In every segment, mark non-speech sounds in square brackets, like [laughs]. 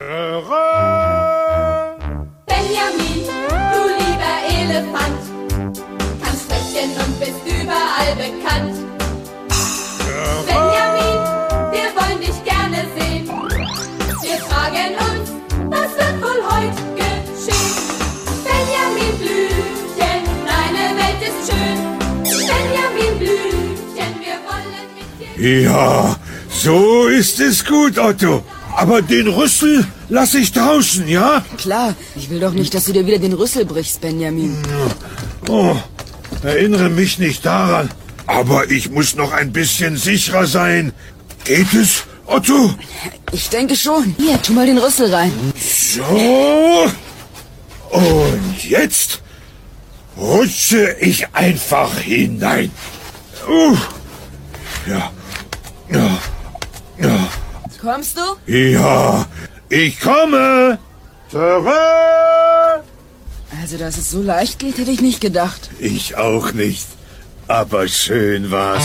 Benjamin, du lieber Elefant, kannst sprechen und bist überall bekannt. Benjamin, wir wollen dich gerne sehen. Wir fragen uns, was wird wohl heute geschehen? Benjamin Blümchen, deine Welt ist schön. Benjamin Blümchen, wir wollen mit dir. Ja, so ist es gut, Otto. Aber den Rüssel lass ich draußen, ja? Klar, ich will doch nicht, dass du dir wieder den Rüssel brichst, Benjamin. Oh, erinnere mich nicht daran. Aber ich muss noch ein bisschen sicherer sein. Geht es, Otto? Ich denke schon. Hier, tu mal den Rüssel rein. So. Und jetzt rutsche ich einfach hinein. Uh. Ja. Ja. Ja. Kommst du? Ja, ich komme. Zurück. Also, dass es so leicht geht, hätte ich nicht gedacht. Ich auch nicht. Aber schön war's.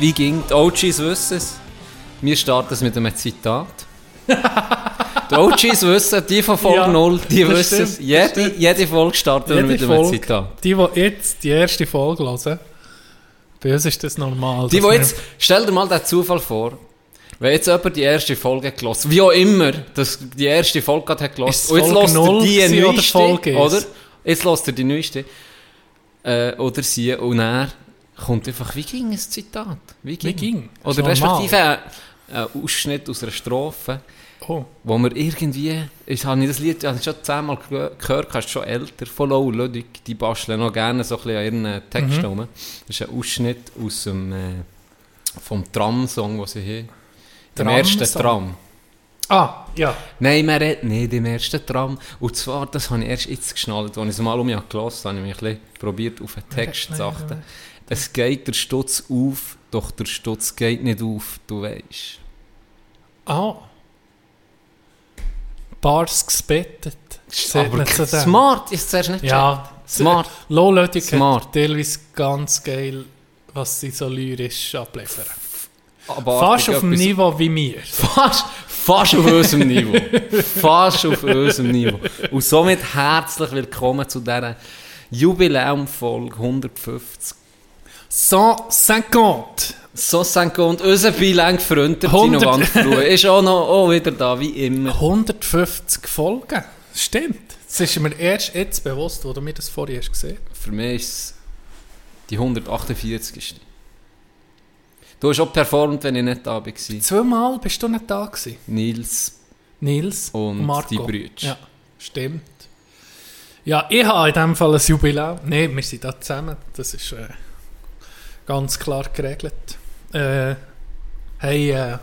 Wie ging die OGs wissen es? Wir starten es mit einem Zitat. die OGs wissen, die von Folge Ja, 0, die wissen es. Jede, jede Folge starten wir mit einem Zitat. die, die jetzt die erste Folge hören, bei uns ist das normal. Die, die jetzt, stell dir mal den Zufall vor, wenn jetzt jemand die erste Folge gelassen wie auch immer, dass die erste Folge gerade hat es und jetzt lässt er die neueste, oder? Jetzt lässt er die neueste, äh, oder sie, und dann kommt einfach, wie ging ein Zitat? Wie ging? Wie ging? Oder respektive ein, ein Ausschnitt aus einer Strophe, Oh, wo wir irgendwie, ich habe das Lied ich schon zehnmal ge- gehört, hast schon älter, von Low Ludwig, die basteln noch gerne so ein bisschen an ihren Texten rum. Das ist ein Ausschnitt aus dem, äh, vom Tram-Song, den sie haben. Dem ersten? Tram. Ah, ja. Nein, man redet nicht im ersten Tram. Und zwar, das habe ich erst jetzt geschnallt, als ich es mal um mich gelassen habe, habe ich mich ein bisschen probiert, auf den Text zu achten. Es geht der Stutz auf, doch der Stutz geht nicht auf, du weißt. Ah. Bars gesbettet. Sagt Aber smart ist zuerst nicht Ja, Smart. Low-Ludwig Smart. teilweise ganz geil, was sie so lyrisch abliefern. Aber Fast auf dem Niveau wie mir. [laughs] Fast, fast auf unserem Niveau. fast auf unserem Niveau. Und somit herzlich willkommen zu dieser Jubiläumfolge 150. 150. So und unser Bilang Freund, Tino 100. Wandflur, ist auch noch auch wieder da, wie immer. 150 Folgen. Stimmt. Das ist mir erst jetzt bewusst, wo du mir das vorher hast gesehen Für mich ist es die 148. Du hast auch performt, wenn ich nicht da war. Zweimal bist du nicht da gewesen. Nils Nils und Marco. die Brüder. Ja, stimmt. Ja, ich habe in dem Fall ein Jubiläum. Nein, wir sind da zusammen. Das ist äh, ganz klar geregelt. Äh, hey, äh,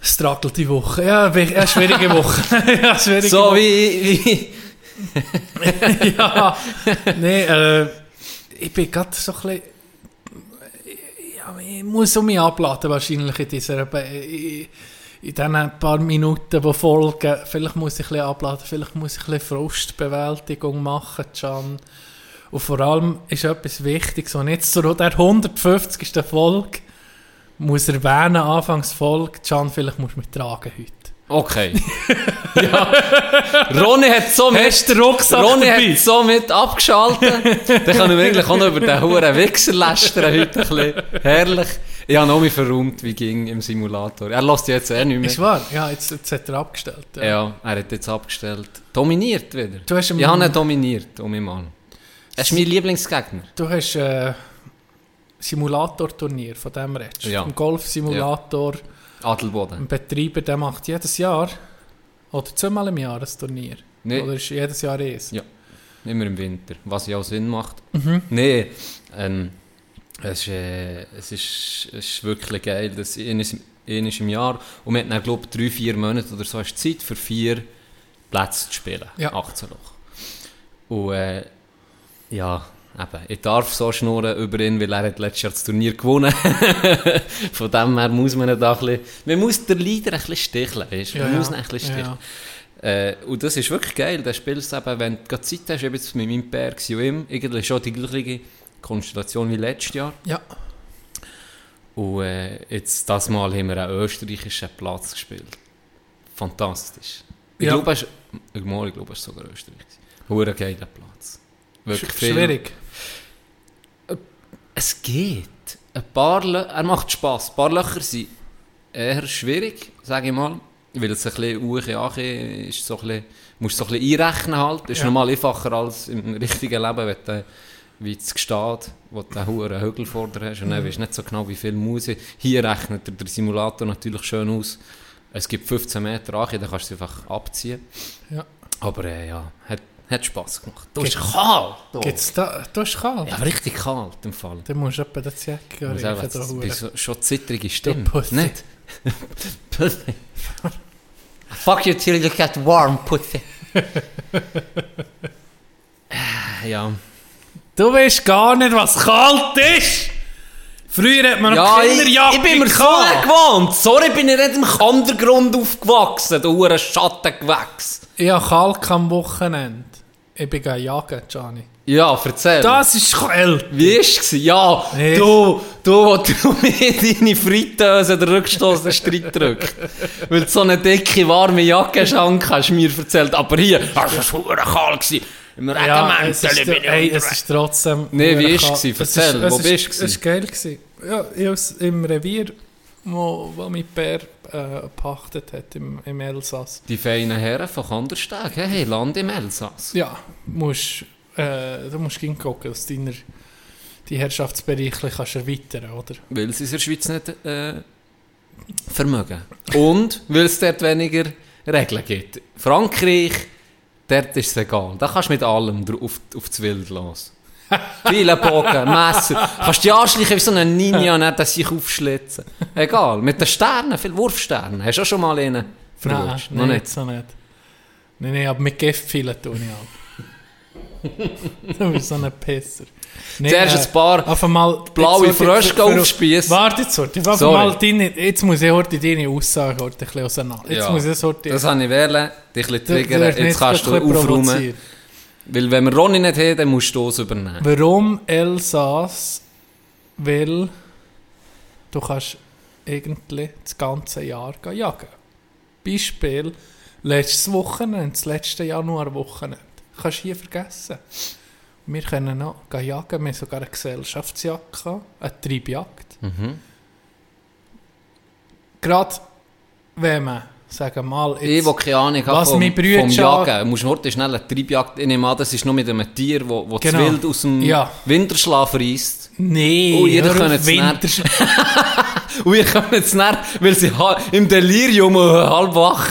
Struggle die Woche. Ja, eine schwierige Woche. [laughs] ja, schwierige So Woche. wie, wie [laughs] ja, nee, äh, ich bin gerade so ein bisschen, ja, ich muss um mich abladen wahrscheinlich in dieser, in, in diesen paar Minuten, die folgen. Vielleicht muss ich ein bisschen abladen, vielleicht muss ich ein bisschen Frustbewältigung machen, Can. Und vor allem ist etwas Wichtiges, und jetzt zu der 150. Folge muss erwähnen, anfangs Folge, Can, vielleicht musst du mich tragen heute. Okay. [laughs] ja. Ronny hat so mit, Hast den Rucksack Ronny dabei? hat so mit abgeschaltet. [laughs] Dann können wir eigentlich auch noch über den huren Wichser lästern heute ein bisschen. Herrlich. Ich habe noch mich verräumt, wie ging im Simulator. Er lässt jetzt eh nicht mehr. Ist wahr? Ja, jetzt, jetzt hat er abgestellt. Ja. Ja, er hat jetzt abgestellt. Dominiert wieder. Du hast ich habe ihn dominiert, um ihn Mann. Er ist mein Lieblingsgegner. Du hast äh, Simulator-Turnier, von dem redest du. Ja. Ein Golf-Simulator, Adelboden. ein Betreiber, der macht jedes Jahr oder zweimal im Jahr ein Turnier. Nee. Oder ist jedes Jahr eins? Ja. Immer im Winter, was ja auch Sinn macht. Mhm. Nee, ähm, es, ist, äh, es, ist, es ist wirklich geil. Das ist ist im Jahr und wir hatten dann, glaube ich, drei, vier Monate oder so hast du Zeit für vier Plätze zu spielen. Ja. 18 Loch. Und äh, ja, eben, ich darf so schnurren über ihn, weil er hat letztes Jahr das Turnier gewonnen. [laughs] Von dem her muss man da ein bisschen, man muss den Leader ein bisschen sticheln, weißt? man muss ihn ein bisschen sticheln. Ja. Äh, und das ist wirklich geil. Der spielst eben, wenn du Zeit hast, jetzt mit meinem Pär und ihm, irgendwie schon die gleiche Konstellation wie letztes Jahr. ja. Und äh, jetzt das Mal haben wir einen österreichischen Platz gespielt. Fantastisch. Ich Ja. glaube, es ich glaube, es ist sogar Österreich. Hure geiler Platz. Wirklich Sch- viel. Schwierig. Es geht. Ein paar Lö er macht Spass. Ein paar Löcher sind eher schwierig, sage ich mal. Weil es ein bisschen uche ache ist, so ein bisschen, musst du so ein bisschen einrechnen halt. Das ist Ja. normal einfacher als im richtigen Leben, wenn du wie es gesteht, wo du einen hohen Hügel vor dir hast und Mhm. dann weisst du nicht so genau, wie viel muss ich. Hier rechnet der, Simulator natürlich schön aus. Es gibt 15 Meter Ache, dann kannst du es einfach abziehen. Ja. Aber äh, ja, hat, hat Spass gemacht. Du bist kalt. da. Gibt's da, du hast kalt. Ja, richtig kalt im Fall. Dann musst du etwa das Jack Ich muss riechen. sagen, da das hure. ist so, schon zittrige Stimme. Pussy. Nicht? Pussy. [laughs] Fuck you till you get warm, Pussy. Äh, [laughs] ja. Du weißt gar nicht, was kalt ist! Früher hat man noch Ja, ich, Kinderjacke ich bin mir so gewohnt. Sorry, bin ich nicht im Kandergrund aufgewachsen, du hure Schattengewächs. Ich habe kalt am Wochenende. Ich bin gegangen jagen, Gianni. Ja, erzähl. Das ist kalt. Wie war es? Ja, Nee. du, du, du [laughs] mir deine Fritteuse den Rückstoß den Streit drückt. Weil du so eine dicke, warme Jackenschank hast du mir erzählt. Aber hier, das war kalt. Im Regenmäntel ist, bin ich ey, es ist trotzdem... Nee, wie ist es Erzähl, wo bist du Es war geil. Ja, ich im Revier, wo, wo mein Bär äh, gepachtet hat, im, im Elsass. Die feinen Herren von Kandersteg, hey, hey, Land im Elsass. Ja, musst, äh, du musst hingucken, dass deiner, die Herrschaftsbereiche kannst erweitern oder? Weil sie es in der Schweiz nicht äh, vermögen. Und weil es dort weniger Regeln gibt. Frankreich, dort ist es egal. Da kannst du mit allem auf, auf das Wild los. Viele Bogen, Messer. Kannst dich anschleichen wie so ein Ninja und dann sich aufschlitzen. Egal. Mit den Sternen, viel Wurfsternen. Hast du auch schon mal einen? Noch nein, nicht. so nicht. Nein, nein, aber mit Giftpfeilen tue ich auch. [laughs] du bist so ein Pisser. Nein, Zuerst äh, ein paar auf einmal, blaue Frösche aufspiessen. Warte jetzt, Sorry. einmal deine, jetzt muss ich heute deine Aussage ein bisschen auseinander. Jetzt Ja, muss ich heute... Das habe ich wählen, dich ein bisschen Du- du triggern. Jetzt kannst du aufräumen. Weil wenn wir Ronny nicht haben, dann musst du es übernehmen. Warum Elsass? Weil du kannst irgendwie das ganze Jahr jagen. Beispiel, letztes Wochenende, das letzte Januarwochenende. Kannst du hier vergessen. Wir können noch jagen, wir haben sogar eine Gesellschaftsjagd eine Treibjagd. Mhm. Gerade wenn man, sagen mal, Ich, jetzt, der keine Ahnung Was vom, mein Brüder vom Jagen, musst du schnell eine Treibjagd, ich nehme an, das ist nur mit einem Tier, wo, wo Genau. das Wild aus dem Ja. Winterschlaf reisst. nee, Oh, jeder hör auf, kann jetzt Winter- Und wir kommen jetzt nicht, weil sie im Delirium äh, halb wach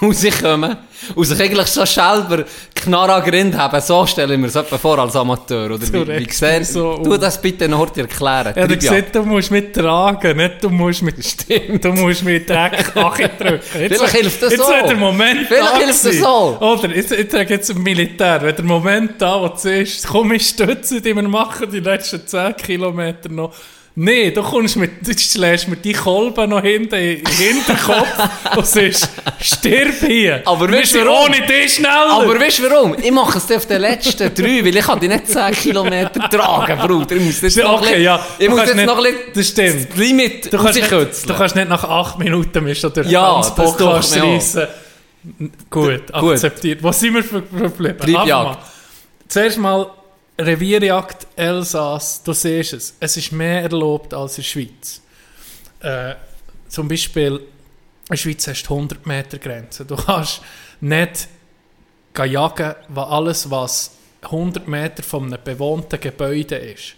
[laughs] rauskommen und sich eigentlich schon selber Knarre Grind haben. So stelle ich mir das vor als Amateur. Oder wie, wie gesehen, so du das bitte noch heute erklären. Ja, du gesagt, du musst mittragen, nicht du musst mit, du musst mit Dreck [laughs] drücken. Jetzt, Vielleicht hilft das jetzt so. Jetzt der Moment Vielleicht hilft das so. Oder, jetzt, ich jetzt im Militär, wenn der Moment da, wo du siehst, komm, ich stütze dich, wir machen die letzten 10 Kilometer noch. Nee, du kommst mit, du schlägst mir die Kolben noch hinten in den Hinterkopf [laughs] und sagst, stirb hier. Aber weißt du warum? ohne dich schneller. Aber weißt du warum? Ich mache es dann auf den letzten drei, weil ich kann die nicht 10 Kilometer tragen, Bruder. Ich muss jetzt noch ein okay, ja. Ich muss jetzt nicht- noch ein das stimmt. das Limit Du kannst, nicht, du kannst nicht nach acht Minuten mehr schon durch den Ja, ganzen Podcast reissen. Gut, akzeptiert. Was sind wir für. Aber mal, Zuerst mal Revierjagd, Elsass, du siehst es. Es ist mehr erlaubt als in der Schweiz. Äh, zum Beispiel, in der Schweiz hast du 100 Meter Grenze. Du kannst nicht jagen, weil alles, was 100 Meter von einem bewohnten Gebäude ist,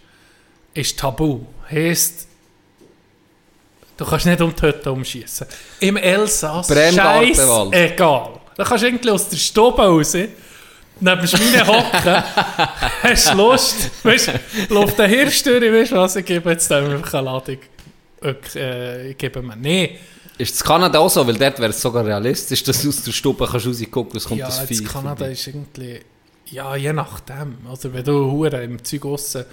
ist tabu. Heißt, du kannst nicht um die Hütte umschießen. Im Elsass, Bremgartenwald. egal. Da kannst du irgendwie aus der Stube raus, neben Schweine hocken, [laughs] hast Lust, weißt du, läuft der Hirsch durch, weißt du was, ich gebe jetzt dem einfach eine Ladung. Okay, äh, ich gebe mir, nee, Ist das Kanada auch so? Weil dort wäre es sogar realistisch, dass du aus der Stube kannst rausgucken kannst, kommt ja, das Vieh. Kanada vorbei. ist irgendwie, ja, je nachdem. Also wenn du hure im Zeug aussen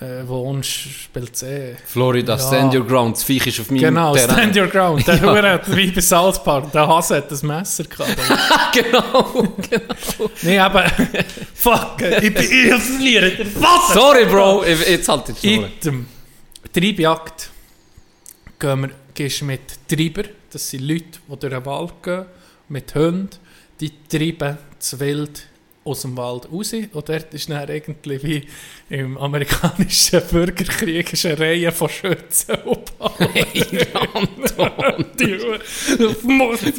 äh, wohnst, spielt es eh. Florida, Ja. stand your ground. Das Viech ist auf meinem Genau, Terrain. stand your ground. Der [laughs] Hure hat wie bei South Park, der Hase hat das Messer gehabt. [laughs] genau, genau. nee, aber, [laughs] fuck, ich, bin- ich verliere den Faden. Sorry, Bro. Jetzt halt die Schnur. Item. Treibjagd. Gehen wir, gehst du mit Treiber, das sind Leute, die durch den Wald gehen, mit Hunden, die treiben das Wild aus dem Wald raus. Und dort ist dann irgendwie wie im amerikanischen [laughs] Bürgerkrieg ist eine Reihe von Schützen und Die Murzen die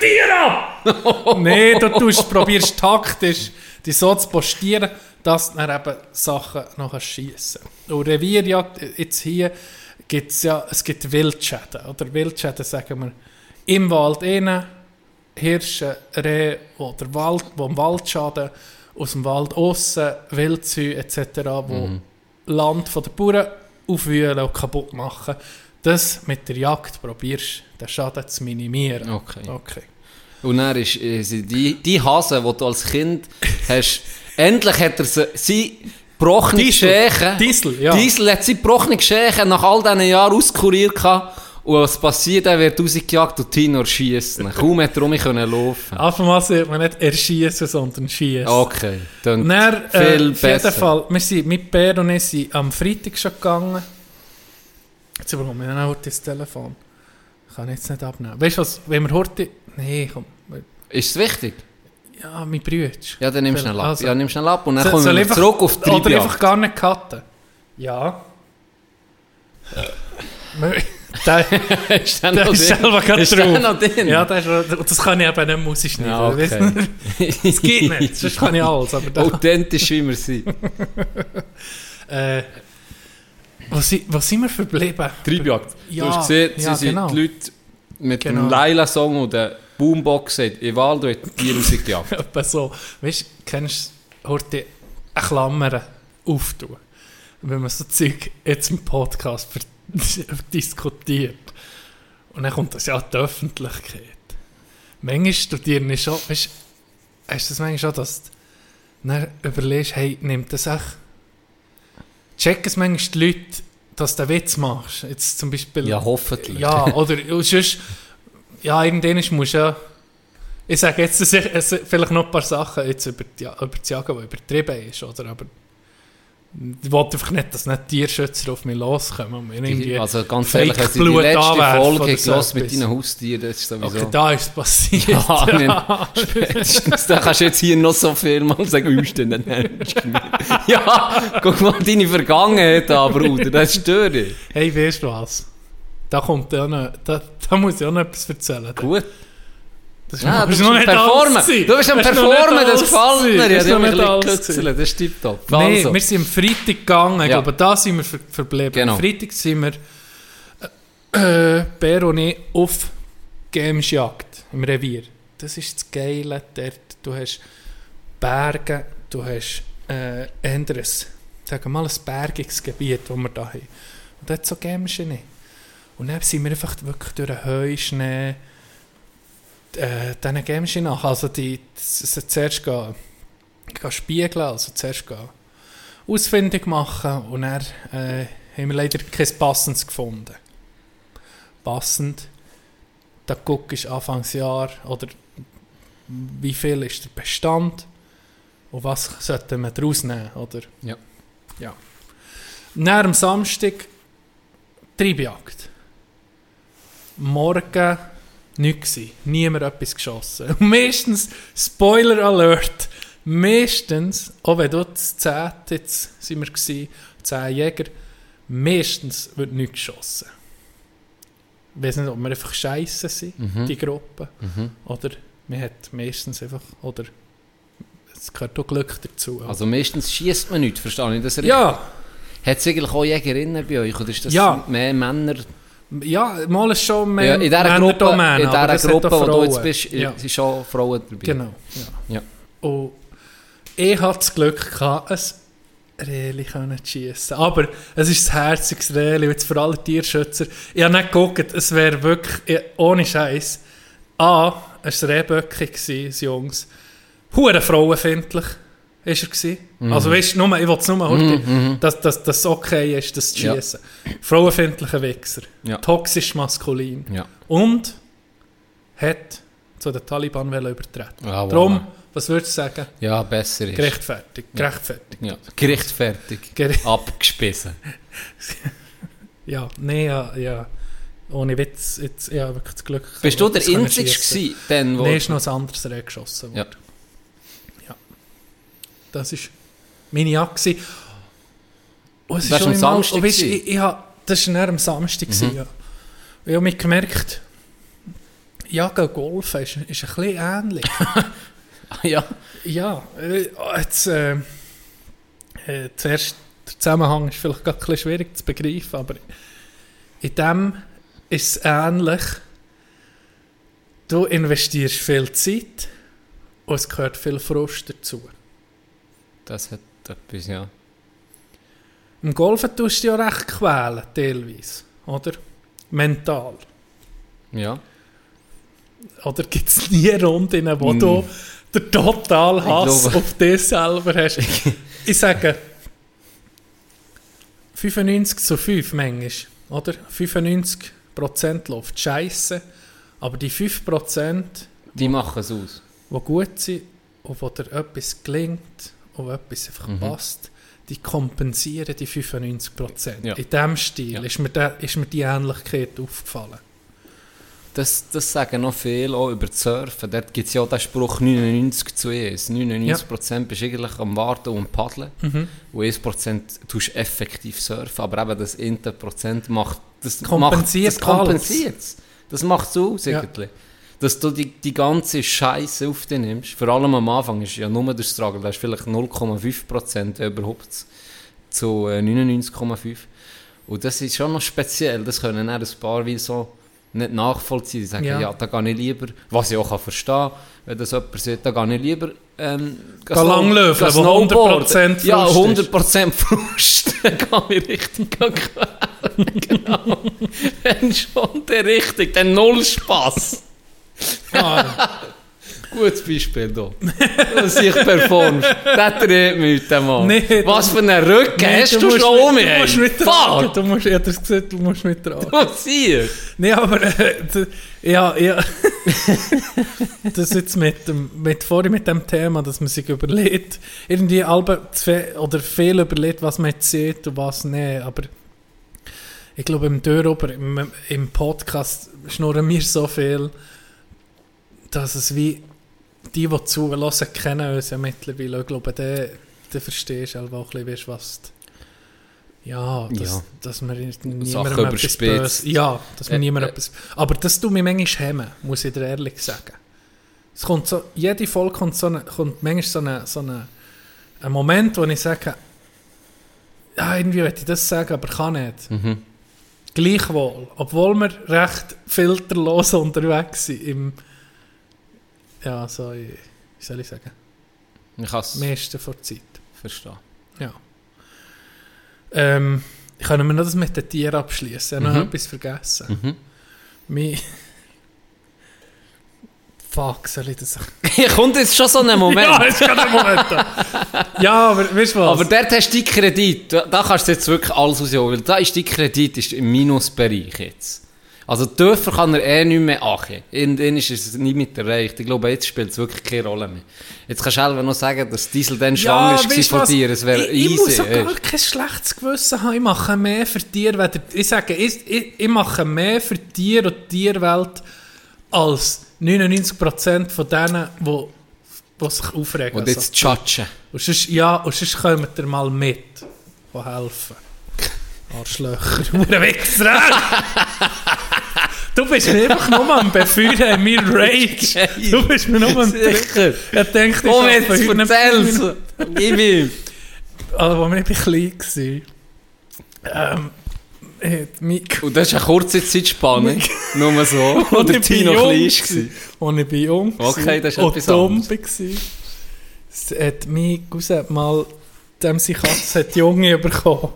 Tiere ab! Nein, du tust, probierst taktisch die so zu postieren, dass dann eben Sachen noch schiessen Und Revierjagd, jetzt hier, gibt es ja, es gibt Wildschäden. Oder Wildschäden sagen wir, im Wald innen, Hirsche, Rehe oder Wald, wo im Waldschaden, aus dem Wald aussen, Wildzüge etc., wo Land von den Bauern aufwühlen und kaputt machen. Das mit der Jagd probierst, den Schaden zu minimieren. Okay. Okay. Und dann ist, ist die, die Hase, die du als Kind hast, [laughs] endlich hat er sie, sie gebrochene Diesel. Diesel, ja. Diesel hat sie gebrochene Schächen nach all diesen Jahren auskuriert gehabt. Und was passiert, er wird rausgejagt und Tino schießen. Kaum hat er um mich können laufen. Mal sieht man nicht erschießen, sondern schießen. Okay, dann Dann, äh, viel auf jeden besser. Fall, wir sind mit Bär und ich sind am Freitag schon gegangen. Jetzt bekomme ich dann auch das Telefon. Kann ich jetzt nicht abnehmen. Weißt du was, wenn wir heute... Nee, komm. Ist es wichtig? Ja, mein Brüder. Ja, dann nimm schnell ab. Also, ja, nimm schnell ab und dann So- kommen wir einfach- zurück auf die Oder einfach gar nicht cutten. Ja. [laughs] der, [laughs] Ist der noch ist selber gerade Ist drauf. noch drin? Ja, der ist, und das kann ich eben nicht Musik schneiden. Ja, okay. [laughs] Das geht nicht, sonst kann ich alles. Aber da, Authentisch, wie wir sind. [laughs] äh, si, wo sind wir verblieben? Treibjagd. Ja, du hast gesehen, sie ja, sind genau. die Leute mit dem Genau. Laila-Song und der Boombox Wald und hat die rausgejagt. Etwa so. Weißt du, kennst du heute eine Klammer auftun? Wenn man so Zeug jetzt im Podcast ver- [laughs] diskutiert. Und dann kommt das ja an die Öffentlichkeit. Manchmal studieren ich schon, weißt hast du das manchmal schon, dass du dann überlegst, hey, nimmt das echt, checken es manchmal die Leute, dass du einen Witz machst. Jetzt zum Beispiel, Ja, hoffentlich. ja, oder sonst, ja, irgendwann musst du ja, ich sage jetzt dass ich- es- vielleicht noch ein paar Sachen jetzt über die, über die Jagen, die übertrieben ist, oder, aber ich wollte einfach nicht, dass nicht Tierschützer auf mich loskommen Also ganz ehrlich, wenn sie die letzte Folge so mit deinen Haustieren, das ist sowieso... Okay, da ist es passiert. Ja, [laughs] meine, spätestens, da kannst du jetzt hier noch so viel mal sagen, wie ist denn? Ja, guck mal deine Vergangenheit an, Bruder, das stört dich. Hey, weißt du was? Da kommt ja noch, da, da muss ich auch noch etwas erzählen. Gut. Das Ja, du das bist am Performen. Du bist am Performen, das gefällt mir. Ja, Das ist noch nicht alles das ist tipptopp. Nein, Also, wir sind am Freitag gegangen. Ich Ja. glaube, da sind wir ver verblieben. Genau. Am Freitag sind wir, äh, Bär und ich, auf Gamesjagd im Revier. Das ist das Geile. Dort, du hast Berge, du hast äh, anderes, sagen mal ein bergiges Gebiet, das wir da haben. Und dort so Games nicht. Und dann sind wir einfach wirklich durch den Heuschnee äh, diesen Games nach. Also die, das, zuerst gehen, gehen spiegeln, also zuerst gehen ausfindig machen und dann äh, haben wir leider kein passendes gefunden. Passend, da guckst du Anfangsjahr oder wie viel ist der Bestand und was sollten wir daraus nehmen, oder? Ja. Ja. Nach am Samstag Treibjagd. Morgen nichts gewesen. Niemand etwas geschossen. Und meistens, Spoiler Alert, meistens, auch wenn dort das 10. jetzt sind wir gewesen, 10 Jäger, meistens wird nichts geschossen. Ich weiß nicht, ob wir einfach scheiße sind, Mhm. die Gruppe, Mhm. oder man hat meistens einfach, oder es gehört auch Glück dazu. Also meistens schießt man nicht, verstehe ich das richtig? ja, Hat es eigentlich auch Jägerinnen bei euch? Oder ist das Ja. mehr Männer? Ja, mal ist schon mehr Ja, in dieser Gruppe, Domäne, in dieser Gruppe du jetzt bist, Ja. sind schon Frauen dabei. Genau. Ja. Ja. Und ich hatte das Glück, gehabt, ein Reli können schiessen. Aber es ist ein herziges Reli, jetzt für alle Tierschützer. Ich habe nicht geguckt, es wäre wirklich, ich- ohne Scheiß. A, es war ein das Jungs. Hure frauenfindlich ist er gewesen. Mhm. Also weißt du, nur, ich will es nur mm dass, dass das okay ist, das zu Ja. schiessen. Frauenfindlicher Wichser. Ja. Toxisch maskulin. Ja. Und hat zu den Taliban übertreten. Ah, voilà. Darum, was würdest du sagen? Ja, besser ist. Gerechtfertigt. Gerechtfertigt. Ja. Gerechtfertigt. Gere [laughs] Abgespissen. ja, nee, ja, ja. Ohne Witz, jetzt, ja, wirklich das Glück. Bist du der Einzige gewesen, denn, wo... Nein, ist noch ein anderes Reh geschossen Ja. worden. Ja. Das war meine Jagd. gewesen. Und es Das ist war schon am Samstag und weisst, gewesen? ich, ich hab, das war am Samstag. gewesen, Mhm. Ja. Und ich habe mich gemerkt, Jagen und Golfen ist, ist ein bisschen ähnlich. [laughs] ja. Ja, äh, jetzt, äh, äh, zuerst, der Zusammenhang ist vielleicht gerade ein bisschen schwierig zu begreifen, aber in dem ist es ähnlich. Du investierst viel Zeit und es gehört viel Frust dazu. Das hat etwas, ja. Im Golfen tust du dich ja recht quälen, teilweise, oder? Mental. Ja. Oder gibt es nie Runden, wo Mm. du den totalen Hass auf dich selber hast? [laughs] ich sage 95 zu 5 manchmal, oder? 95% läuft scheiße, aber die 5%, Die machen es aus. die gut sind und wo dir etwas gelingt und etwas einfach Mhm. passt, die kompensieren die 95%. Ja. In diesem Stil Ja. ist, mir der, ist mir die Ähnlichkeit aufgefallen. Das, das sagen noch viele auch über das Surfen. Dort gibt es ja auch den Spruch 99 zu 1. 99% bist du eigentlich am Warten und Paddeln. Mhm. Und 1% tust effektiv surfen. Aber eben das 1% macht das Kompensiert macht, das kompensiert Das macht es aus, Ja. Dass du die, die ganze Scheiße auf dich nimmst. Vor allem am Anfang ist ja nur der Struggle. Da ist vielleicht 0,5% überhaupt zu äh, 99,5%. Und das ist schon noch speziell. Das können dann ein paar wie so nicht nachvollziehen. Die sagen, Ja. ja, da gehe ich lieber, was ich auch kann verstehen kann, wenn das jemand sieht, da gehe ich lieber ähm, Geh langlaufen, wo snowboarden. 100% Ja, Frust ist. 100% Frust. [laughs] Dann gehe ich richtig [laughs] genau. Wenn schon der richtig, dann null Spass. Ah, Gutes Beispiel hier. Dass ich performst. Das dreht mich heute Mann. Nee, Was für einen Rücken nee, hast du, musst schon mit- um Du musst mittragen. Fuck! Du musst, ich hab das gesagt, du musst mittragen. Was hier? Nee, aber äh, ja, ja. [laughs] das jetzt mit dem, mit, vorhin mit dem Thema, dass man sich überlegt, irgendwie fe- oder viel überlegt, was man jetzt sieht und was nicht, aber ich glaube im Dörrober, im, im Podcast schnurren wir so viel, dass es wie die, die zuhören, kennen uns ja mittlerweile. Ich glaube, der, der verstehst du auch ein bisschen, was ja, dass, Ja. dass man niemandem etwas. Böses, ja, dass man Äh, niemand äh. etwas, aber das tut mich manchmal hemmen, muss ich dir ehrlich sagen. Es kommt so, jede Folge kommt, so eine, kommt manchmal so, eine, so eine, ein Moment, wo ich sage, ja, irgendwie möchte ich das sagen, aber kann nicht. Mhm. Gleichwohl, obwohl wir recht filterlos [laughs] unterwegs sind, im, ja, so, wie soll ich sagen, Ich kann es meisten vor der Zeit. verstehen. Ja. Ähm, können wir noch das mit den Tieren abschließen? Ich habe noch etwas vergessen. Mhm. Fuck, soll ich das [laughs] Kommt jetzt schon so ein [laughs] Moment. Ja, ist gerade ein Moment. ja, aber weißt du was? Aber dort hast du die Kredit, da da kannst du jetzt wirklich alles rausholen, weil da ist die Kredit ist im Minusbereich jetzt. Also Dörfer kann er eh nicht mehr achten. Irgendwann ist es nicht mit erreicht. Ich glaube, jetzt spielt es wirklich keine Rolle mehr. Jetzt kannst du selber noch sagen, dass Diesel dann schwanger war weisst von was? dir. Es wäre ich, ich easy. muss auch gar kein schlechtes Gewissen haben. Ich mache mehr für weder- Ich sage, ich, ich, ich mache mehr für Tiere und die Tierwelt als 99% von denen, die, die sich aufregen. Und jetzt judgen. Und sonst, ja, und sonst kommt ihr mal mit. Von helfen. Arschlöcher. [laughs] Wichser. Du bist mir einfach nur am Befeuern, mir Rage. [laughs] Du bist mir nur am Sicher. Er denkt, ich Komm schaffe jetzt, erzähl's. Gib ihm. Also, als bisschen klein waren, ähm, Mike... Und das ist eine kurze Zeitspanne. Nur so. [laughs] Oder ich Tino jung klein war, war. Als ich bei jung war Okay, das ist und etwas anderes. war, es hat Cousin mal, dem seine Katze hat Junge bekommen.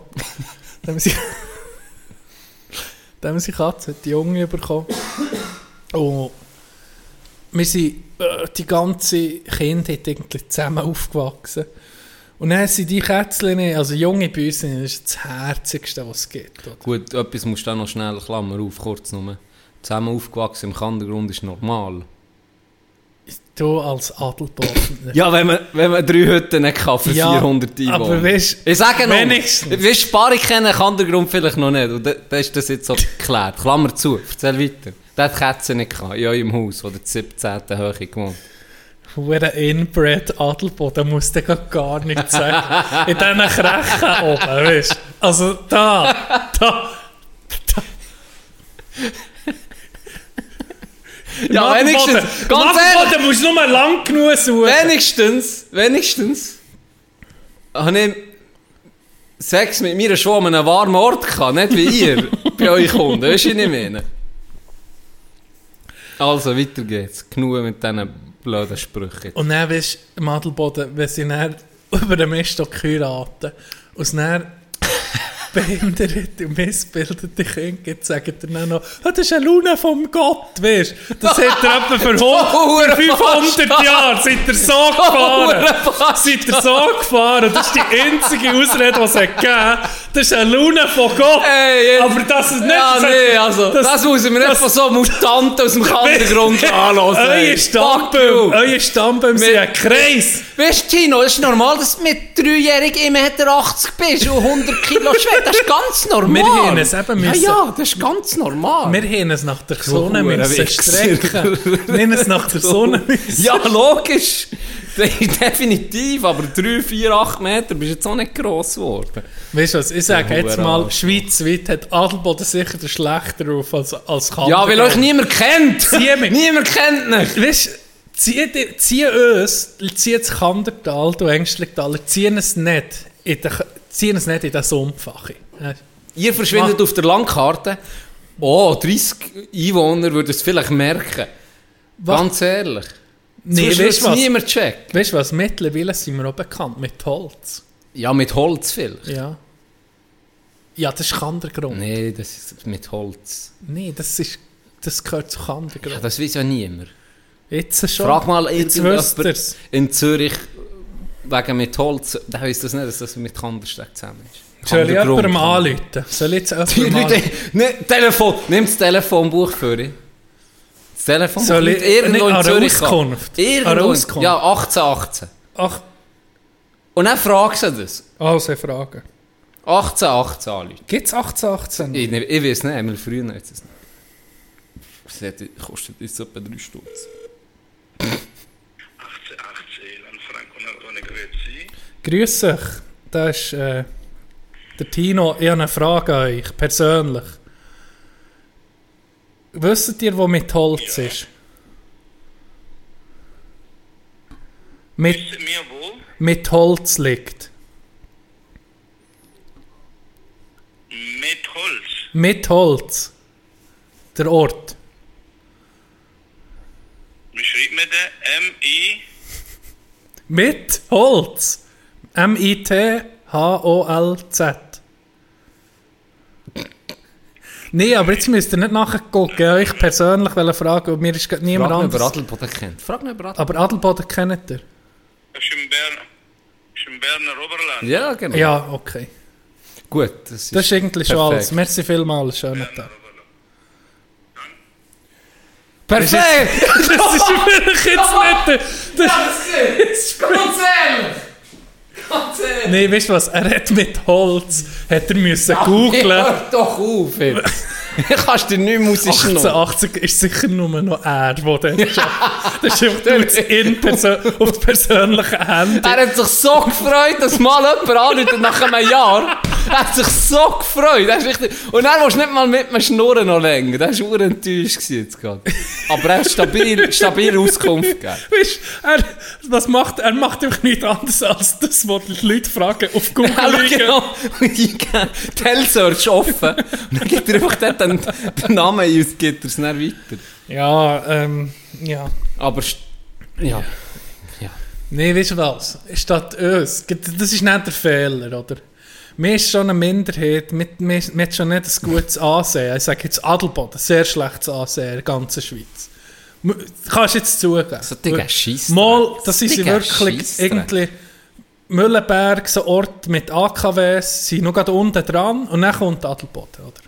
dem seine dem seine Katze hat Junge bekommen. Und wir sind äh, die ganze Kindheit irgendwie zusammen aufgewachsen. Und dann sind die Kätzchen, also Junge bei uns, das ist das Herzigste, was es gibt. Oder? Gut, etwas musst du auch noch schnell, Klammer auf, kurz nur. Zusammen aufgewachsen im Kandergrund ist normal. Du als Adelboden. [laughs] Ja, wenn man, wenn man drei Hütten nicht kann für Ja, 400 Einwohner. aber weisst- ich sage noch, wenigstens. Weißt, Spari kennen kann der Grund vielleicht noch nicht. Und da, da ist das jetzt so geklärt. Klammer zu, erzähl weiter. Der hat Kätzchen nicht gehabt, in eurem Haus, wo der 17. Höhe gewohnt Hure Inbred Adelboden muss dir gar nichts sagen. In diesen Krechen oben, weißt? Also da, da. Ja, wenigstens, ganz ehrlich, Adelboden musst du nur lang genug suchen. wenigstens, wenigstens, habe ich Sex mit mir schon an einem warmen Ort gehabt, nicht wie ihr [laughs] bei euch Kunden, weißt du, was ich meine? Also, weiter geht's. Genug mit diesen blöden Sprüchen. Und dann weißt du, im Adelboden, wenn sie dann [laughs] über den Miststock heiraten und dann behinderte und missbildete Kinder gibt, sagen dann noch, «Ah, das ist eine Luna vom Gott, weißt du? Das hat er etwa für, 100, für 500 Jahre, seid ihr so gefahren. seid ihr so gefahren. Das ist die einzige Ausrede, die es hat gegeben. Das ist eine Luna von Gott. Ey, jetzt- Aber das ist nicht... Ja, das- nee, also, das, muss ich mir nicht von so Mutanten aus dem [laughs] Kandergrund anhören. Euer ey. Stammbaum, euer Stammbaum sind ein Kreis. Weißt du, Tino, es ist normal, dass du mit dreijährigen immer 1,80 bist und 100 Kilo [laughs] schwer. Das ist ganz normal. Wir haben es eben Ja, müssen- ja, das ist ganz normal. Wir haben es nach der Sonne müssen strecken. Wir haben es nach der [laughs] Sonne müssen. ja, logisch. [laughs] Definitiv, aber 3, 4, 8 Meter bist jetzt auch nicht gross geworden. Weißt du was, ich sage jetzt mal, schweizweit hat Adelboden sicher den schlechter Ruf als, als Ja, Kandergrund. weil euch niemand kennt. Zieh mich. niemand kennt nicht. Weißt du, zieh, zieh uns, zieh das Kandertal, du Ängstlichtal, ziehen es nicht in den, ziehen es nicht in den Sumpfach. Ihr verschwindet Mach- auf der Landkarte. Oh, 30 Einwohner würden es vielleicht merken. Ganz ehrlich. Nee, Sonst weißt was? niemand checkt. Weißt du was, mittlerweile sind wir auch bekannt mit Holz. Ja, mit Holz vielleicht. Ja. Ja, das ist Kandergrund. Nee, Nee, das ist mit Holz. das, ist, das gehört zu Ja, Kandergrund. das weiß ja niemand. Jetzt schon. Frag mal irgendjemand in Zürich wegen mit Holz. Der weiss das nicht, dass das mit Kandersteg zusammen ist. Soll ich jemandem anrufen? Soll ich jetzt jemandem anrufen? ne, Telefon, nimm das Telefonbuch für dich. Das Telefonbuch Soll ich- irgendwo in an Zürich. Auskunft? An Irgendwo. Auskunft? Ja, 1818. Ach, Und dann fragst du das. also Frage. 1818 anrufen. Gibt es 1818? Ich, ich weiß nicht, einmal früher nicht. Das hat- kostet jetzt etwa 3 Stutz. 1818 Elan Franco Nardone Grüezi. Grüß euch. Das ist äh, der Tino. Ich habe eine Frage an euch, persönlich. Wisst ihr, wo mit Holz ist? Mit, mit Holz liegt. Mit Holz. Mit Holz. Der Ort. Wie schreibt man den? M-I? Mit Holz. M-I-T-H-O-L-Z. Nee, aber jetzt müsst ihr nicht nachgucken. Ich persönlich will fragen, ob mir ist gerade niemand Frag nicht, wer anderes. Adelboden kennt. Frag nicht, wer Adelboden Aber Adelboden kennt ihr? Das ist im Bern. Das ist im Berner Oberland. Ja, genau. Ja, okay. Gut, das ist, Das ist eigentlich schon alles. Merci vielmals, schönen Tag. Perfekt! [laughs] Das ist wirklich jetzt nicht... [laughs] Das ist ganz ehrlich! Nee, weißt du was? Er hat mit Holz, hat er müssen googlen. Hör doch auf jetzt! [laughs] Kannst du nicht musisch noch. 1880 ist sicher nur noch er, der dort [laughs] arbeitet. Das ist einfach auf die persönlichen Hände. Er hat sich so gefreut, dass mal jemand anruft nach einem Jahr. Er hat sich so gefreut. Das ist richtig. Und er willst nicht mal mit mir schnurren noch länger. Das war ur enttäuscht gewesen jetzt gerade. Aber er hat stabil, stabile Auskunft gegeben. Weißt, er, was macht, er macht einfach nichts anderes als das, was die Leute fragen auf Google. Ja, genau. Und [laughs] eingeben, Tell-Search offen. Und dann gibt er einfach dort den, den Namen ein und gibt er es dann weiter. Ja, ähm, ja. Aber, st- ja. Nee, weißt du was? Statt uns, das ist nicht der Fehler, oder? Mir ist schon eine Minderheit, mir, mir hat schon nicht ein gutes Ansehen. Ich sage jetzt Adelboden, sehr schlechtes Ansehen in der ganzen Schweiz. M- Kannst du jetzt zugeben. So Digga, Scheissdreck. Mal, das ist wirklich Scheissdreck. irgendwie Müllenberg, so ein Ort mit AKWs, sind noch gerade unten dran und dann kommt Adelboden, oder?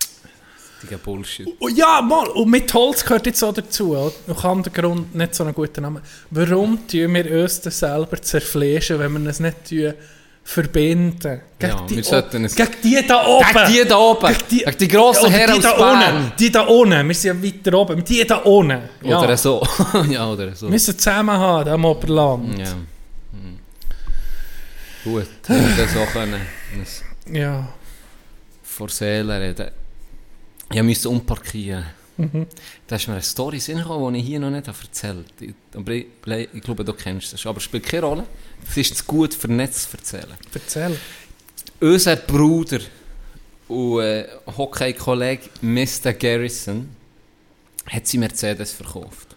Digga, Bullshit. Oh, ja, mal. Und mit Holz gehört jetzt auch dazu. Noch an der Grund nicht so einen guten Namen. Warum tun wir uns das selber zerfleischen, wenn wir es nicht tun, verbinden? Gegen Ja, die wir sollten es- Gegen die da oben. Gegen die da oben. Gegen die, Gegen die grossen Herren die aus da Bern. unten. Die da unten. Wir sind ja weiter oben. Die da unten. Ja. Oder so. [laughs] ja, oder so. Wir müssen zusammen haben, am Oberland. Ja. Hm. Gut, wir so können Ja. vor Seelen reden. Ich musste umparkieren. Da ist mir eine Story gekommen, die ich hier noch nicht erzählt habe. Ich- Aber ich, ich glaube, du kennst das. Aber es spielt keine Rolle. Es ist zu gut für Netz zu erzählen. Erzähl. Unser Bruder und äh, Hockey-Kollege Mr. Garrison hat sie Mercedes verkauft.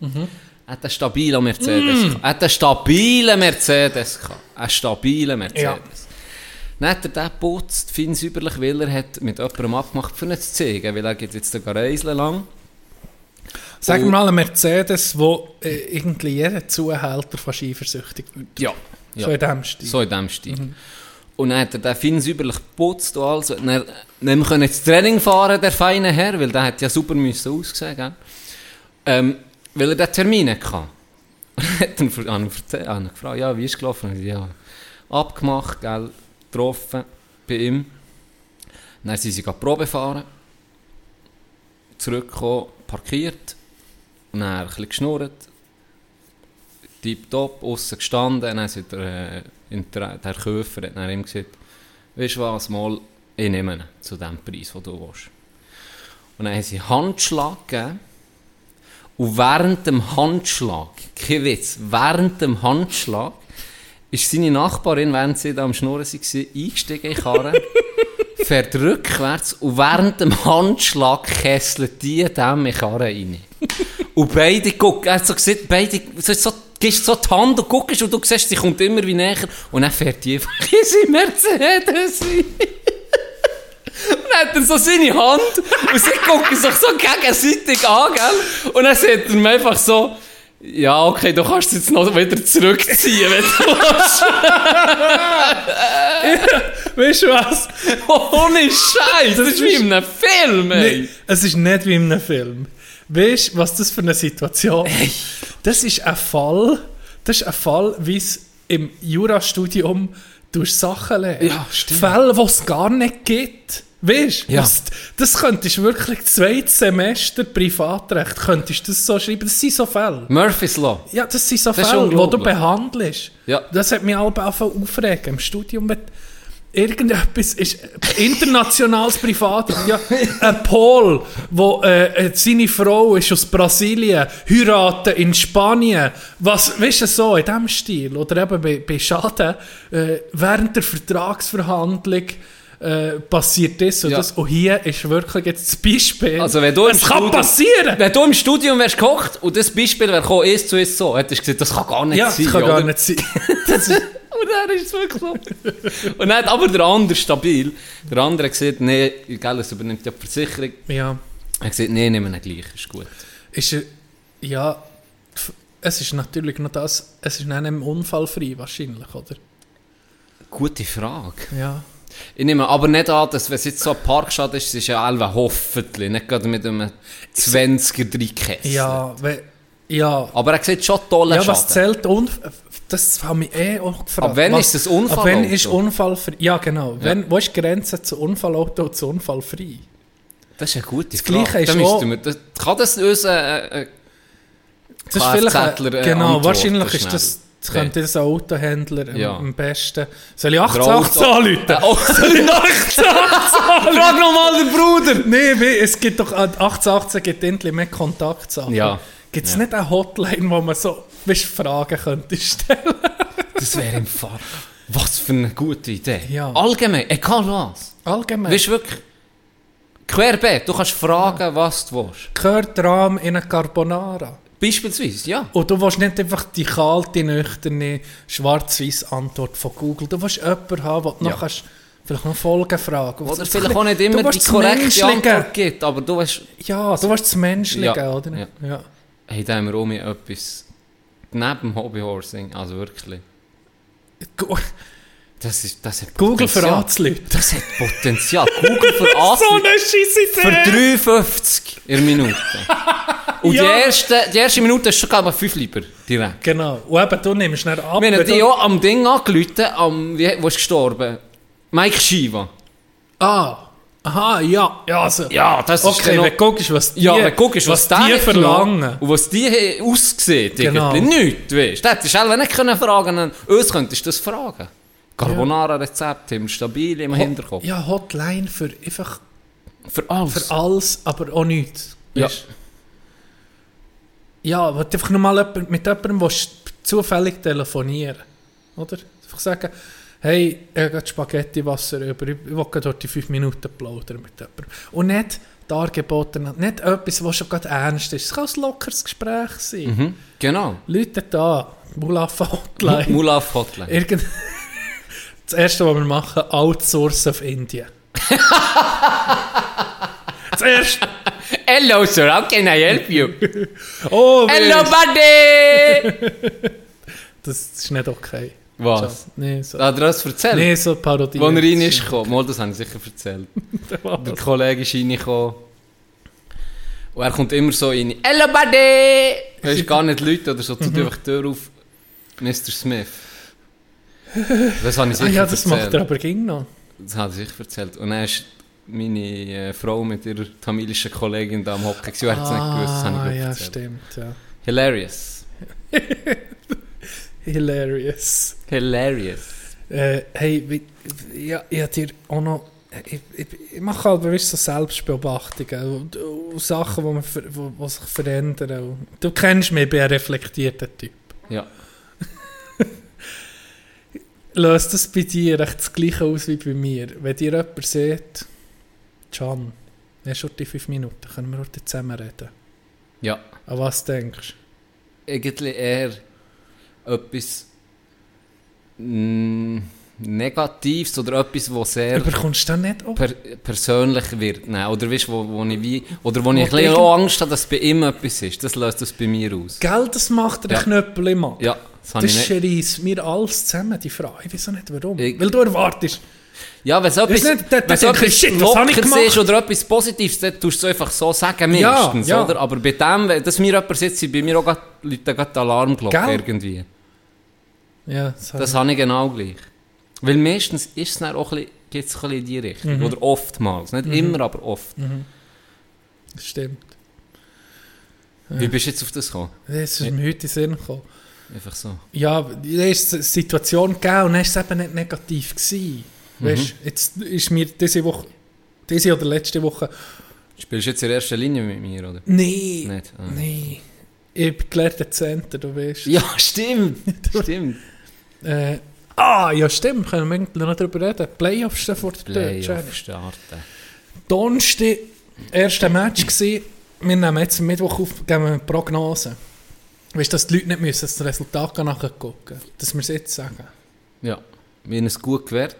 Er hat einen stabilen Mercedes. gehabt. Er hat einen stabilen Mercedes. gehabt. Einen stabilen Mercedes. Dann hat er den geputzt, fein säuberlich, weil er hat mit jemandem abgemacht, für ihn zu zeigen, weil er geht jetzt den Reisel lang. Sag Und- mal einen Mercedes, wo äh, irgendwie jeder Zuhälter fast eifersüchtig wird. Ja. ja. So in dem Stil. So in diesem Stil. Und dann hat er den fein säuberlich geputzt und alles. Und Dann, dann können ins Training fahren, der feine Herr, weil der hat ja super müssen aussehen, gell? Ähm, weil er den Termin hatte. [laughs] Und hat dann ich verze- habe ihn gefragt, ja, wie ist es gelaufen? Ja, abgemacht, gell, getroffen bei ihm. Dann sind sie Probe fahren, zurückgekommen, parkiert, dann ein bisschen geschnurrt, tipptopp, aussen gestanden, dann hat der, äh, der, der Käufer hat ihm gesagt, weißt du was, mal, ich nehme ihn zu dem Preis, den du willst. Und dann haben sie Handschlag gegeben, und während dem Handschlag, kein Witz, während dem Handschlag, ist seine Nachbarin, während sie da am Schnurren war, eingestiegen in die Karre, [laughs] fährt rückwärts und während dem Handschlag kesselt die dem in die Karre rein. Und beide gucken, er hat so gesagt, beide, so, so, gibst so die Hand und guckst und du siehst, sie kommt immer wie näher und dann fährt die einfach [laughs] in sein Mercedes rein. Und dann hat er so seine Hand und sie gucken sich so gegenseitig an, gell? Und dann sagt er mir einfach so, ja, okay, du kannst es jetzt noch wieder zurückziehen, wenn du willst. [laughs] Weißt du was? Ohne Scheiß, das, ist wie in einem Film, ey. Nee, es ist nicht wie in einem Film. Weißt du, was das für eine Situation ist? Das ist ein Fall, das ist ein Fall, wie es im Jurastudium durch Sachen lernen. Ja, stimmt. Fälle, die es gar nicht gibt. Weißt du, Ja. das könntest du wirklich zweites Semester Privatrecht, könntest das so schreiben. Das sind so Fälle. Murphy's Law. Ja, das sind so Das Fälle, die du behandelst. Ja. Das hat mich alle aufregen. Im Studium mit irgendetwas ist internationales Privat. [laughs] Ja, ein Pol, wo äh, äh, seine Frau ist aus Brasilien, heiraten in Spanien. Was, weißt du, so in diesem Stil. Oder eben bei, bei Schaden, äh, während der Vertragsverhandlung äh, passiert das und Ja. das. Und hier ist wirklich jetzt das Beispiel. Also wenn du es kann Studio- passieren! Wenn du im Studium wärst gehockt und das Beispiel wäre gekommen, ist zu ist so, hättest du gesagt, das kann gar nicht Ja, das sein. kann gar oder? nicht sein. [laughs] Das ist, Und dann ist es wirklich so. und dann hat aber der andere stabil. Der andere gesagt, nee, gell, es übernimmt ja die Versicherung. ja, Er hat gesagt, nee, nehmen wir ihn gleich, ist gut. ist, er- ja, es ist natürlich noch das, es ist nicht unfallfrei wahrscheinlich, oder? Gute Frage. Ja. Ich nehme aber nicht an, dass wenn es jetzt so ein Parkstadt ist, es ist ja alle hoffentlich, nicht gerade mit einem 20er Dreikessel. Ja, ja. Aber er sieht schon tolle Ja, was zählt Unf das habe ich eh auch gefragt. Ab wann was, ist das Unfallauto? Ab wann ist Unfallfrei? Ja, genau. Wenn, wo ist die Grenze zu Unfallauto und zu Unfallfrei? Das ist eine gute Das Frage. Gleiche ist Da auch- wir, das, kann das unser äh, äh, Das ist vielleicht, Kfz-Ler, äh, genau, wahrscheinlich ist das, das könnte das ein Autohändler am- Ja. am besten. Soll ich Der 18 Auto- anrufen? Äh, oh, Frag nochmal den Bruder! Nein, es gibt doch, an 1818 gibt endlich mehr Kontaktsachen. Ja. Gibt es Ja. nicht eine Hotline, wo man so weißt, Fragen könnte stellen? [laughs] Das wäre im Fall. Was für eine gute Idee. Ja. Allgemein, egal was. Allgemein. Weißt du wirklich, querbeet, du kannst fragen, was du willst. Gehört Rahm in eine Carbonara? Beispielsweise, ja. Und du willst nicht einfach die kalte, nüchterne, schwarz-weiß Antwort von Google. Du willst jemanden haben, der du Ja. noch kannst, vielleicht noch Folgen fragen Oder vielleicht auch nicht immer die willst korrekte. Antwort gibt, aber du weißt, Ja, du willst das Menschliche, Ja. oder? Ja. ja. hey, da haben wir auch etwas neben dem Hobbyhorsing, also wirklich. Das ist, das hat Google für Potenzial. Arztleute. Das hat Potenzial. Google für [laughs] Arztleute. eine scheisse Für 3,50 in der Minute. [laughs] Und Ja. die, erste, die erste Minute ist schon glaube ich 5 lieber direkt. Genau. Und eben, du nimmst dann ab. Wir haben die du- auch am Ding angerufen, am, wie, wo ist gestorben? Mike Shiva. Ah, aha, ja. Ja, also, Ja, das ist okay, dann noch- wenn du guckst, was die, Ja, wenn guckst, was, die der hat verlangen. Und was die haben ausgesehen Genau. irgendwie. Nichts, weißt du. Das hättest du nicht können fragen können. Uns könntest du das fragen. Carbonara-Rezept wir stabil im Hinterkopf. Ja, Hotline für einfach Für alles. für alles, aber auch nichts. Ja. Ja, du einfach nochmal mit jemandem willst, zufällig telefonieren Oder? Einfach sagen, hey, ich habe Spaghetti-Wasser über, ich will dort die 5 Minuten plaudern mit jemandem. Und nicht Dargebote, nicht etwas, was schon gerade ernst ist. Es kann ein lockeres Gespräch sein. Mhm. Genau. Leute da, Mulafa Hotline. Mulaf Hotline. Irgend das erste, was wir machen, outsourcen auf Indien. [laughs] das erste. Hello, sir. How can I help you? [laughs] Oh, Hello, buddy! [laughs] Das ist nicht okay. Was? Nee, so, Hat er das erzählt? nee, so Parodie. Als er rein ist gekommen. Mal, das habe ich sicher erzählt. Der Kollege ist reingekommen. Und er kommt immer so rein. Hello, buddy! Ist gar nicht Leute oder so. Tut Mhm. einfach die Tür auf. Mr. Smith. [laughs] Das habe ich Ah sicher ja, das macht erzählt. er aber ging noch. Das habe ich sicher erzählt. Und dann ist meine äh, Frau mit ihrer tamilischen Kollegin da am Hocken. gewesen. Er hat es nicht gewusst. Das habe ich Ah, ja, erzählt. stimmt, ja. Hilarious. [laughs] Hilarious. Hilarious. Äh, hey, ja, ich hab dir auch noch... Ich, ich, ich mache halt weißt, so Selbstbeobachtungen und, und Sachen, die, man ver, wo, wo sich verändern. Du kennst mich, ich bin ein reflektierter Typ. Ja. Löst das bei dir echt das gleiche aus wie bei mir? Wenn dir jemand sagt, Can, hast schon die fünf Minuten, können wir heute zusammen reden? Ja. An was denkst Irgendwie eher etwas mm, Negatives oder etwas, was du? sehr Überkommst du dann nicht auch? per persönlich wird. Nein, oder weißt, wo, wo ich wie, oder wo ich ein Wo bisschen irgend- auch Angst habe, dass bei ihm etwas ist. Das löst das bei mir aus. Gell, das macht der Ja. Knöppel immer. Ja, das Das schreist mir alles zusammen, die Frage. Ich weiß auch nicht warum. Ich- Weil du erwartest. Ja, wenn es etwas, nicht, wenn denke etwas shit, gemacht? ist oder etwas Positives, dann tust du es einfach so sagen, Ja, meistens, ja. oder? Aber bei dem, dass mir jemand sitzt, sind bei mir auch grad, Leute gerade Alarmglocke Gell? irgendwie. Ja, das, Das habe ich genau gleich. Weil meistens ist es dann auch ein bisschen, in die Richtung. Mhm. Oder oftmals. Nicht immer, aber oft. das stimmt. Wie bist du jetzt auf das gekommen? Das ist mir heute in den Sinn gekommen. Einfach so. Ja, da ist eine Situation gegeben und dann war es eben nicht negativ. Gewesen. Mhm. Weißt, jetzt ist mir diese Woche, diese oder letzte Woche, Spielst du jetzt in erster Linie mit mir, oder? nee, Nicht? Ah. nee, ich bin gelehrter Center, du weißt. Ja, stimmt. [laughs] stimmt. Äh, Ah, ja stimmt, können wir noch darüber reden. Playoffs stehen vor der Tür. Jenny. Playoff starten. Donnerstag, erste Match gewesen. Wir nehmen jetzt Mittwoch auf, geben wir eine Prognose. Weißt du, dass die Leute nicht müssen das Resultat nachher gucken Dass wir es jetzt sagen. Ja, wir haben es gut gewährt.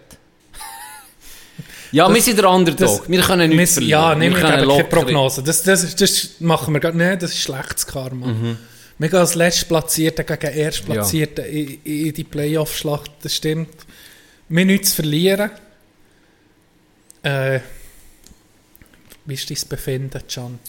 [laughs] ja, wir sind der Underdog. wir können nichts wir- Ja, verlieren. nehmen wir können geben keine locker- Prognose. Das, das, das machen wir gar nicht. Das ist schlechtes Karma. Mhm. Wir gehen als Letztplatzierte gegen Erstplatzierte in, in die Playoff-Schlacht. Das stimmt. Wir haben nichts zu verlieren. Äh, wie ist dein Befinden, Can?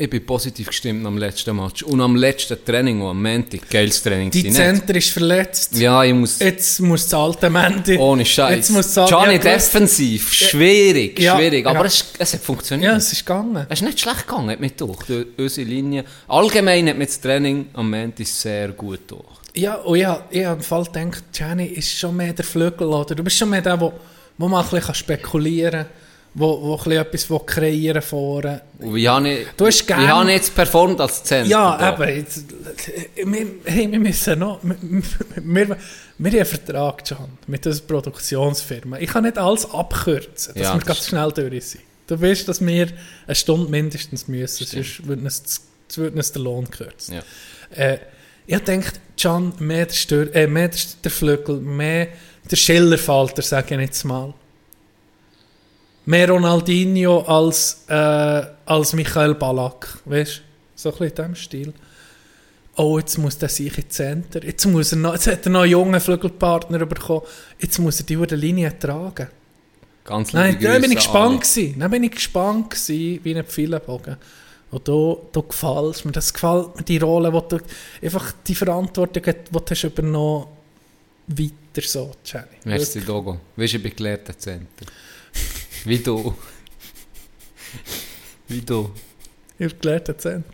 Ich bin positiv gestimmt am letzten Match. Und am letzten Training, am Montag, geiles Training. Die? Center ist verletzt. Ja, ich muss... Jetzt muss das alte Mandy. Ohne Scheiß. Jetzt muss das Gianni ja, defensiv, schwierig, Ja, schwierig. Aber ja. es, es hat funktioniert. Ja, es ist gegangen. Es ist nicht schlecht gegangen, hat mich durch. Die- Unsere Linie. Allgemein hat mir das Training am Montag sehr gut durch. Ja, und ich habe ich im Fall gedacht, Gianni ist schon mehr der Flügel, oder? Du bist schon mehr der, wo, wo man ein bisschen spekulieren kann, wo, wo ein etwas will kreieren vorne. Habe ich, Du hast wie gern- habe ich jetzt performt als Center? Ja, da? eben. Jetzt, wir, hey, wir müssen noch... Wir, wir, wir haben einen Vertrag, Can, mit dieser Produktionsfirma. Ich kann nicht alles abkürzen, dass Ja, wir das ganz schnell durch sind. Du weißt, dass wir eine Stunde mindestens müssen, Stimmt. sonst würde uns, würde uns der Lohn kürzen. Ja. Äh, ich denke, Can, mehr der, Stör, äh, mehr der, der Flügel, mehr der Schillerfalter, sage ich jetzt mal. Mehr Ronaldinho als, äh, als Michael Ballack, weißt du? So ein bisschen in diesem Stil. Oh, jetzt muss der sich in Center. Jetzt, muss er noch, jetzt hat er noch einen jungen Flügelpartner bekommen. Jetzt muss er die über Linie tragen. Ganz Nein, da bin ich gespannt an gewesen. Dann bin ich gespannt gewesen, wie ein Pfeilenbogen. Und da, da gefällt mir, das gefällt mir, die Rolle, wo du einfach die Verantwortung, die du hast übernommen weiter so, Jenny. Merci, Dogo. Weißt du, ich bin gelehrter Center. Wie du. Wie du. Gelernt, der Center.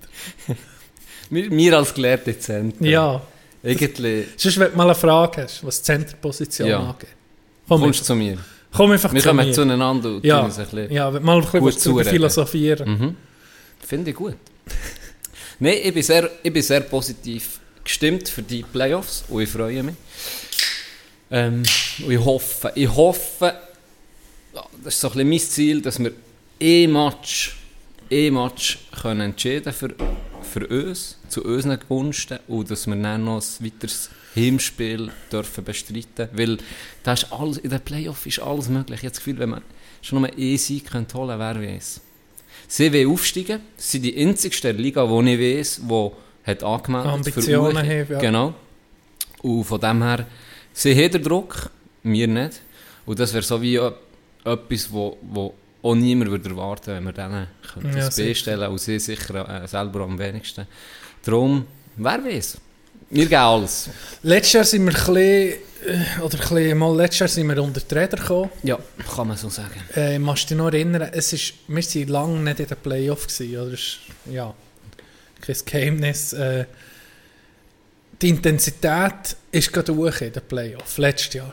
Wir, wir als gelehrte Center. Ja. Irgendwie Sonst, wenn du mal eine Frage hast, was die Centerposition Ja. angeht. Komm, kommst einfach, zu mir. komm einfach Wir zu kommen mir. zueinander und ja. tun uns ein bisschen... ja, wenn mal ein bisschen gut zureden. philosophieren. Mhm. Finde ich gut. Nein, ich bin, sehr, ich bin sehr positiv gestimmt für die Playoffs und ich freue mich. Ähm, und ich hoffe, ich hoffe, das ist so ein bisschen mein Ziel, dass wir ein Match, ein Match können entscheiden für, für uns, zu unseren Gunsten und dass wir dann noch ein weiteres Heimspiel dürfen bestreiten weil da ist alles, in den Playoffs ist alles möglich. Ich habe das Gefühl, wenn man schon nur einen Sieg könnte holen wer weiß. Sie wollen aufsteigen. Sie sind die einzigste Liga, die ich weiß, die hat angemeldet Ambitionen für haben, ja. Genau. Und von dem her, sie haben den Druck, wir nicht. Und das wäre so wie etwas, wo, wo auch niemand würde erwarten wenn wir denen könnten Ja, das B sicher. stellen und sie sicher äh, selber am wenigsten. Darum, wer weiß. Wir geben alles. Letztes Jahr sind wir ein bisschen, äh, oder ein bisschen, mal letztes Jahr sind wir unter die Räder gekommen. Ja, kann man so sagen. Äh, musst du dich noch erinnern, es ist, wir waren lange nicht in den Playoffs gewesen, oder? Ist, ja, kein Geheimnis. Äh, die Intensität ist gerade hoch in den Playoffs, letztes Jahr.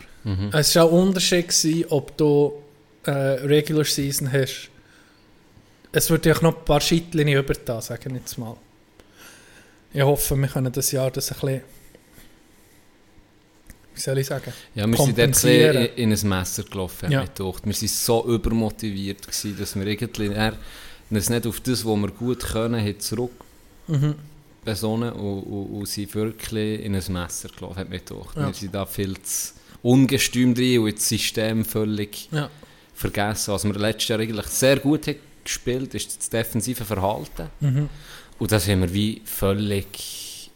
Es war auch ein Unterschied, gewesen, ob du äh, Regular Season hast. Es wird ja noch ein paar Schittchen über da, sage ich jetzt mal. Ich hoffe, wir können das Jahr das ein bisschen, wie soll ich sagen, Ja, wir sind dort ein in, in ein Messer gelaufen, hat Ja. mich gedacht. Wir waren so übermotiviert, gewesen, dass wir irgendwie uns nicht auf das, was wir gut können, haben zurück Mhm. besonnen und, und, und sind wirklich in ein Messer gelaufen, hat mich gedacht. Ja. Wir sind da viel zu ungestüm drin und das System völlig ja. Vergessen. Was wir letztes Jahr eigentlich sehr gut haben gespielt ist das defensive Verhalten. Mhm. Und das haben wir wie völlig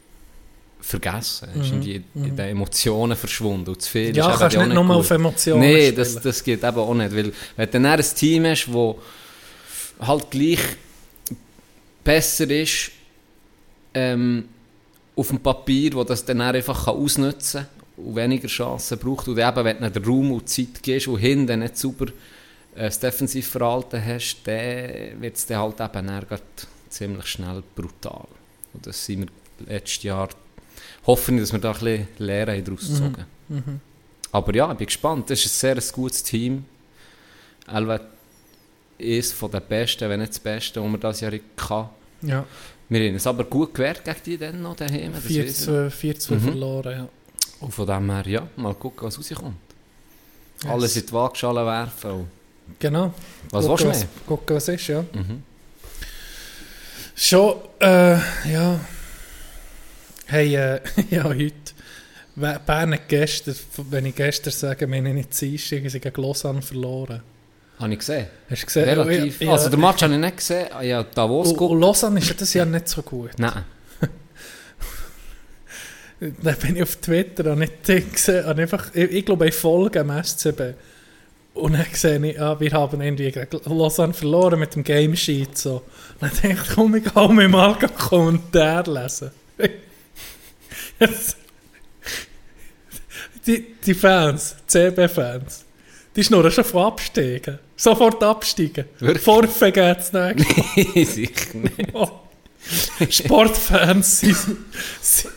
vergessen. Es ist Mhm. irgendwie in den Emotionen verschwunden. Und zu viel ist Ja, eben kannst nicht nur auf Emotionen Nein, das, das geht eben auch nicht. Weil wenn du dann ein Team hast, das halt gleich besser ist ähm, auf dem Papier, wo das dann einfach ausnutzen kann und weniger Chancen braucht. Und eben, wenn du den Raum und die Zeit gibst und hinten nicht sauber äh, das Defensivverhalten hast, dann wird es dann halt eben dann ziemlich schnell brutal. Und das sind wir letztes Jahr, hoffe ich, dass wir da ein bisschen Lehre daraus gezogen Mhm. Aber ja, ich bin gespannt. Das ist ein sehr gutes Team. Elva ist von den Besten, wenn nicht das Beste, das wir dieses Jahr hatten. Ja, Wir haben es aber gut gewehrt gegen die dann noch daheim. das 4 weiss ich. zu 4 zu Mhm. verloren, ja. Und von dem her, ja, mal gucken, was rauskommt. Alles in die Waagschale werfen. Genau. Was Gucken, willst du mehr? Gucken, was ist, ja. Schon, äh, ja. Hey, äh, [laughs] ja, heute. Bern hat gestern, wenn ich gestern sage, meine ich nicht Dienstag, sie gegen Lausanne verloren. Habe ich gesehen. Hast du gesehen? Relativ. Ja, Also, den Match habe ich nicht gesehen. Ah, Ja, Davos und, und geguckt. Lausanne ist ja das Jahr [laughs] nicht so gut. Nein. Dann bin ich auf Twitter und nicht gesehen, und einfach, ich, ich glaube, ich folge am SCB. Und dann sehe ich, ah, wir haben irgendwie gegen Lausanne verloren mit dem Game Sheet. So. Und dann denke ich, komm, ich kann mir mal einen Kommentar lesen. [laughs] Die, die Fans, CB-Fans, die schnurren schon von Absteigen. Sofort absteigen. Wirklich? Forfait geht's nicht. [laughs] Sicher nicht. Oh. Sportfans sind, sind,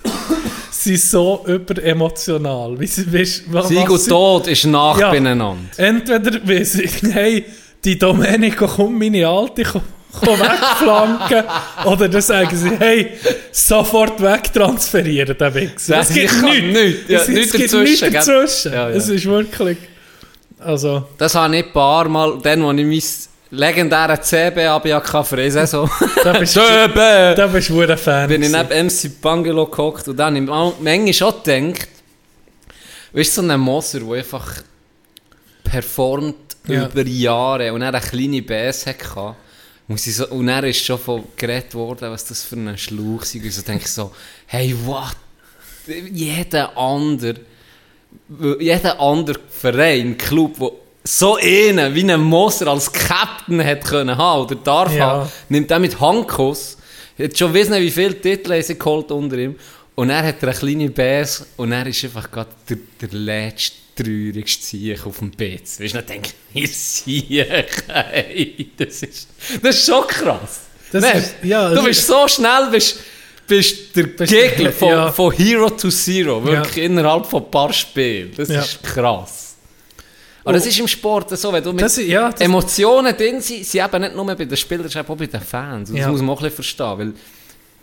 sind so überemotional. Sieg und Tod ist nach Ja. beieinander. Entweder weiss ich, hey, die Domenico kommt meine Alte ko- ko wegflanken, [laughs] oder dann sagen sie, hey, sofort wegtransferieren, den Wichser. Ja, Es gibt nichts. nichts. Ja, es, nichts es gibt nichts dazwischen. Ja, ja. Es ist wirklich, also, Das habe ich ein paar Mal, dann, als ich mein legendäre CB hatte, für eine Saison. [laughs] da bist du, [laughs] da bist du ein Fan. bin ich neben MC Bangelo gehockt und dann habe ich mal- manchmal schon gedacht, weißt du, so ein Moser, der einfach performt Ja. über Jahre und er eine kleine Bass hatte, muss ich so, und er ist schon von geredet worden, was das für ein Schlauch sei. Und so denke ich so, hey, what? Jeder andere, jeder andere Verein, Club, der so einen wie einen Moser als Captain hat können haben oder darf Ja. haben, nimmt er mit Handkuss. Er hat schon wissen, wie viele Titel er sich geholt unter ihm. Und er hat eine kleine Bass und er ist einfach gerade der, der letzte traurigste Sieg auf dem Bitz. Weißt du, dann denke ich, Sieg, ey, das ist, das ist schon krass. Das Weißt ist- ja, du das bist so schnell, bist, bist der Bist Gegner von, ja. von Hero to Zero, wirklich Ja. innerhalb von ein paar Spielen. Das ist krass. Aber das ist im Sport so, wenn du mit Das ja, das- Emotionen drin sind, sind eben nicht nur bei den Spielern, sondern auch bei den Fans. Und das Ja. muss man auch ein bisschen verstehen, weil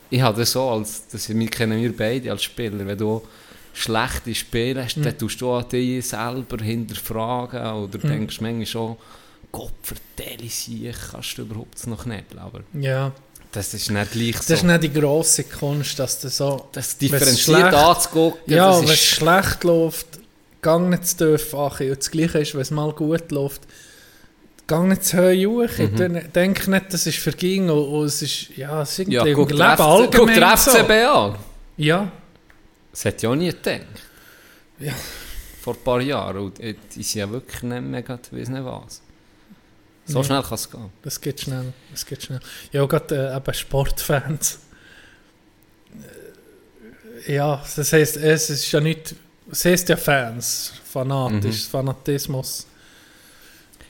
ich habe das so, als, das wir kennen wir beide als Spieler, wenn du schlechte Spiele hast, Mhm. dann tust du auch dich selber hinterfragen oder denkst manchmal schon, Gott vertelle sich, kannst du überhaupt noch nicht. Aber Ja. das ist nicht gleich Das so. ist nicht die grosse Kunst, dass du so... das differenziert anzugucken, Ja, das wenn es schlecht läuft, gang nicht zu dürfen Achi. Und das Gleiche ist, wenn es mal gut läuft, gang nicht zu hoch. Mhm. Denk nicht, das ist verging und, und es ist, ja, es ist irgendwie ja, guck Leben FC, allgemein so. FCB an. Ja, Das hätte ich auch nie gedacht. Ja. Vor ein paar Jahren. Und die sind ja wirklich nicht mega, ich weiß nicht was. So Nee. schnell kann es gehen. das geht schnell. Das geht schnell. Ja, gerade äh, eben Sportfans. Äh, Ja, das heisst, es ist ja nicht... Es heisst ja Fans. Fanatisch, Mhm. Fanatismus.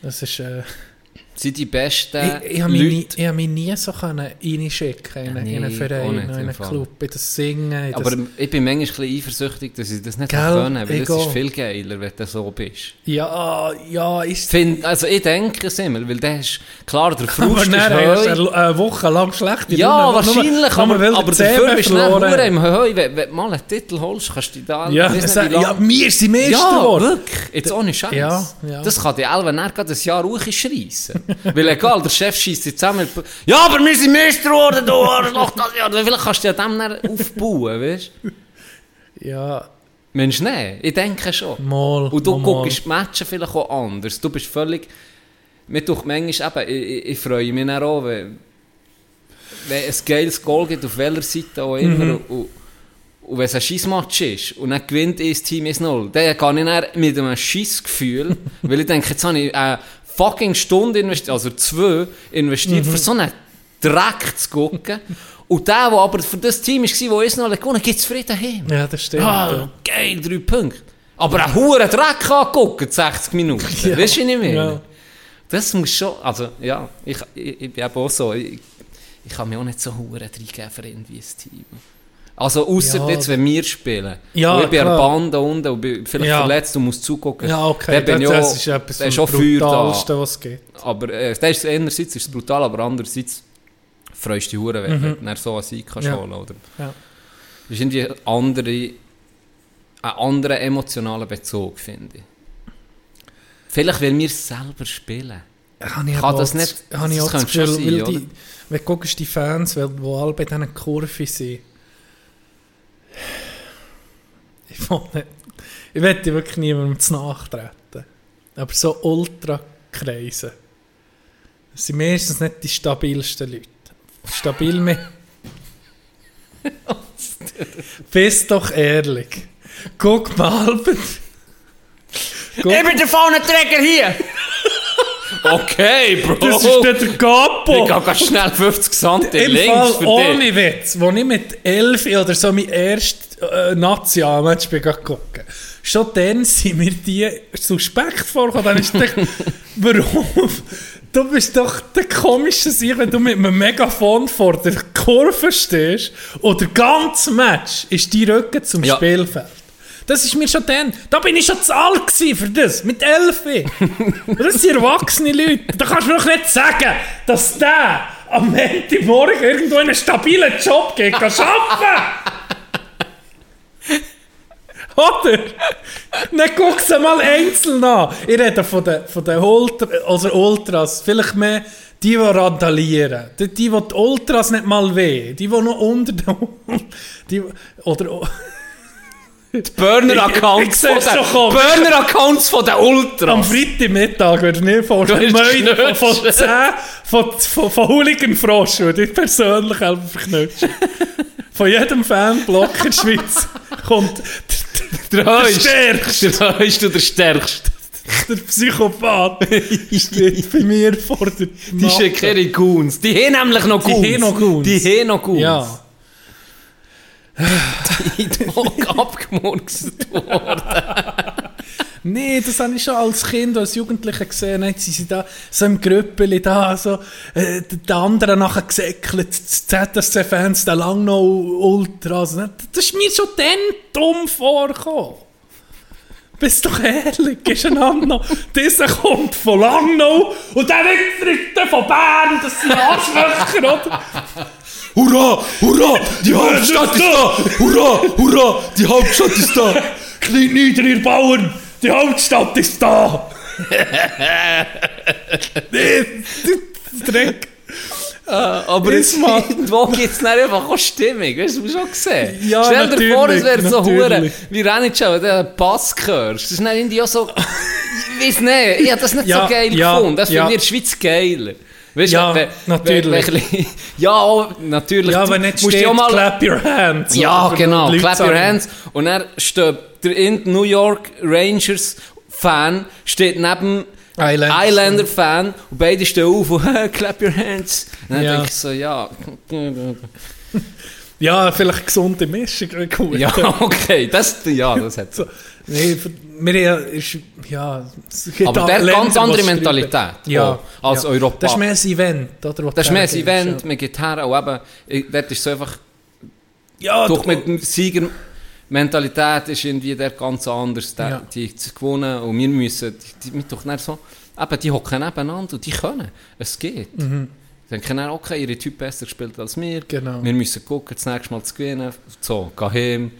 Das ist... Äh, Sind die besten ich, ich habe mich, nie- Leute... ich hab mich nie so können reinschicken in, Ja, einen- in einen Verein, in einen. Club, in das Singen. In das, Aber ich bin manchmal ein eifersüchtig, dass ich das nicht Gell, können weil das ist viel geiler, wenn du so bist. ja, ja, ist Find, also ich denke es immer, weil der ist, klar, der aber Frust ist dann höher. du eine, eine Woche lang schlecht. Ja, wahrscheinlich, aber, aber dafür bist du hure im Höhe. Wenn, wenn du mal einen Titel holst, kannst du dich da... Ja, nicht, lang- ja, wir sind Meister Ja, geworden. wirklich. Jetzt ohne Scheiß. Ja, ja. Das kann die Elva dann gerade ein Jahr schreissen. [laughs] Weil egal, der Chef schießt sich zusammen. Ja, aber wir sind Meister geworden, du Arschloch, das Jahr. Vielleicht kannst du ja dem dann aufbauen, weißt du? Ja, Mensch, nein, ich denke schon. mal. Und du mal, guckst die Matches vielleicht auch anders. Du bist völlig... Mir tut manchmal eben, ich, ich, freue mich dann auch, wenn, wenn ein geiles Goal gibt, auf welcher Seite auch immer, Mhm. und, und wenn es ein Scheissmatch ist und dann gewinnt das Team 1-0, dann kann ich dann mit einem Scheissgefühl, [laughs] weil ich denke, jetzt habe ich eine fucking Stunde investiert, also zwei, investiert, Mhm. für so einen Dreck zu gucken. Und der, der aber für das Team war, der 1-0 gewonnen hat, gibt es Frieden heim. Ja, das stimmt. Ah, geil, drei Punkte. Aber einen hohen Dreck angucken, 60 Minuten. [laughs] Ja. Weißt du, ich meine? Ja. Das muss schon, also ja, ich, ich, ich bin eben auch so, ich, ich kann mir auch nicht so hohen reingeben für irgendwie ein Team. Also außer Ja. jetzt, wenn wir spielen. Ja, und ich bin an der klar. Bande unten und bin vielleicht Ja. verletzt und muss zugucken. Ja, okay, Dann bin das, ich das auch- ist etwas da ist vom schon Feuer da. Was es gibt. Aber äh, das ist, einerseits ist es brutal, aber andererseits freust du dich wenn Mhm. du so einen Sieg kannst Ja. holen oder? Ja. Das ist irgendwie andere, einen anderen emotionalen Bezug, finde ich. Vielleicht, weil wir es selber spielen. Habe ich Kann das nicht- das- das auch das könnte schon sein, die, wenn du guckst, die Fans, die alle bei diesen Kurven sind, ich will ich werde wirklich niemandem zu nachtreten. Aber so Ultrakreise, das sind meistens nicht die stabilsten Leute. Stabil mehr. Bist doch ehrlich. Guck mal, Albert. Guck, Ich bin der Fahnenträger hier! Okay, Bro! das ist nicht der Capo. ich gehe ganz schnell 50 Cent links Fall für dich. ohne Witz, als ich mit 11 oder so mein erstes äh, Nazi-Match gucken schon dann sind mir die suspekt vorgekommen. Dann ist gedacht, [laughs] warum? Du bist doch der komische Sieg, wenn du mit einem Megafon vor der Kurve stehst und der ganze Match ist die Rücken zum Ja. Spielfeld. Das ist mir schon dann. Da bin ich schon zu alt für das. Mit 11. das sind erwachsene Leute. Da kannst du mir doch nicht sagen, dass der am Montagmorgen irgendwo in einen stabilen Job geht, kann arbeiten. Oder? Dann guck's mal einzeln an. Ich rede von den, von den Ultra, also Ultras, vielleicht mehr die, die randalieren. Die, die die Ultras nicht mal weh. Die, die noch unter den... Die, oder... Burner-Accounts Ich- von kommen. Burner-Accounts von den Am Ultras. Freitagmittag würde ich nicht vorstellen, Meute von, von geknutscht. 10, von, von, von Hooligan-Frosch würde ich persönlich verknutschen. Von jedem Fanblock in der Schweiz kommt Der der Höchste. Stärkste, Der Höchste und der Stärkste. der Psychopath, steht bei mir vor der Die schicken ihre Goons. Die haben nämlich noch Die Goons. haben noch Goons. Die haben noch Goons. Ja. Die [laughs] sind abgemurkst worden. Nee, das habe ich schon als Kind, als Jugendlicher gesehen. Jetzt sind sie da so im Grüppeli da, so, äh, die anderen nachher gesäckelt, die ZSC-Fans, der Langnau Ultras. Das ist mir schon dann dumm vorgekommen. Bist doch ehrlich, gehst einander noch. Dieser kommt von Langnau und der dritte von Bern, das sind Arschlöcher, oder? Hurra, hurra, die Hauptstadt ist da. [laughs] Hurra, hurra, die Hauptstadt ist da. Kniet nieder, ihr Bauern, die Hauptstadt ist da. [laughs] nee, Dreck. Aber Ist es mal- [laughs] irgendwo gibt es dann einfach auch Stimmung. Weißt du, hast du schon gesehen? Ja, Stell dir vor, es wäre so hure wie Renitschau, wenn du einen Pass hörst. Das ist dann irgendwie auch so... Ich weiß nicht, ich habe das nicht Ja, so geil ja, gefunden. Das ja. finde ich in der Schweiz geil. Weißt Ja, wenn- [laughs] natürlich. ja, auch, natürlich. Ja, wenn nicht steht, ja mal, clap your hands. Ja, genau. Clap your sagen, hands. Und dann steht der New York Rangers Fan steht neben Islanders. Islander Fan und beide stehen auf und [laughs] clap your hands. Und dann Ja. denke ich so, ja. [laughs] Ja, vielleicht gesunde Mischung. Gut. Ja, okay. Das, ja, das hat So, nee, wir ist, ja, es gibt Aber der hat Länder, ganz andere Mentalität, Ja, als ja. Europa. Das ist mehr ein Event, oder? Das ist mehr ein Event, Ja, man geht her, und eben, dort ist so einfach, ja du- mit Sieger Mentalität ist irgendwie der ganz anders, der, Ja. die haben gewonnen und wir müssen, die, die, doch nicht so, eben, die hocken nebeneinander und die können, es geht. Dann können okay, ihre Typ besser gespielt als wir, Mhm. Genau. wir müssen gucken, das nächste Mal zu gewinnen, so, geh heim,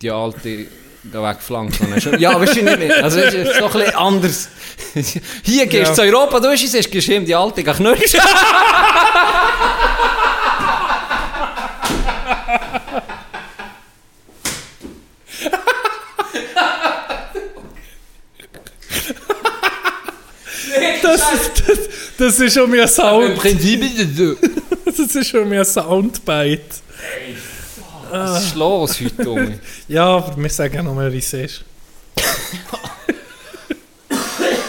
die alte, weggeflankt. Ja, weißt du nicht mehr. Also, es ist so ein bisschen anders. [laughs] Hier gehst du Ja. zu Europa, du hast es, heim, die alte, knutschen. [laughs] das, [laughs] das, das ist schon mehr Im Sound. Prinzip, Das ist schon mehr Soundbite. Was ist los heute, Junge? [laughs] Ja, aber wir sagen noch mal, wie es ist. [laughs]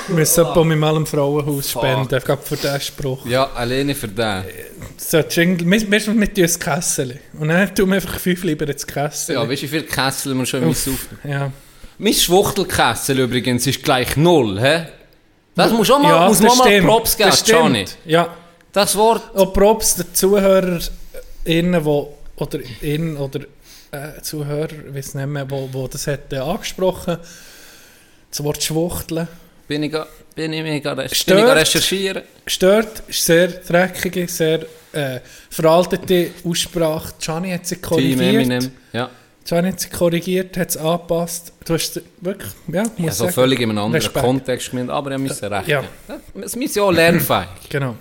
wir müssen etwa mit mal im Frauenhaus spenden, gerade für diesen Spruch. Ja, alleine für den. So, Jingle, wir, wir, tun ein Kessel. Und dann tun wir einfach fünf lieber ins Kessel. Ja, weißt du, wie viele Kessel wir schon im Uff, Saufen? ja. Mein Schwuchtelkessel übrigens ist gleich null, hä? Das muss auch mal, ja, muss das man mal Props geben. Johnny. Ja, Das Wort, auch Props den ZuhörerInnen, wo, oder in oder äh, Zuhörer, weiß nicht mehr, wo, wo das hat äh, angesprochen das Wort Schwuchteln. bin ich, bin ich mega recherchieren. Stört, ist sehr dreckige, sehr äh, veraltete Aussprache. Gianni hat sie Team korrigiert. Eminem. Ja. Gianni hat sich korrigiert, hat es angepasst. Du hast wirklich, ja, muss Ja, so sagen, völlig in einem anderen Respekt. Kontext gemeint, aber ich musste recht. Ja. Es müssen ja auch lernfähig. Genau.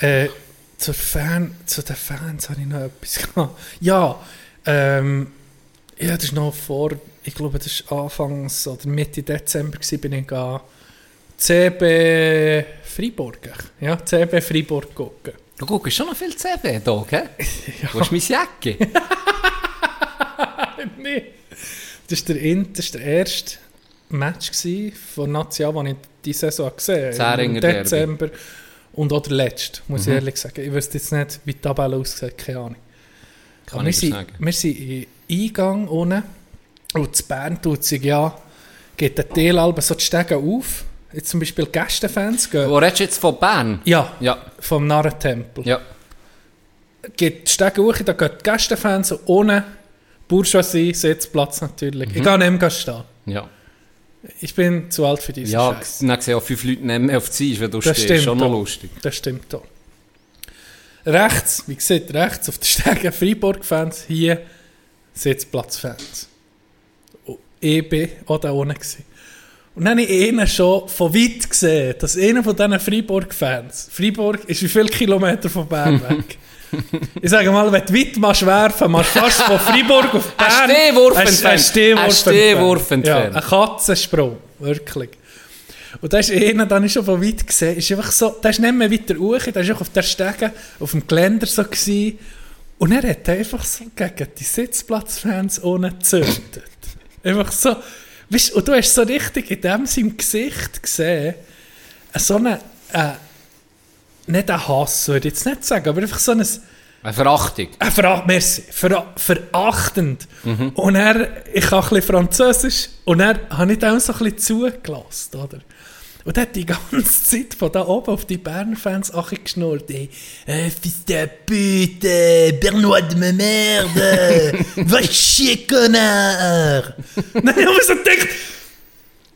Äh, zur Fan, zu den Fans habe ich noch etwas [laughs] gehabt. Ja, ähm, ja, das ist noch vor, ich glaube, das war Anfangs oder Mitte Dezember, gewesen, bin ich gegangen, CB Freiburg. Ja, CB Freiburg gucken. Du guckst schon noch viel CB da, gell? Wo ist meine Jacke? nee. Das war der, In- das ist der erste Match von National, den ich diese Saison gesehen habe. Im Derby. Und auch der letzte, muss Mhm. ich ehrlich sagen. Ich wüsste jetzt nicht, wie die Tabelle aussieht, keine Ahnung. Kann Aber wir ich dir sind, wir sind im Eingang unten und zu Bern tut sich ja, geht der Teelalbe so die Stege auf. Jetzt zum Beispiel Gästefans gehen. Wo redest du jetzt von Bern? Ja, Ja, vom Narrentempel. ja. Geht die Stege hoch, da gehen die Gästefans und ohne Bourgeoisie, Sitzplatz natürlich. Ich gehe nicht mehr stehen. Ja, Ich bin zu alt für diese ja Scheiße. dann sehen auch fünf Leute mehr auf die Zeit, wenn du Das stehst. stimmt Schon noch auch. lustig. Das stimmt auch. Rechts, wie gesagt, rechts auf der Stege Freiburg-Fans, hier Sitzplatz-Fans. Ich bin auch da unten. Gewesen. Und dann habe ich einen schon von weit gesehen, dass einer von diesen Freiburg-Fans, Freiburg ist wie viele Kilometer von Bern [laughs] weg? Ich sage mal, wenn du weit machst werfen, machst du fast von Freiburg auf Bern. Ein Stehwurf entfernt. Ein Stehwurf Ein Stehwurf entfernt. Ja, ein Katzensprung, wirklich. Und da ist einer, den ich schon von weit gesehen, ist einfach so, der ist nicht mehr weiter hoch, der auch auf der Stege, auf dem Geländer so gewesen. Und er hat einfach so gegen die Sitzplatzfans ohne gezündet. einfach so, weißt, und du hast so richtig in dem seinem Gesicht gesehen, so eine, äh, nicht ein Hass, würde ich jetzt nicht sagen, aber einfach so ein, Eine Verachtung. äh, vera merci, vera verachtend. Und er, ich kann ein bisschen Französisch und er habe ich dem so ein bisschen zugelassen, oder? Und er hat die [laughs] ganze Zeit von da oben auf die Bern-Fans geschnurrt. Ey, äh, fils de pute, Bernois de me merde, [laughs] va chier, connard. Dann habe ich mir so gedacht,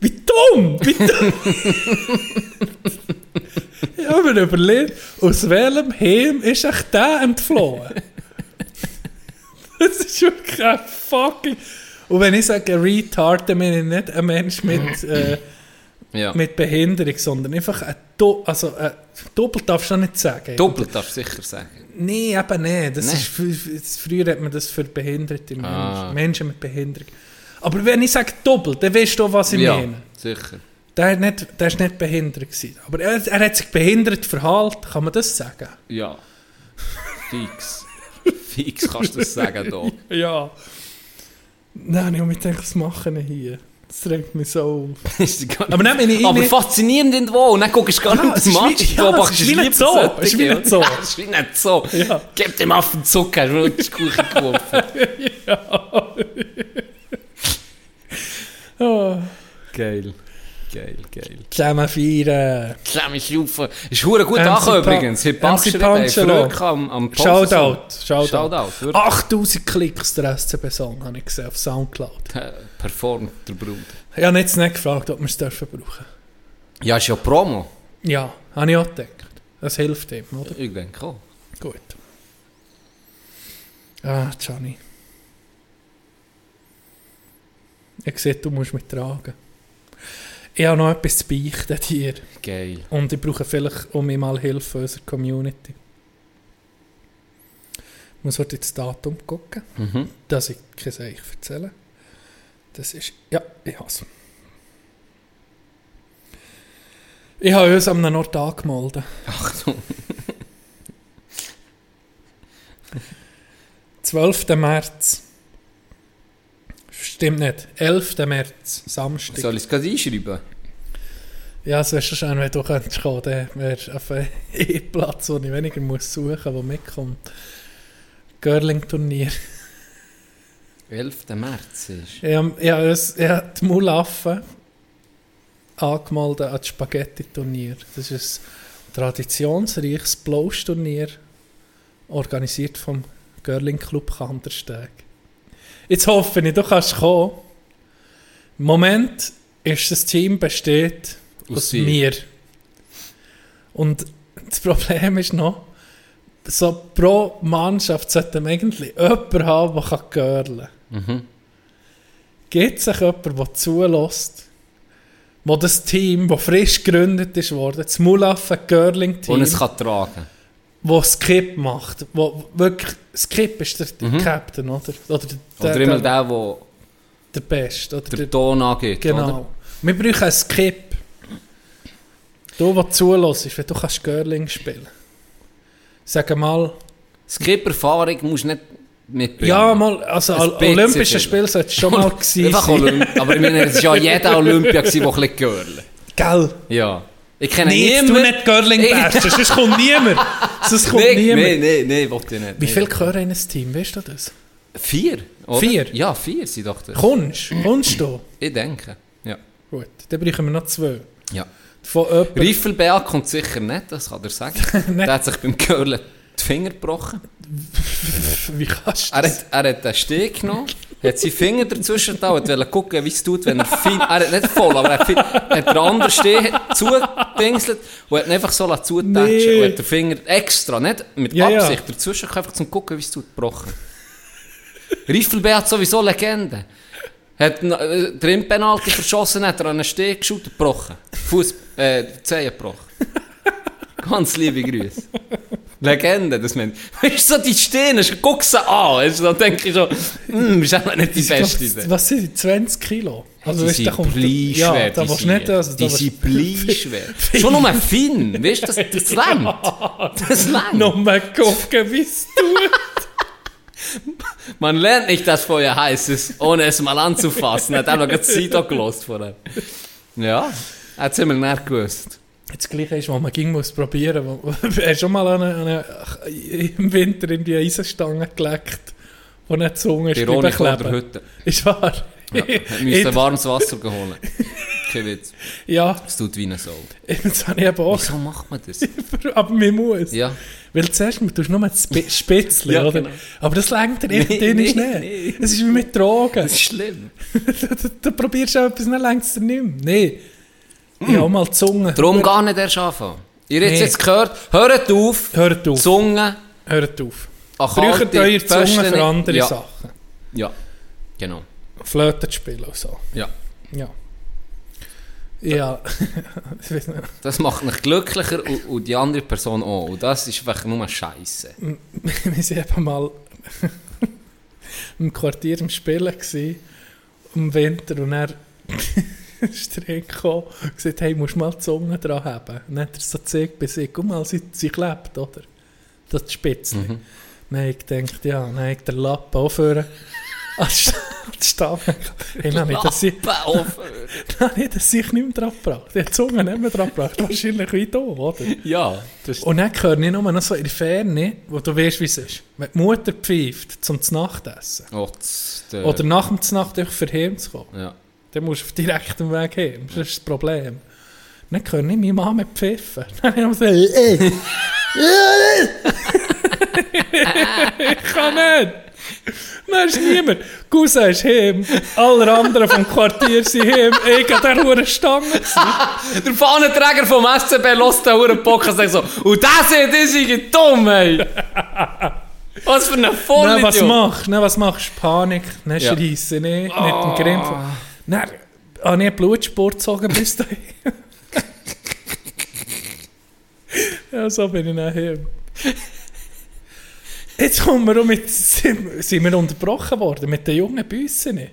wie dumm, wie dumm. [laughs] ich habe mir überlegt, aus welchem Heim ist echt der entflohen? [laughs] das ist wirklich ein fucking... Und wenn ich sage Retard, dann meine ich nicht ein Mensch mit, äh, Ja. mit Behinderung, sondern einfach ein... Do also, doppelt darfst du nicht sagen. Doppelt darfst du sicher sagen. Nein, eben nicht. Das Nee. ist früher hat man das für behinderte Menschen. Ah. Menschen mit Behinderung. Aber wenn ich sage doppelt, dann weißt du, was ich ja, meine. sicher. Der, hat nicht, der ist nicht behindert gewesen. Aber er, er hat sich behindert verhalten, kann man das sagen? Ja. Fix. Fix kannst du das sagen da. [laughs] Ja. Nein, ich habe mir gedacht, was machen hier? Das regt mich so auf. [laughs] Aber dann bin ich Aber nicht- faszinierend irgendwo. Und dann guckst du gar Ja, nicht wie- Match. ja, es beobachtest ist wie nicht so. Es ist wie ja. nicht so. Ja, es ist wie nicht so. Ja. [laughs] Gib dem Affen Zucker, hast du die Kuchen geworfen. Oh. Geil. Geil, geil. Zusammen feiern. Mich auf. Ist hure gut angekommen übrigens. Backschreiben, Panchelo. Früh am, am Shoutout. Shoutout. Shoutout. wirklich. 8000 Klicks der SCB-Song habe ich gesehen auf Soundcloud. Äh, Performt der Bruder. Ich habe jetzt nicht gefragt, ob wir es dürfen brauchen. Ja, ist ja Promo. Ja, habe ich auch gedacht. Das hilft ihm, oder? Ich denke auch. Gut. Ah, Gianni. Ich sehe, du musst mich tragen. Ich habe noch etwas zu beichten dir. Geil. Und ich brauche vielleicht um mich mal Hilfe unserer Community. Ich muss heute das Datum gucken, Mhm. dass ich kein Seich erzähle. Das ist... Ja, ich habe es. Ich habe uns an einem Ort angemeldet. Achtung. 12. März. Stimmt nicht. 11. März, Samstag. Soll ich es gerade einschreiben? Ja, es wäre schon schön, wenn du könntest kommen. Dann wäre auf [laughs] einen Platz, wo ich weniger muss suchen muss, der mitkommt. Girling-Turnier. 11. März ist. Ich habe, ich habe, uns- ich habe die Mulaffen angemeldet an das Spaghetti-Turnier. Das ist ein traditionsreiches Blows-Turnier, organisiert vom Girling-Club Kandersteg. Jetzt hoffe ich, du kannst kommen. Im Moment ist das Team besteht Aus aus mir. Und das Problem ist noch, so pro Mannschaft sollte man eigentlich jemanden haben, der kann görlen kann. Gibt es sich jemanden, der zulässt, wo das Team, das frisch gegründet ist worden, das Mulaffen Görling Team, Und es kann tragen. Wo Skip macht, wo wirklich, Skip ist der, der Captain, oder? Oder, der, Oder immer der, der der Beste, oder der Ton angeht. Genau. Oder? Wir brauchen einen Skip. Du, der zulässt, wenn du kannst Görling spielen Sag mal, Skip-Erfahrung musst du nicht mitbringen. ja, mal, also Ein Olympische. Spiele sollte es schon mal [laughs] gewesen sein. Aber ich meine, es war ja jeder Olympia, der ein bisschen Görle. Gell? Ja. Ich kenne jetzt du nicht Görling bashen, sonst kommt [laughs] niemand. Sonst kommt Nee, niemand. nee, nee, nee, wollte ich nicht. Wie Nee. viel gehören in ein Team, weißt du das? Vier, oder? Vier? Ja, vier sind doch das. Kommst Kommst du? Ich denke, ja. Gut, dann brauchen wir noch zwei. ja. Von Riffelbär kommt sicher nicht, das kann er sagen. [laughs] Der hat sich beim Görle die Finger gebrochen. [laughs] wie kannst du Er das? hat, er hat den Steg genommen, hat seine Finger dazwischen getan und wollte gucken, wie es tut, wenn er fein, er hat nicht voll, aber er hat, viel, hat den anderen Steg zugedingselt und hat ihn einfach so zutatschen Nee. und hat den Finger extra, nicht mit Ja, ja. Absicht, dazwischen gehabt, einfach zum gucken, wie es tut, gebrochen. Riffelbär hat sowieso Legende. Hat äh, drin Penalty verschossen, hat er an einen Steg geschossen, gebrochen. Fuß, äh, Zehen gebrochen. Ganz liebe Grüße. Legende, das meint. Weißt du, so die stehen, guck sie an. Weißt du, dann denke ich so, hm, ist auch nicht die beste Idee. was sind die? 20 Kilo? Also, die weißt da kommt- Ja, da die nicht... Also, da die sind bleischwer. [laughs] Schon nur ein Finn, weißt du, das, das. [laughs] Das langt. Noch mal gucken, wie es tut. [laughs] Man lernt nicht das Feuer heißes, ohne es mal anzufassen. Hat einfach gerade Sido gelost vorher. Ja, hat es immer nicht gewusst. Das Gleiche ist, was man ging muss probieren. wo- [laughs] Hast du schon mal an eine, eine, im Winter in die Eisenstange geleckt, wo die Zunge ist Ironie vor der kleben? Hütte. Ist wahr? Ja, [laughs] müssen warmes Wasser geholt. Kein Witz. ja, Es tut wie eine Sau. das habe ich eben auch. Wieso macht man das? [laughs] Aber man muss. Ja. Weil zuerst man tust nur das Spi- Spitzli, Ja, oder? genau. Aber das lenkt dir Nee, irgendwann nee, nicht. nee. Es ist wie mit Drogen. Das ist schlimm. du, du probierst auch etwas, dann lenkt es dir nicht mehr. Nee. Ich habe mal die Zunge. Darum gar nicht erst anfangen. Ihr habt Nee. jetzt gehört, hört auf, Hört auf. Zunge, Hört auf. Braucht kalte eure Zunge für andere ja. Sachen. Ja, genau. Flöten zu spielen und so. Ja. Ja. Ja. Ich weiss nicht. Das macht mich glücklicher und, und die andere Person auch. Und das ist einfach nur Scheiße. [laughs] wir waren eben mal [laughs] im Quartier im Spielen gewesen, im Winter und er [laughs] [laughs] ist der gekommen und gesagt, hey, musst du mal die Zunge dran haben. Und dann hat er so gezeigt bei sich, guck mal, sie, sie klebt, oder? Das Spitzli. Mhm. Dann habe ich gedacht, ja, dann habe ich den Lappen aufhören. Als Stange. Hey, dann habe ich das habe [laughs] sich nicht mehr dran gebracht. Die Zunge nicht mehr dran gebracht. Wahrscheinlich wie du, oder? ja, das ist Und dann höre ich nur noch so in der Ferne, wo du weißt, wie es ist. Wenn die Mutter pfeift zum Nachtessen. oh, Oder nach dem Znacht für heim zu kommen. Ja. Dann musst du auf direktem Weg heim. Das ist das Problem. Dann höre ich meine Mama pfeifen. [laughs] Dann habe ich so, ey, [laughs] ich kann nicht. Dann ist niemand. Cousin ist heim. Alle anderen vom Quartier sind heim. Ich habe der hure Stange. [laughs] Der Fahnenträger vom SCB lässt den Huren Bock und sagt so, und das ist dumm, ey. Was für ein Nein, Vollidiot. was machst du? Was machst du? Panik. Dann Ja. schreisse ich nicht. Mit dem Grimm. Dann habe ich einen Blutsport gezogen bis dahin. ja, so bin ich nachher. Jetzt kommen wir mit, sind, sind wir unterbrochen worden mit den jungen Büssen.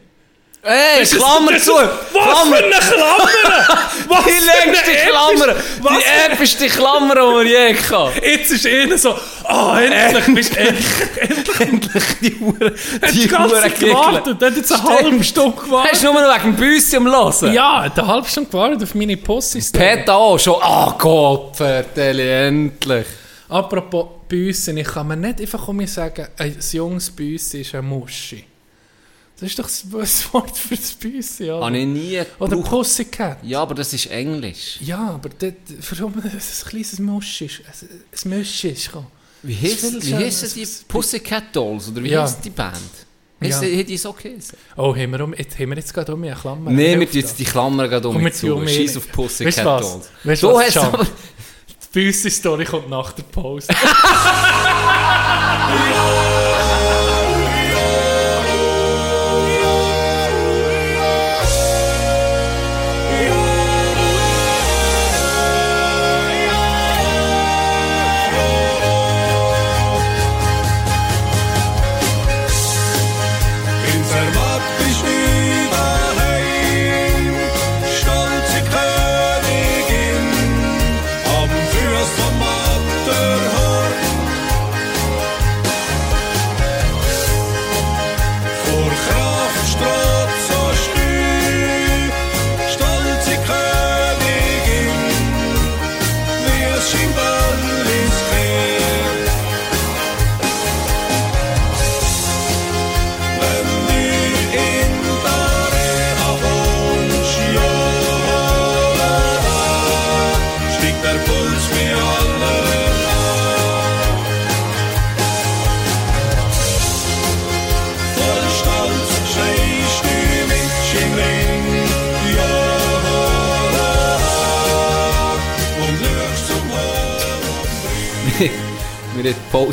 Ey, Klammer zu! Was Klammer! [laughs] für eine Klammer! Was Die längste Klammer! Was Die epischste Klammer, die wir je hatten. Jetzt ist einer so, ah, endlich bist du endlich. Endlich [laughs] die Huren. Die ganze Zeit gewartet. Hat jetzt eine halbe Stunde gewartet. Hast du nur noch wegen dem Büssi am Hören? Ja, eine halbe Stunde gewartet auf meine Pussy. Pet auch schon. Ah Gott, Verteli, endlich. Apropos Büssen, ich kann mir nicht einfach sagen, ein junges Büssi ist eine Muschi. Das ist doch das das Wort für das Büssi, oder? Habe ich nie Oder gebraucht. Pussycat. Ja, aber das ist Englisch. Ja, aber das, warum [laughs] es ein kleines Muschi ist, ein, ein ist. Wie Das heissen wie heissen die Pussycat Dolls? Oder wie Ja. heisst die Band? Ja. Heissen- Hat die so geheissen? Oh, haben wir, um, jetzt, haben wir jetzt gerade um eine Klammer? Nein, wir tun jetzt die Klammer gerade um zu. um Scheiß auf Pussycat? Dolls. Weißt du was, aber... Die Füße-Story kommt nach der Pause. [laughs]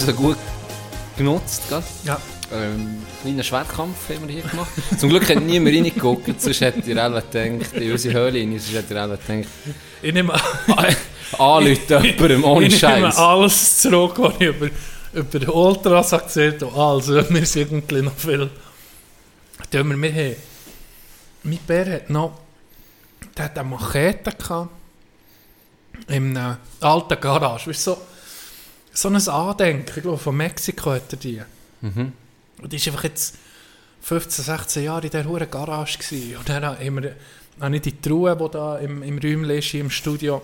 Pause gut genutzt, gell? ja. Ähm, kleinen Schwertkampf haben wir hier gemacht. [laughs] Zum Glück hat niemand reingeguckt, sonst hätte ihr alle gedacht, in unsere Höhle rein, sonst hätte ihr alle gedacht, Ich nehme, [laughs] anrufen jemandem ohne [laughs] ich nehme Scheiß. alles zurück, was ich über, über Ultras habe erzählt habe. Also, wir sind irgendwie noch viel. Tun wir, wir mein Bär hat noch, der hat eine Machete gehabt, in einer alten Garage. Weißt, du, so, so ein Andenken, ich glaube, von Mexiko hat er die. Und die ist einfach jetzt 15, 16 Jahre in dieser hohen Garage gewesen. Und dann haben wir, habe ich die Truhe, die da im, im Räumchen ist, im Studio,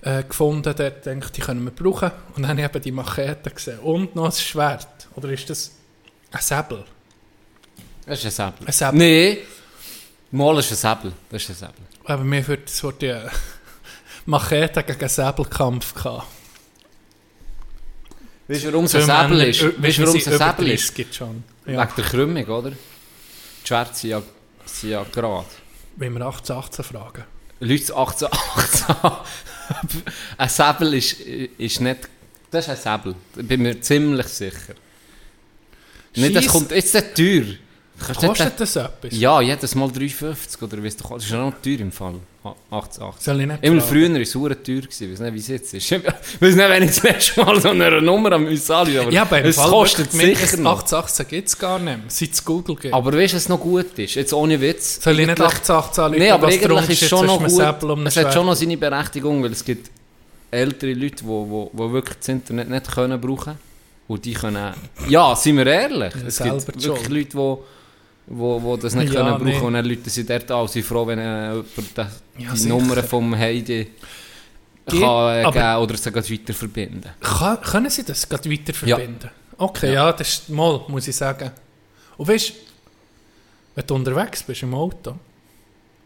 äh, gefunden. Dort denke die können wir brauchen. Und dann habe ich eben die Machete gesehen. Und noch ein Schwert. Oder ist das ein Säbel? Das ist ein Säbel. Ein Säbel. Nee, mal ist ein Säbel. Das ist ein Säbel. Aber mir wird so die [laughs] Machete gegen Säbelkampf gehabt. Weißt du, warum es ein Säbel ist? Weißt du, warum es ein Säbel ist? 30 gibt schon. Wegen Ja. der Krümmung, oder? Die Schwerter sind ja, sind ja gerade. Wenn wir 18, 18 fragen. Leute 18, 18. [laughs] ein Säbel ist, ist nicht. Das ist ein Säbel. Da bin mir ziemlich sicher. Nicht, das kommt jetzt nicht teuer. Kannst Kostet das etwas? Ja, jedes Mal 3,50 oder weißt du, das ist ja noch teuer im Fall. 18, 18. Soll ich nicht Immer fragen? früher war es verdammt teuer, ich weiß nicht, wie es jetzt ist. [laughs] Ich weiß nicht, wenn ich das letzte Mal so eine Nummer am uns anrufe, aber Ja, beim es Fall kostet sicher noch. 18, 18 gibt es gar nicht mehr. Seit es Google gibt. Aber weißt du, was noch gut ist? Jetzt ohne Witz. Soll ich nicht Eigentlich- 18, 18 anrufen, Nein, aber eigentlich ist schon noch gut. einem Es hat schon noch seine Berechtigung, weil es gibt ältere Leute, die wo, wo wirklich das Internet nicht können brauchen Und die können... Ja, sind wir ehrlich. Es gibt wirklich. Leute, die wo, wo das nicht Ja, können brauchen nee. und dann Leute sind dort sind froh, wenn äh, die, Ja, sicher. Nummern vom Heidi Geht, kann, äh, geben oder sie weiter verbinden. Kann, können Sie das gerade weiter verbinden? Okay, ja. das ist mal, muss ich sagen. Und weißt du, wenn du unterwegs bist im Auto,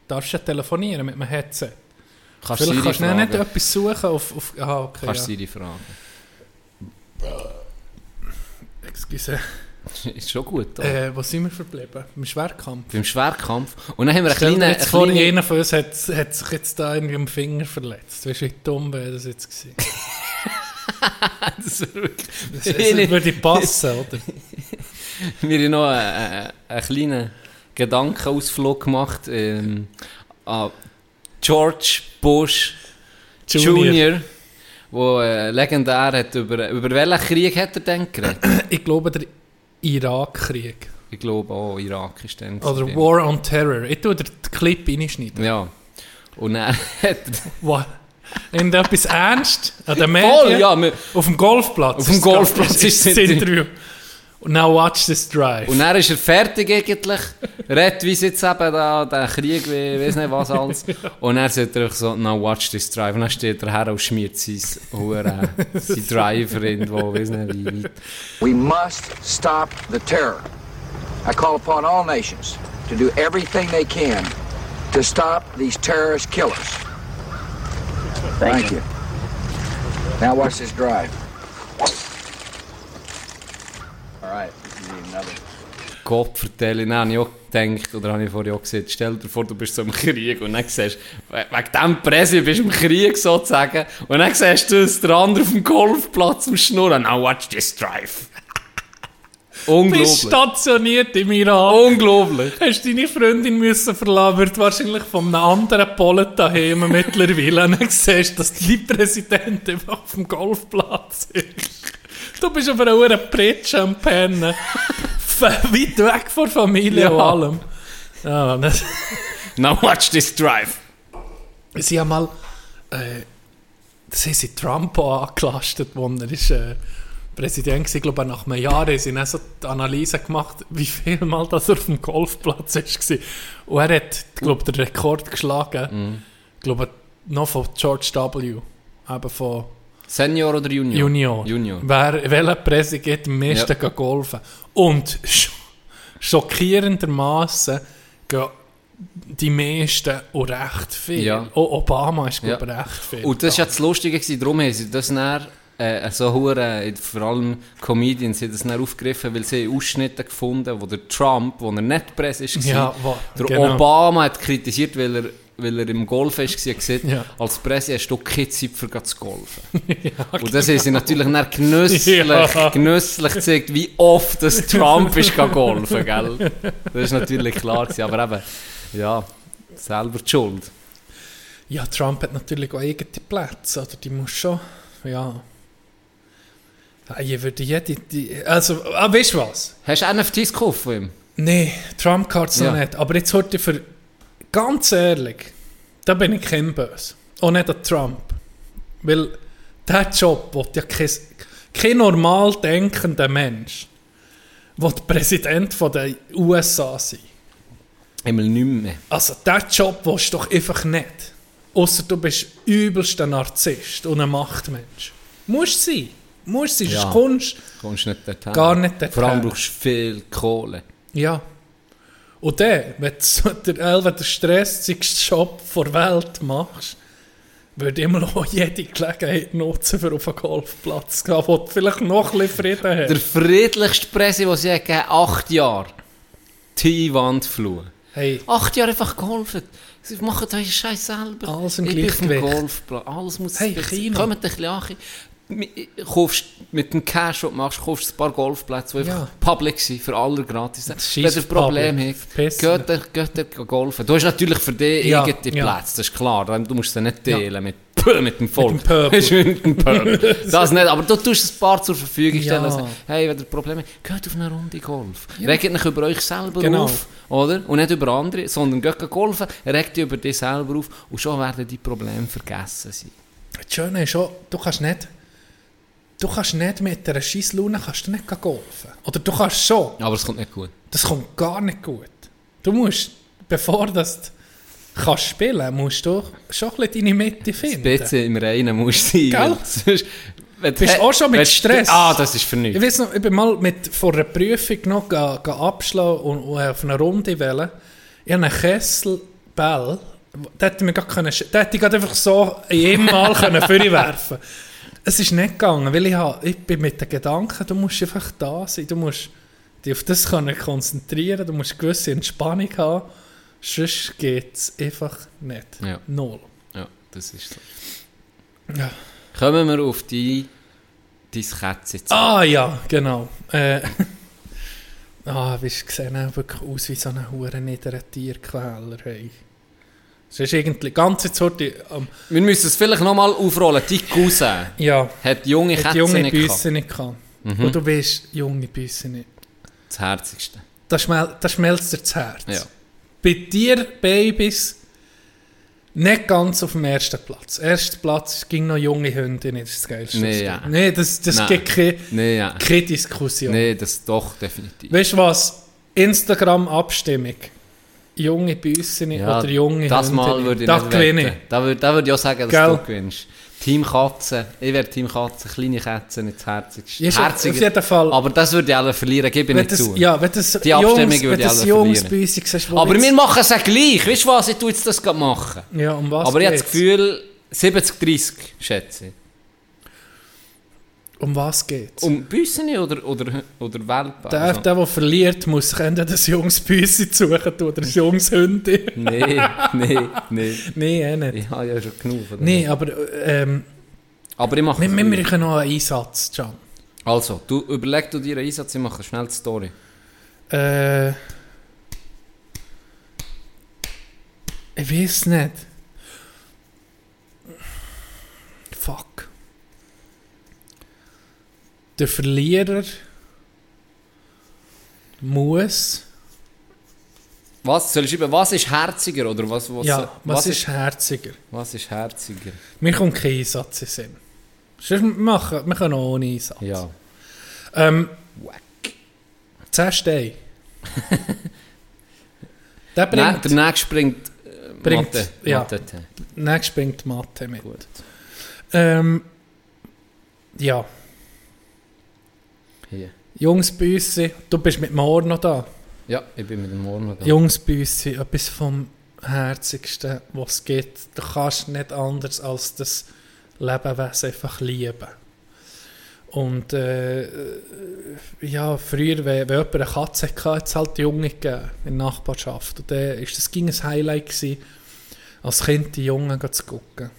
darfst du ja telefonieren mit einem Headset. Kannst du Vielleicht kannst du nicht etwas suchen auf... auf ah, okay, Kannst ja. Siri fragen. Excuse. [laughs] ist schon gut? Äh, wo sind wir verblieben? Im Schwerkampf. Beim Schwerkampf. Und dann haben wir Stell jetzt vor, kleinen- einer von uns hat, hat sich jetzt da irgendwie am Finger verletzt. Weißt [laughs] du, wie dumm wäre das jetzt gewesen? Das ist wirklich- würde passen, [laughs] oder? Wir haben noch einen, einen kleinen Gedankenausflug gemacht ähm, an George Bush Junior. Jr., wo äh, legendär hat über, über welchen Krieg hat er denn geredet? Ich glaube, der Irakkrieg. Ich glaube auch, Irak ist dann. Oder gewesen. War on Terror. Ich tue den Clip reinschneiden. Ja. Und er [laughs] hat er... Wow. Irgendetwas ernst an den Voll, ja. wir- Auf dem Golfplatz. Auf dem ist das Golfplatz ist das das Interview. Und now watch this drive. Und dann ist er fertig eigentlich, redet wie es jetzt eben da, der Krieg, wie weiß nicht was alles. [laughs] Und dann sagt er so, now watch this drive. Und dann steht er her und schmiert sein, Hure, sein [laughs] Driver irgendwo, weiß nicht wie weit. We must stop the terror. I call upon all nations to do everything they can to stop these terrorist killers. Thank, you. Now watch this drive. All right, you need another. Gott vertellen. Dann habe ich auch gedacht, oder habe ich vorher auch gesagt, stell dir vor, du bist so im Krieg und dann siehst du, we- wegen dem Präsident bist du im Krieg sozusagen und dann siehst du, dass der andere auf dem Golfplatz am Schnurren, now watch this drive. Bist Unglaublich. stationiert im Iran. Unglaublich. Hast deine Freundin müssen verlassen, wird wahrscheinlich von einem anderen Polen daheim mittlerweile. Und [laughs] dann siehst du, dass dein Präsident einfach auf dem Golfplatz ist. Du bist auf einer hohen Pritsche am Pennen. Weit weg von Familie Ja. und allem. Ja, das, Now watch this drive. sie haben mal, äh, das haben sie Trump auch angelastet, wo er ist, äh, Präsident war. Ich glaube, nach einem Jahr haben sie dann so die Analyse gemacht, wie viel Mal das er auf dem Golfplatz war. Und er hat, glaube, den Rekord geschlagen. Ich glaube, noch von George W. Eben von Senior oder Junior? Junior. Junior. Wer, welcher Präsident am meisten Ja. geht golfen Und sch schockierendermaßen gehen die meisten auch recht viel. Ja. Auch Obama ist, glaube Ja. recht viel. Und das war ja das Lustige, gewesen, darum haben sie das dann, äh, so hure, vor allem Comedians, haben das dann aufgegriffen, weil sie Ausschnitte gefunden wo der Trump, wo er nicht Präsident war, Ja, wo- der genau. Obama hat kritisiert, weil er, weil er im Golf war, gesagt, Ja. als Präsident hast du keine Zeit für zu golfen. [laughs] Und das haben sie natürlich dann genüsslich, [laughs] Ja. genüsslich gezeigt, wie oft das Trump ist golfen, gell? [laughs] Das ist natürlich klar gewesen, aber eben, ja, selber die Schuld. Ja, Trump hat natürlich auch eigene Plätze, oder? Die muss schon, ja. Ja, Ich würde jede, die, also, ah, weißt du was? Hast du NFTs gekauft von ihm? Nee, Trump-Cards noch Ja. nicht. Aber jetzt heute für, ganz ehrlich, da bin ich kein Böse. Auch nicht an Trump. Weil der Job will ja kein, kein normal denkender Mensch, will Präsident von der USA sein. Einmal nicht mehr. Also, diesen Job willst du doch einfach nicht. Außer du bist übelster Narzisst und ein Machtmensch. Musst sein. Musst sein, Ja. sonst kommst Kommst nicht dorthin. Gar nicht dorthin. Vor allem brauchst du viel Kohle. Ja. Und dann, wenn du so der, Elva der stressigste Job der Welt machst, würde ich immer noch jede Gelegenheit nutzen, für auf einen Golfplatz zu gehen, wo du vielleicht noch ein bisschen Frieden hast. Der friedlichste Presse, den sie hat gegeben acht Jahre. Die Einwandflur. Hey, Acht Jahre einfach geholfen. Sie machen euch Scheiß selber. Alles im Gleichgewicht. Golfplatz. Alles muss Hey, Kino. Kommt ein bisschen an. Kaufst mit dem Cash, was du machst, kaufst ein paar Golfplätze, die Ja. einfach public sind, für alle gratis. Wenn ihr ein Problem habt, geht ihr golfen. Du hast natürlich für dich Ja, eigene ja. Plätze, das ist klar. Du musst sie nicht Ja. teilen mit, [laughs] mit dem Volk. dem. Weisst du, mit dem. [laughs] [laughs] Das nicht, aber du tust ein paar zur Verfügung stellen. Ja. Hey, wenn ihr Probleme habt, geht auf eine Runde Golf. Regt nicht über euch selber Genau. auf, oder? Und nicht über andere, sondern geht golfen, regt dich über dich selber auf und schon werden die Probleme vergessen sein. das Schöne ist schon, du kannst nicht, du kannst nicht mit einer Scheisslaune kannst du nicht golfen. Oder du kannst schon, Aber es kommt nicht gut. das kommt gar nicht gut. Du musst, bevor das kannst spielen, musst du schon ein bisschen deine Mitte finden. bisschen im Reinen musst du sein. Gell? [laughs] sonst- wenn Bist du- auch schon mit du- Stress? Ah, das ist für Ich nichts. weiß noch, ich bin mal mit, vor einer Prüfung noch ga, ga abschlagen und, und auf eine Runde wählen. Ich habe einen Kesselball, den hätte ich mir gar können, den hätte ich einfach so in jedem Mal [laughs] können werfen Es ist nicht gegangen, weil ich, habe, ich bin mit den Gedanken, du musst einfach da sein, du musst dich auf das können konzentrieren, du musst eine gewisse Entspannung haben, sonst geht es einfach nicht. Ja. Null. Ja, das ist so. Ja. Kommen wir auf die dein Kätzchen zu. Ah ja, genau. Äh, [laughs] ah, wie gesehen, auch wirklich aus wie so ein hure niederer Tierquäler. Hey. Es ist irgendwie ganz jetzt heute, ähm, Wir müssen es vielleicht nochmal aufrollen. Dein Cousin ja, hat junge hat Kätzchen junge nicht gehabt. Büsse nicht gehabt. Mhm. Und du weißt, junge Büsse nicht. Das Herzigste. Da, schmel da schmelzt dir das Herz. Ja. Bei dir, Babys, nicht ganz auf dem ersten Platz. Erster Platz ging noch junge das ist das Geilste. Nee, ja. nee das, das Nein. gibt keine, Nee, ja. keine Diskussion. Nee, das doch, definitiv. Weißt du was? Instagram-Abstimmung. Junge Büsse Ja, oder junge das Hündin. Mal würde ich Da nicht gewinne wetten. Da würde, da würde ich auch sagen, dass Gell? du gewinnst. Team Katze, ich wäre Team Katze, kleine Katze, nicht das Herzigste. Ja, schon, Herziger. auf jeden Fall. Aber das würde ich alle verlieren, gebe ich nicht das, zu. ja, wenn das Die Abstimmung würde ich das alle Jungs verlieren. Wo Aber wir machen es ja gleich. Weißt du was, ich tue jetzt das gerade machen. Ja, um was Aber ich habe das geht's? Gefühl, 70-30, schätze ich. Um was geht's? Um Büssen oder, oder, oder Welpen? der, Also- der, der verliert, muss sich entweder ein junges Büssi suchen oder ein junges. [laughs] Nee, nee, nee. Nein, eh nicht. Ich habe ja schon genug. Nein, aber ähm, Aber ich mache wir, es wir machen noch einen Einsatz, Can. Also, du überleg du dir einen Einsatz, ich mache schnell die Story. Äh, ich weiß nicht. Fuck. Der Verlierer muss. Was? Soll ich schreiben, was ist herziger? Oder was, was, ja, was, ist herziger? Was ist herziger? Mir kommt kein Einsatz in Sinn. Sonst machen, wir können auch ohne Einsatz. Ja. Ähm, 10 Steine. [laughs] der Nein, bringt, der nächste bringt, äh, Bringt, Mathe. ja. Mathe. nächst bringt Mathe mit. Gut. Ähm, ja, Hier. Jungsbüsse, du bist mit Moor noch da. Ja, ich bin mit dem Morgen noch da. Jungsbüsse, etwas vom Herzigsten, was es gibt. Du kannst nicht anders als das Lebewesen einfach lieben. Und äh, ja, früher, wenn, wenn jemand eine Katze hatte, hat es halt Junge gegeben in der Nachbarschaft. Und dann ist das ging ein Highlight gewesen, als Kind die Jungen zu gucken.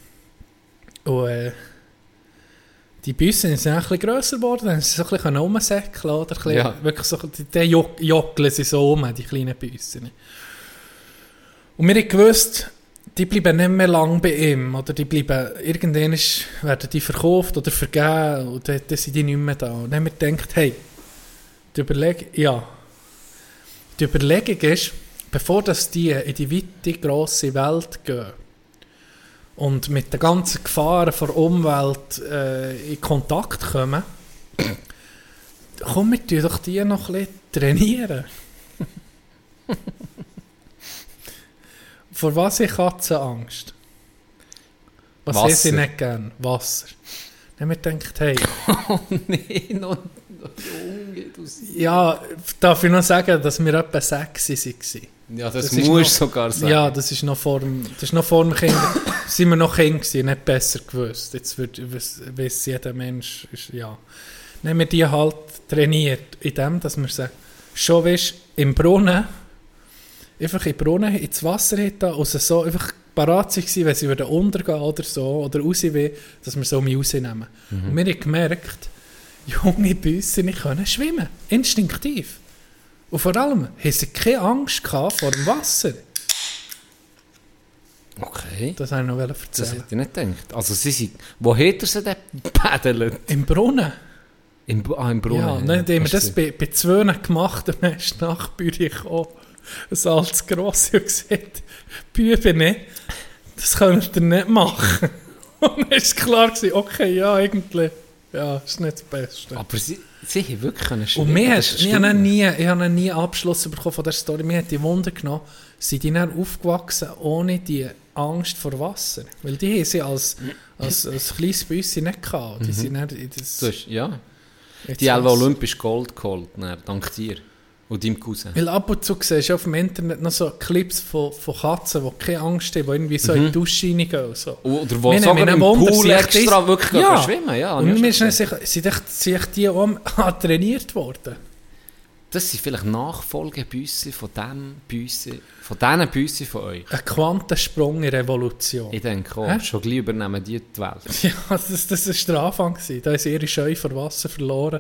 Und äh, die Büsse sind ein bisschen grösser geworden, dann sind sie so ein bisschen rumsäckeln, oder? Ein bisschen, Ja. Wirklich so, die, die jock- jockeln sie so um, die kleinen Büsse. Und wir haben gewusst, die bleiben nicht mehr lang bei ihm, oder die bleiben, irgendwann ist, werden die verkauft oder vergeben, und dann, dann sind die nicht mehr da. Und dann haben wir gedacht, hey, die Überlegung, ja, die Überlegung ist, bevor dass die in die weite, grosse Welt gehen und mit den ganzen Gefahren der Umwelt äh, in Kontakt kommen, komm, wir tun doch die noch ein bisschen trainieren. Vor was ich Katzen Angst? Was haben sie Wasser. nicht gern? Wasser. Dann haben wir gedacht, hey, [laughs] nee, noch, noch Junge, du Sie- ja, darf ich noch sagen, dass wir etwa sechs waren? Ja, das, Das du noch- sogar sagen. Ja, das ist noch vor dem, das ist noch vor dem Kind, [laughs] sind wir noch Kind gewesen, nicht besser gewusst. Jetzt wird, weiss jeder Mensch, ist, ja. Haben wir die halt trainiert, in dem, dass wir sie schon, weißt, im Brunnen, einfach im Brunnen ins Wasser hätten und sie so einfach parat waren, wenn sie würden untergehen oder so, oder raus will, dass wir so um rausnehmen. Und wir haben gemerkt, junge Büsse nicht können schwimmen. Instinktiv. Und vor allem haben sie keine Angst gehabt vor dem Wasser. Okay. Das wollte ich noch Das erzählen. hätte ich nicht gedacht. Also sie sind... Wo hat er sie denn gepaddelt? Im Brunnen. Im, ah, im Brunnen. ja, und dann haben wir das bei, bei zwei gemacht und dann ist die Nachbüre gekommen. Ein altes Grosse und gesagt, Bübene, das könnt ihr nicht machen. [laughs] Und dann war klar, gewesen, okay, ja, eigentlich, ja, ist nicht das Beste. Aber sie, sie haben wirklich können Und schwimmen. mir Das ist ich habe nie, ich habe nie Abschluss bekommen von der Story. Mir hat die Wunder genommen, sind die dann aufgewachsen ohne die Angst vor Wasser? Weil die haben sie als, als, als kleines Büsschen nicht gehabt. Die sind dann in das, Du hast, ja. Die haben Wasser. olympisch Gold geholt, dann, dank dir. Und deinem Cousin. Weil ab und zu siehst du auf dem Internet noch so Clips von, von Katzen, die keine Angst haben, die irgendwie so in die Dusche reingehen. und So. Oder wo Wir sogar im Wunder, Pool sind extra das- wirklich Ja. schwimmen. Ja, Und ist dann gesehen. sich- sind sind die auch [laughs] trainiert worden. Das sind vielleicht Nachfolgebüsse von dem Büsse, von diesen Büsse von euch. Ein Quantensprung in Revolution. Ich denke auch, Hä? schon gleich übernehmen die die Welt. [laughs] Ja, das, das ist der Anfang. gewesen. Da sie ihre Scheu vor Wasser verloren.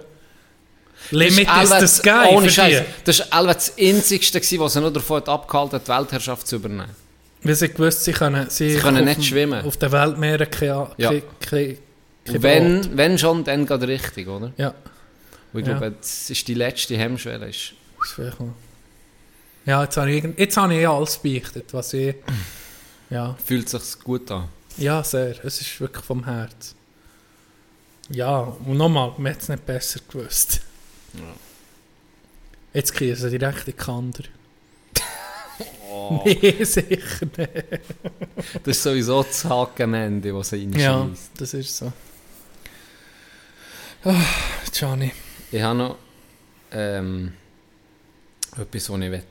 Limit Das is Elva- the sky Ohne Scheiß. Das war das Einzigste, was sie nur davon abgehalten hat, die Weltherrschaft zu übernehmen. Weil sie gewusst, sie können, sie Sie können nicht dem- schwimmen. Auf den Weltmeeren keine, Ja. keine, keine, wenn, wenn schon, dann geht richtig, oder? Ja, Und ich Ja. glaube, das ist die letzte Hemmschwelle. Ist, ist Ja, jetzt habe ich, jetzt habe ich ja alles beichtet, was ich... Ja, fühlt sich gut an. ja, sehr. Es ist wirklich vom Herz. Ja, und nochmal, man hat es nicht besser gewusst. Jetzt kriegen sie direkt in die Kander. [laughs] Nee, sicher nicht. Das ist sowieso das Haken am Ende, was sie Ja, reinschießt. das ist so. Ah, Gianni. Ich habe noch ähm, etwas, was ich will.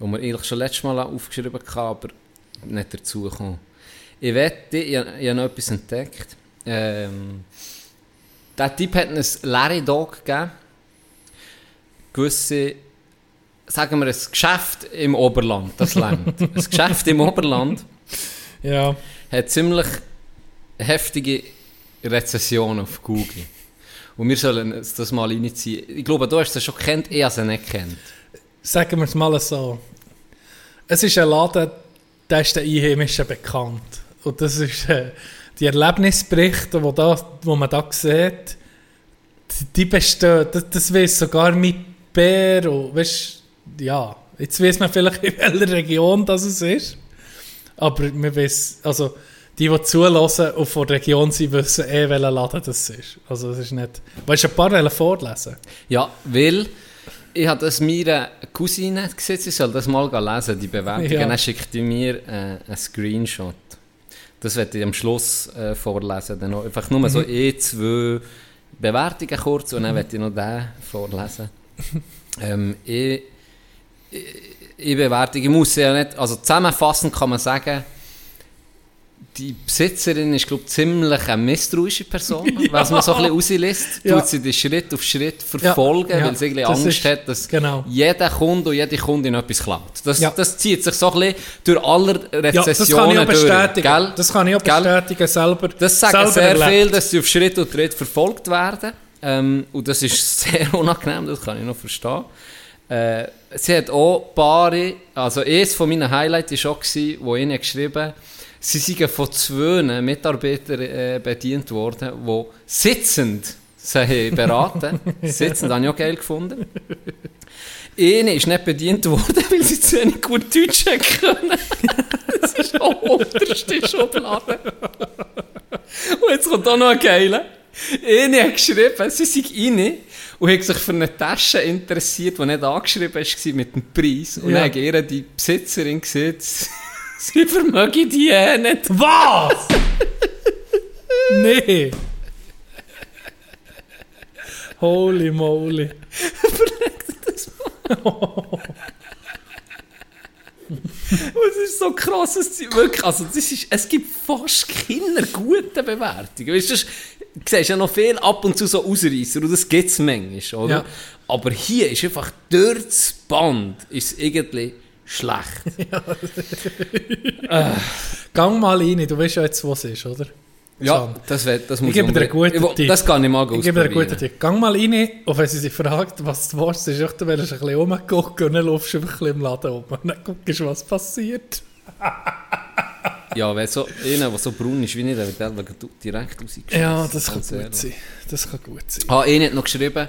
Wo wir eigentlich schon letztes Mal aufgeschrieben haben, aber nicht dazu gekommen. Ich wette, ich, ich habe noch etwas entdeckt. Ähm, Der Typ hat einen Larry Dog gegeben. Gewisse, sagen wir, ein Geschäft im Oberland, das längt. [laughs] ein Geschäft im Oberland Ja. hat ziemlich heftige Rezession auf Google. Und wir sollen das mal reinziehen. Ich glaube, du hast es schon kennt, ich habe es nicht kennt. Sagen wir es mal so. Es ist ein Laden, der ist den Einheimischen bekannt. Und das ist äh, die Erlebnisberichte, die da, wo man da sieht, die, die bestehen. Das, das weiß sogar mit Bär. Und, weißt, ja, jetzt weiß man vielleicht, [laughs] in welcher Region das es ist. Aber man weiß, also die, die zulassen und von der Region sind, wissen eh, welcher Laden das ist. Also es ist nicht... Willst du ein paar wollen vorlesen? Ja, weil ich habe das meiner Cousine gesehen, sie soll das mal lesen, die Bewertung. Ja. Dann schickt die mir äh, einen Screenshot. Das werde ich am Schluss äh, vorlesen. Dann noch, einfach nur so eh zwei Bewertungen kurz und dann werde ich noch den vorlesen. [laughs] ähm, ich, ich, ich Bewertung, ich muss ja nicht, also zusammenfassend kann man sagen, die Besitzerin ist, glaube ich, ziemlich eine misstrauische Person, [laughs] was man so ein bisschen rauslässt. Ja. Tut sie die Schritt auf Schritt verfolgen, Ja, ja. weil sie irgendwie Das Angst ist- hat, dass genau. jeder Kunde und jede Kundin etwas klaut. Das, Ja. das zieht sich so ein bisschen durch alle Ja, das kann ich Rezessionen auch bestätigen. durch. Das kann ich auch bestätigen, selber. Das sagen selber sehr erlebt. viel, dass sie auf Schritt und Tritt verfolgt werden. Ähm, und das ist [laughs] sehr unangenehm, das kann ich noch verstehen. Äh, sie hat auch Paare, also eines von meinen Highlights war auch, gewesen, wo ihnen geschrieben sie seien von zwei Mitarbeitern äh, bedient worden, die sitzend sie [laughs] beraten Sitzend habe ich auch geil gefunden. Eine ist nicht bedient worden, [laughs] weil sie zu wenig gut Deutsch können. Das ist auch unterste Schublade. Und jetzt kommt auch noch ein Geiler. [laughs] Eine hat geschrieben, sie sei rein und hat sich für eine Tasche interessiert, die nicht angeschrieben war mit dem Preis. Und Ja. dann hat ihr die Besitzerin gesagt, [laughs] sie vermöge die eh nicht. Was? [laughs] nee. Holy moly. Und es ist so krass, dass sie wirklich, also das ist, es gibt fast keine guten Bewertungen. Weißt das- du siehst ja noch viel ab und zu so Ausreißer und das gibt es manchmal, oder? Ja. Aber hier ist einfach durch das Band ist irgendwie schlecht. [laughs] Gang mal rein, du weißt ja jetzt, was es ist, oder? Ja, das, wird, das muss Ich gebe dir einen guten Tipp. Das kann ich mal Ich gebe dir einen guten. Tipp. Gang mal rein, und wenn sie sich fragt, was du willst, ist, echt, dann willst du ein bisschen rumgucken und dann laufst du einfach ein bisschen im Laden um. Und dann guckst du, was passiert. [laughs] [laughs] Ja, wenn so einer, der so braun ist wie ich, der wird der direkt rausgeschossen. Ja, das kann gut ehrlich. sein. Das kann gut sein. Ah, einer hat noch geschrieben,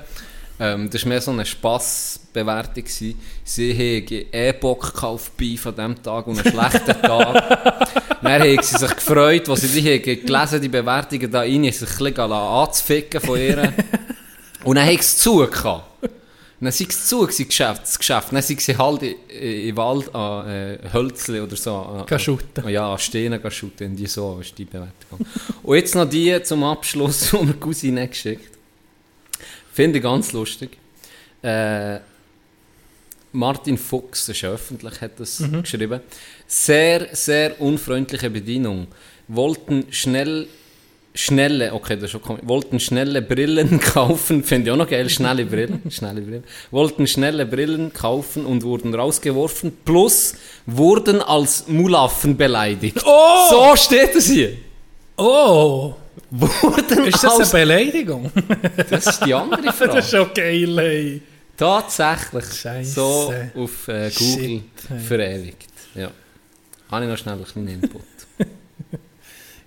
ähm, das war mehr so eine Spassbewertung. gewesen. Sie haben E-Bock gekauft Beef an diesem Tag und einen schlechten [laughs] Tag. Dann haben sie sich gefreut, als sie die haben gelesen die Bewertungen da rein, sich ein bisschen anzuficken von ihr. Und dann haben sie es zugehabt. Dann sind sie zu, gewesen, Geschäft, das Geschäft. Dann sind sie halt in, in Wald an äh, Hölzli oder so. An, an- Ja, an Steinen shooten. Und die so ist die Bewertung. Und jetzt noch die zum Abschluss, [laughs] die mir Cousine geschickt Finde ich ganz lustig. Äh, Martin Fuchs, das ist ja öffentlich, hat das geschrieben. Sehr, sehr unfreundliche Bedienung. Wollten schnell, schnelle, okay, das ist schon komisch. Wollten schnelle Brillen [laughs] kaufen, finde ich auch noch geil, schnelle Brillen, [laughs] schnelle Brillen. Wollten schnelle Brillen kaufen und wurden rausgeworfen, plus wurden als Mulaffen beleidigt. Oh! So steht es hier. Oh! Wurden Ist das eine als, Beleidigung? das ist die andere Frage. [laughs] das ist schon geil, ey. Tatsächlich Scheisse. so auf äh, Google Shit, hey. verewigt. Ja. Habe ich noch schnell einen kleinen Input.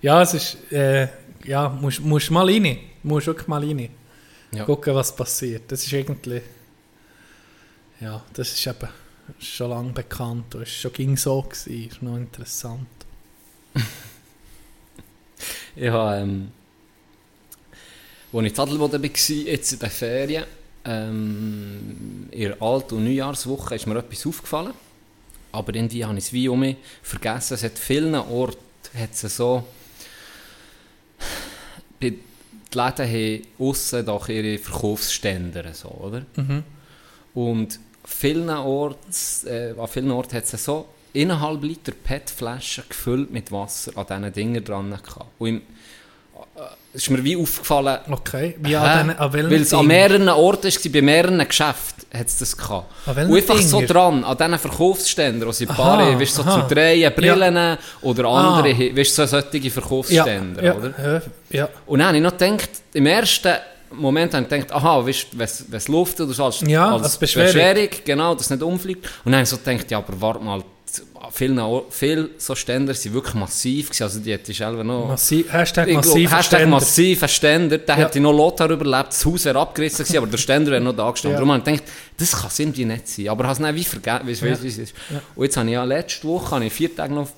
Ja, es ist, äh, ja, musst, musst mal rein. Musst wirklich mal rein. Ja. Gucken, was passiert. Das ist irgendwie, ja, das ist eben schon lange bekannt. Das ist schon ging so gewesen. Ist noch interessant. [laughs] Ich habe, ähm, als ich in Adelboden war, jetzt in den Ferien, ähm, in der Alt- und Neujahrswoche, ist mir etwas aufgefallen. Aber irgendwie habe ich es wie um mich vergessen. Es hat vielen Orten hat es so... Die Läden haben aussen doch ihre Verkaufsstände, so, oder? Und vielen Orts, äh, an vielen Orten hat es so eineinhalb Liter PET-Flaschen gefüllt mit Wasser an diesen Dingen dran gehabt. Und im, ist mir wie aufgefallen, Okay. Wie an, den, an Weil es an mehreren Orten war, bei mehreren Geschäften hat es das gehabt. Und einfach so Dinger? dran, an diesen Verkaufsständen, wo sie Paare, weißt du, so aha. zu drehen, Brillen oder andere, Ah. weißt du, so solche ja, Verkaufsstände, ja, oder? Ja, ja. Und dann habe ich noch gedacht, im ersten Moment habe ich gedacht, aha, weißt du, wenn es Luft oder so, als, Ja, als als Beschwerung. genau, dass es nicht umfliegt. Und dann habe ich so gedacht, ja, aber warte mal, viele, viele so Ständer sind wirklich massiv gewesen, also die hätte ich selber noch... Massiv, Hashtag Ich massiv Hashtag massiver Ständer, der Ja. hätte noch Lothar überlebt, das Haus wäre abgerissen gewesen, aber der Ständer wäre noch da gestanden. Ja. Darum habe ich gedacht, das kann es irgendwie nicht sein. Aber ich habe es dann wie vergessen, weißt du, Ja. wie es ist. Und jetzt habe ich ja letzte Woche, habe ich vier Tage noch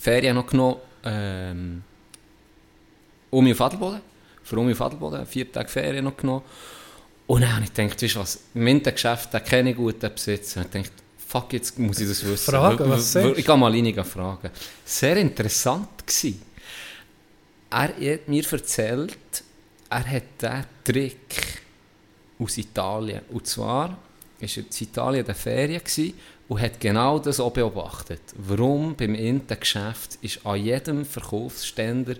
Ferien noch genommen, ähm, Umi auf Adelboden, für Umi auf Adelboden, vier Tage Ferien noch genommen. Und dann habe ich gedacht, weißt du was, mein Geschäft, den kenne ich gut, den Besitzer. Ich dachte, fuck, jetzt muss ich das wissen. Fragen, was sagst du? Ich gehe mal rein fragen. Sehr interessant war. Er hat mir erzählt, er hat diesen Trick aus Italien. Und zwar war er in Italien in der Ferien und hat genau das auch beobachtet. Warum beim Intergeschäft ist an jedem Verkaufsständer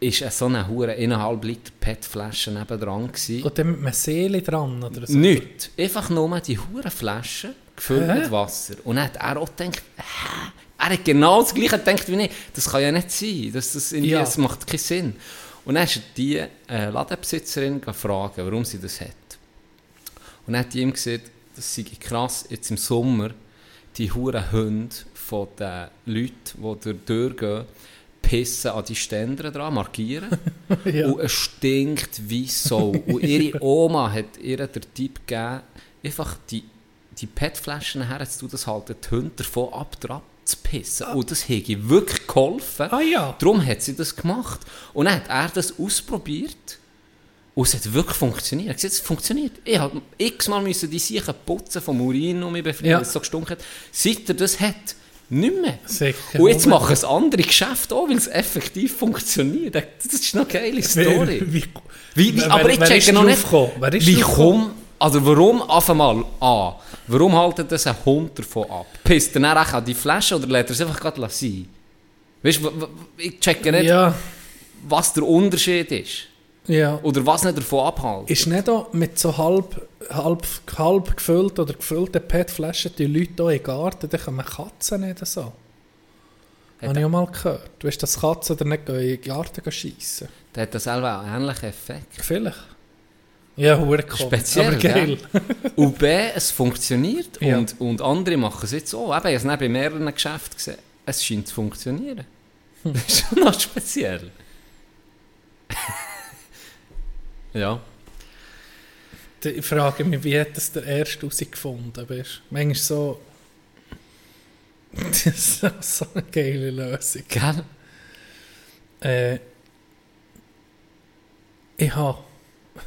ist so eine hure 1,5 Liter PET-Flasche nebendran gewesen. Und dann mit einer Seele dran oder so. Nichts. Einfach nur die hure Flasche gefüllt Hä? mit Wasser. Und dann hat er auch gedacht, hä? Er hat genau das Gleiche gedacht wie ich. Das kann ja nicht sein. Das, das, irgendwie, Ja. das macht keinen Sinn. Und dann ist die äh, Ladenbesitzerin gefragt, warum sie das hat. Und dann hat die ihm gesagt, das sei krass, jetzt im Sommer, die huren Hunde von den Leuten, die durch die Tür gehen, pissen an die Ständer dran, markieren. [laughs] Ja. Und es stinkt wie so. Und ihre Oma hat ihr den Tipp gegeben, einfach die, die PET-Flaschen her, jetzt tut das halt die Hunde davon ab, dran zu pissen. Und das hätte wirklich geholfen. Ah ja. Darum hat sie das gemacht. Und dann hat er das ausprobiert. Und es hat wirklich funktioniert. Er hat gesagt, es funktioniert. Ich habe x-mal müssen die Sicher putzen vom Urin um mich befreien, Ja. weil es so gestunken hat. Seit er das hat, nicht mehr. Sicher. Und jetzt machen es andere Geschäfte auch, weil es effektiv funktioniert. Das ist eine geile Story. Wie, Wie, wie, Wer- aber ist checke noch nicht, wie komm, also warum, auf einmal, A, warum haltet das ein Hund davon ab? Pisst er dann auch an die Flasche oder lässt er es einfach gerade sein? Weißt du, ich checke nicht, ja, was der Unterschied ist. ja. Oder was nicht davon abhält. Ist nicht auch mit so halb, halb, halb gefüllt oder gefüllten PET-Flaschen die Leute hier im Garten, dann können Katzen nicht so. Habe ich auch mal gehört. Du weißt, dass Katzen dann nicht in den Garten schiessen. Der hat das selber einen ähnlichen Effekt. Vielleicht. Ja, komisch. Speziell, Aber geil. Und B, es funktioniert Ja. und, und andere machen es jetzt auch. Eben, ich habe es bei mehreren Geschäften gesehen. Es scheint zu funktionieren. Hm. Das [laughs] ist schon noch speziell. [laughs] ja. Ich frage mich, wie hat das der Erste herausgefunden? Manchmal so... [laughs] Das ist so eine geile Lösung. Gell? Äh, ich habe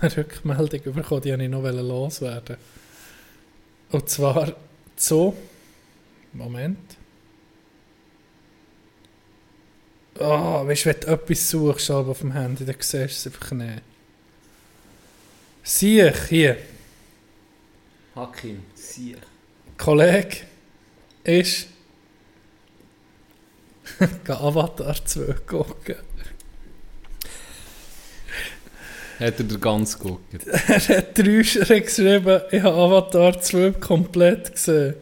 eine [laughs] Rückmeldung bekommen, die ich noch loswerden. Und zwar so. Moment. Oh, weißt du, wenn du etwas suchst aber auf dem Handy, dann siehst du es einfach nicht. Sieh ich hier, Hakim, sieh. Kollege ist. [laughs] Geh Avatar 2 gucken. Hat er dir ganz geguckt? [laughs] Er hat drei geschrieben, ich habe Avatar 2 komplett gesehen.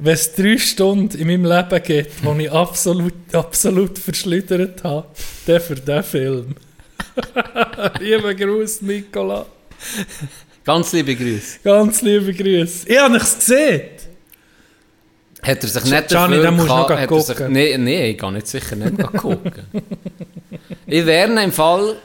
Wenn es drei Stunden in meinem Leben gibt, wo ich absolut, absolut verschlittert habe, dann für diesen Film. [laughs] Lieber Gruß, Nicola. Ganz liebe Grüße. Ganz liebe Grüße. Ich habe nichts gesehen. Hat er sich nicht Gianni, dafür gehabt- hat er sich, nee, nee, ich gehe nicht sicher nicht gucken. ich wäre im Fall...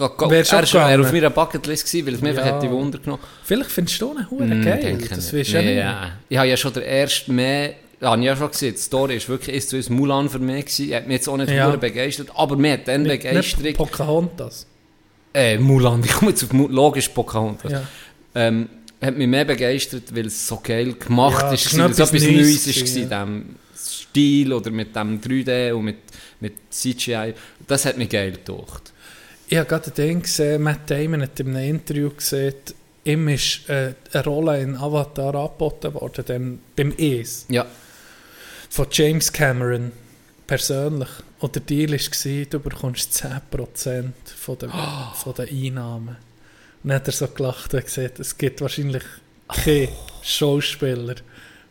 Er ist schon gegangen? auf meiner Bucketlist gewesen, weil es mich Ja. einfach hätte Wunder genommen. Vielleicht findest du ihn hure Hm, geil. Das nicht. weißt du ja Nee, nicht. Ich habe ja schon der erste mehr... Ja, habe ich ja schon gesehen, die Story ist wirklich ist zu uns Mulan für mich gewesen. Hat mich jetzt auch nicht Ja. begeistert, aber mir hat dann Nicht, nicht Begeisterung... Pocahontas. Äh, Mulan, [laughs] ich komme jetzt auf Mu logisch Pocahontas. Ja. Ähm, hat mich mehr begeistert, weil es so geil gemacht Ja, ist, weil es etwas Neues gewesen, in diesem Stil oder mit dem 3D und mit, mit CGI. Das hat mich geil gedacht. Ich habe gerade Ding gesehen, Matt Damon hat in einem Interview gesehen, ihm ist äh, eine Rolle in Avatar angeboten worden, dann beim Es, Ja, von James Cameron. persönlich. Oder der Deal war, du bekommst 10% von den, [gasps] von den Einnahmen. Und dann hat er so gelacht und gesagt, es gibt wahrscheinlich keinen Schauspieler,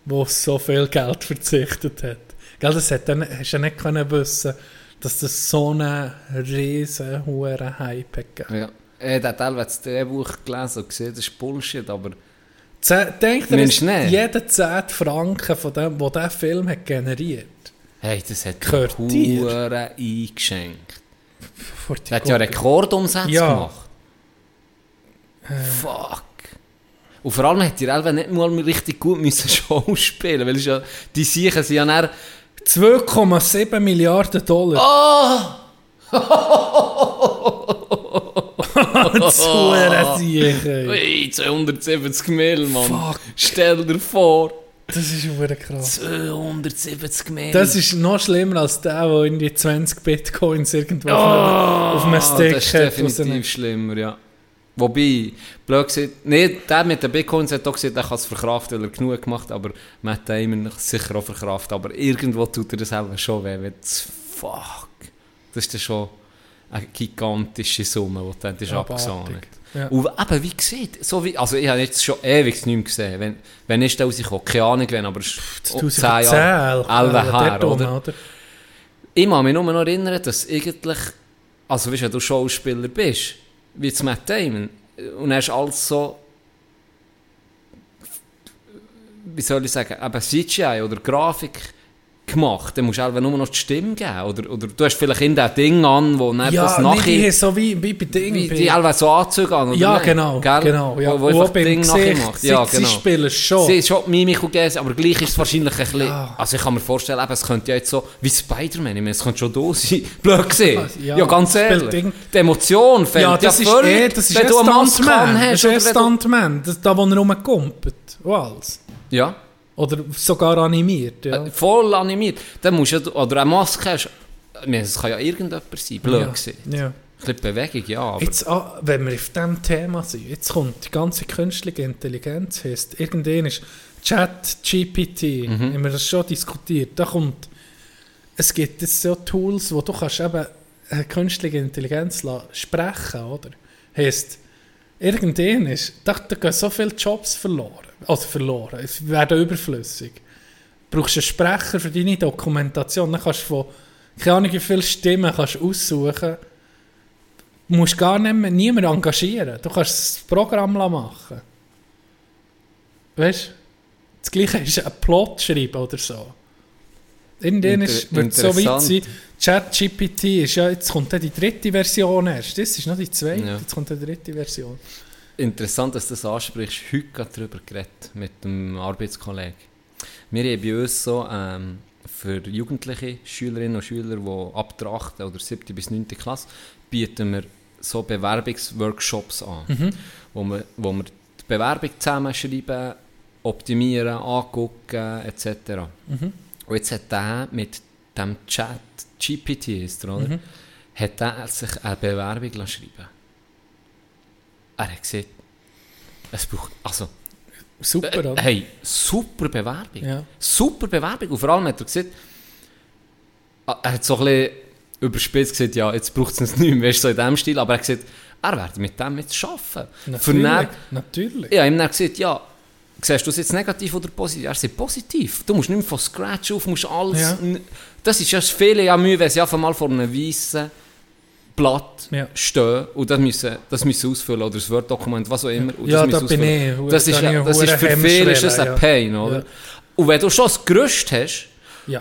der so viel Geld verzichtet hat. Gell, das hat dann, hast du ja nicht können wissen, dass das so einen riesen hohen Hype gegeben. Ja. Er hat teilweise das Drehbuch gelesen und gesehen, das ist Bullshit, aber Denkt ihr, jeder 10 Franken, von dem, wo dieser Film hat generiert hey, das hat Gehört dir? Eingeschenkt. vor die Er hat ja Rekordumsätze Ja. gemacht. Fuck. Und vor allem hätte Elva nicht mal richtig gut müssen [laughs] Schauspielen, weil es ja, die Siechen sind ja dann... 2,7 Milliarden Dollar. Oh! Zu einer Sieche. Ui, 270 Mil, Mann. Fuck. Stell dir vor. Das ist hure krass. 270 Mil. Das ist noch schlimmer als der, der irgendwie 20 Bitcoins irgendwo einem, auf einem Stick Ah, das ist hat. definitiv schlimmer, ja. Wobei, blöd gesagt, nee, der mit den Bitcoins hat auch gesagt, er kann es verkraften, weil er genug gemacht aber Matt Damon sicher auch verkraften. Aber irgendwo tut er das selber schon weh. wenn es- Fuck. Das ist dann schon eine gigantische Summe, die dann ist Abartig. abgesahnet. Ja. Und eben, wie gesagt, so wie, also ich habe jetzt schon ewig nicht mehr gesehen. Wenn, wenn ist der rausgekommen? Keine Ahnung, wenn, aber es ist auch 10 Jahre, 11 her, oder? Ich kann mich nur noch erinnern, dass eigentlich, also weißt, du, wenn du Schauspieler bist, wie jetzt Matt Damon, und hast alles so, wie soll ich sagen, eben CGI oder Grafik gemacht, dann musst du einfach nur noch die Stimme geben. Oder, oder du hast vielleicht in das Ding an, wo dann Ja, das nachher, haben so wie, wie bei Ding. wie die einfach so Anzüge an, oder ja, nicht? genau. Gell? genau ja. Wo, wo einfach Ding nachher macht. sie, Ja, sie genau. spielen es schon. Sie ist schon Mimik und Geste, aber gleich ist es wahrscheinlich ein bisschen... Ja. Also ich kann mir vorstellen, eben, es könnte ja jetzt so wie Spider-Man, ich meine, es könnte schon da sein. [laughs] Blöd gesehen. Ja, Ja, ganz ehrlich. Ding- Die Emotion fällt ja, ja, das ist völlig, eh, das ist wenn du einen Stuntman. hast. Das ist du- Stuntman. Da, wo er rumkumpelt. Und alles. Ja, Oder sogar animiert. Ja. äh, voll animiert. Dann musst du, oder eine Maske hast, es kann ja irgendjemand sein, blöd ja. ja. Ein bisschen Bewegung, ja, aber... Jetzt, ah, wenn wir auf diesem Thema sind, jetzt kommt die ganze künstliche Intelligenz, heisst, irgendwann ist Chat, GPT, Mhm. haben wir das schon diskutiert, da kommt, es gibt jetzt so Tools, wo du kannst eben eine künstliche Intelligenz lassen, sprechen, oder? Heisst, irgendwann ist, da, da gehen so viele Jobs verloren, also verloren, es werden überflüssig. Du brauchst einen Sprecher für deine Dokumentation, dann kannst du von, keine Ahnung wie viele Stimmen kannst du aussuchen, Du musst gar nicht mehr, niemand engagieren. Du kannst das Programm machen. Weißt du? Das Gleiche ist ein Plot schreiben oder so. Irgendwann Inter- wird es so weit sein. ChatGPT ist ja, jetzt kommt dann die dritte Version erst. Das ist noch die zweite, Ja. jetzt kommt die dritte Version. Interessant, dass du das ansprichst. Heute gerade darüber geredet mit einem Arbeitskollegen. Wir haben bei uns so ähm, für jugendliche Schülerinnen und Schüler, die ab der 8. oder 7. bis 9. Klasse, bieten wir so Bewerbungsworkshops an, wo, wir, wo wir die Bewerbung zusammenschreiben, optimieren, angucken etc. Und jetzt hat der mit dem Chat, GPT ist er, oder? Hat er sich eine Bewerbung lassen schreiben Er hat gesagt, es braucht, also, Super, oder? hey, super Bewerbung. Ja. Super Bewerbung. Und vor allem hat er gesagt, ah, er hat so ein bisschen überspitzt gesagt, ja, jetzt braucht es nicht mehr, weißt, so in diesem Stil, aber er hat gesagt, er werde mit dem jetzt arbeiten. Natürlich. dann, natürlich. ja, ihm dann gesagt, ja, siehst du das jetzt negativ oder positiv? Er sagt, positiv. Du musst nicht mehr von Scratch auf, musst alles... Ja. Das ist ja viele ja Mühe, wenn sie einfach mal vor einem weißen Blatt Ja. stehen und das müssen, das müssen ausfüllen oder das Word-Dokument, was auch immer. Ja, das da bin ausfüllen. ich. Das Da ist, ja, das ist für viele ist das ein ja. Pain, oder? Ja. Und wenn du schon das Gerüst hast,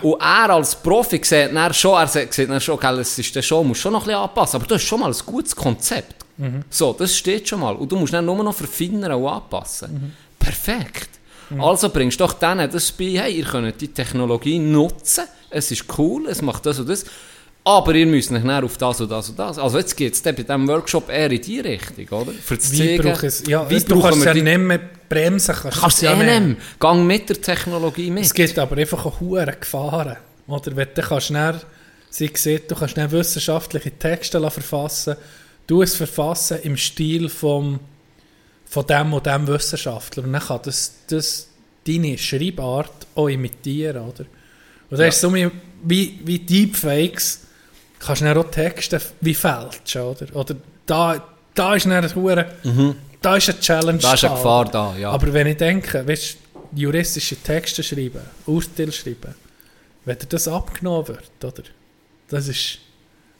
und er als Profi sieht dann schon, er sieht dann schon, gell, es ist dann schon, musst schon noch ein bisschen anpassen, aber du hast schon mal ein gutes Konzept. Mhm. So, das steht schon mal. Und du musst dann nur noch verfeinern und anpassen. Mhm. Perfekt. Also bringst doch denen das bei, hey, ihr könnt die Technologie nutzen, es ist cool, es macht das und das, aber ihr müsst nicht näher auf das und das und das. Also jetzt geht es bei diesem Workshop eher in die Richtung, oder? Für zu Wie zeigen, es? Ja, wie du kannst wir ja die... nicht mehr bremsen. Kannst, Kannst du ja ja nicht. nicht. Gang mit der Technologie mit. Es gibt aber einfach auch hohe Gefahren. Oder wenn du kannst dann, sie sieht, du kannst dann wissenschaftliche Texte verfassen, du es verfassen im Stil vom, von dem und dem Wissenschaftler. Und dann kann das, das deine Schreibart auch imitieren, oder? Und das Ja. ist so, wie, wie Deepfakes kannst du auch Texte wie fälschen, oder? Oder da, da ist eine Hure, da ist eine Challenge. Mhm. Da ist eine Gefahr da, ja. Aber wenn ich denke, weißt du, juristische Texte schreiben, Urteil schreiben, wenn dir das abgenommen wird, oder? Das ist,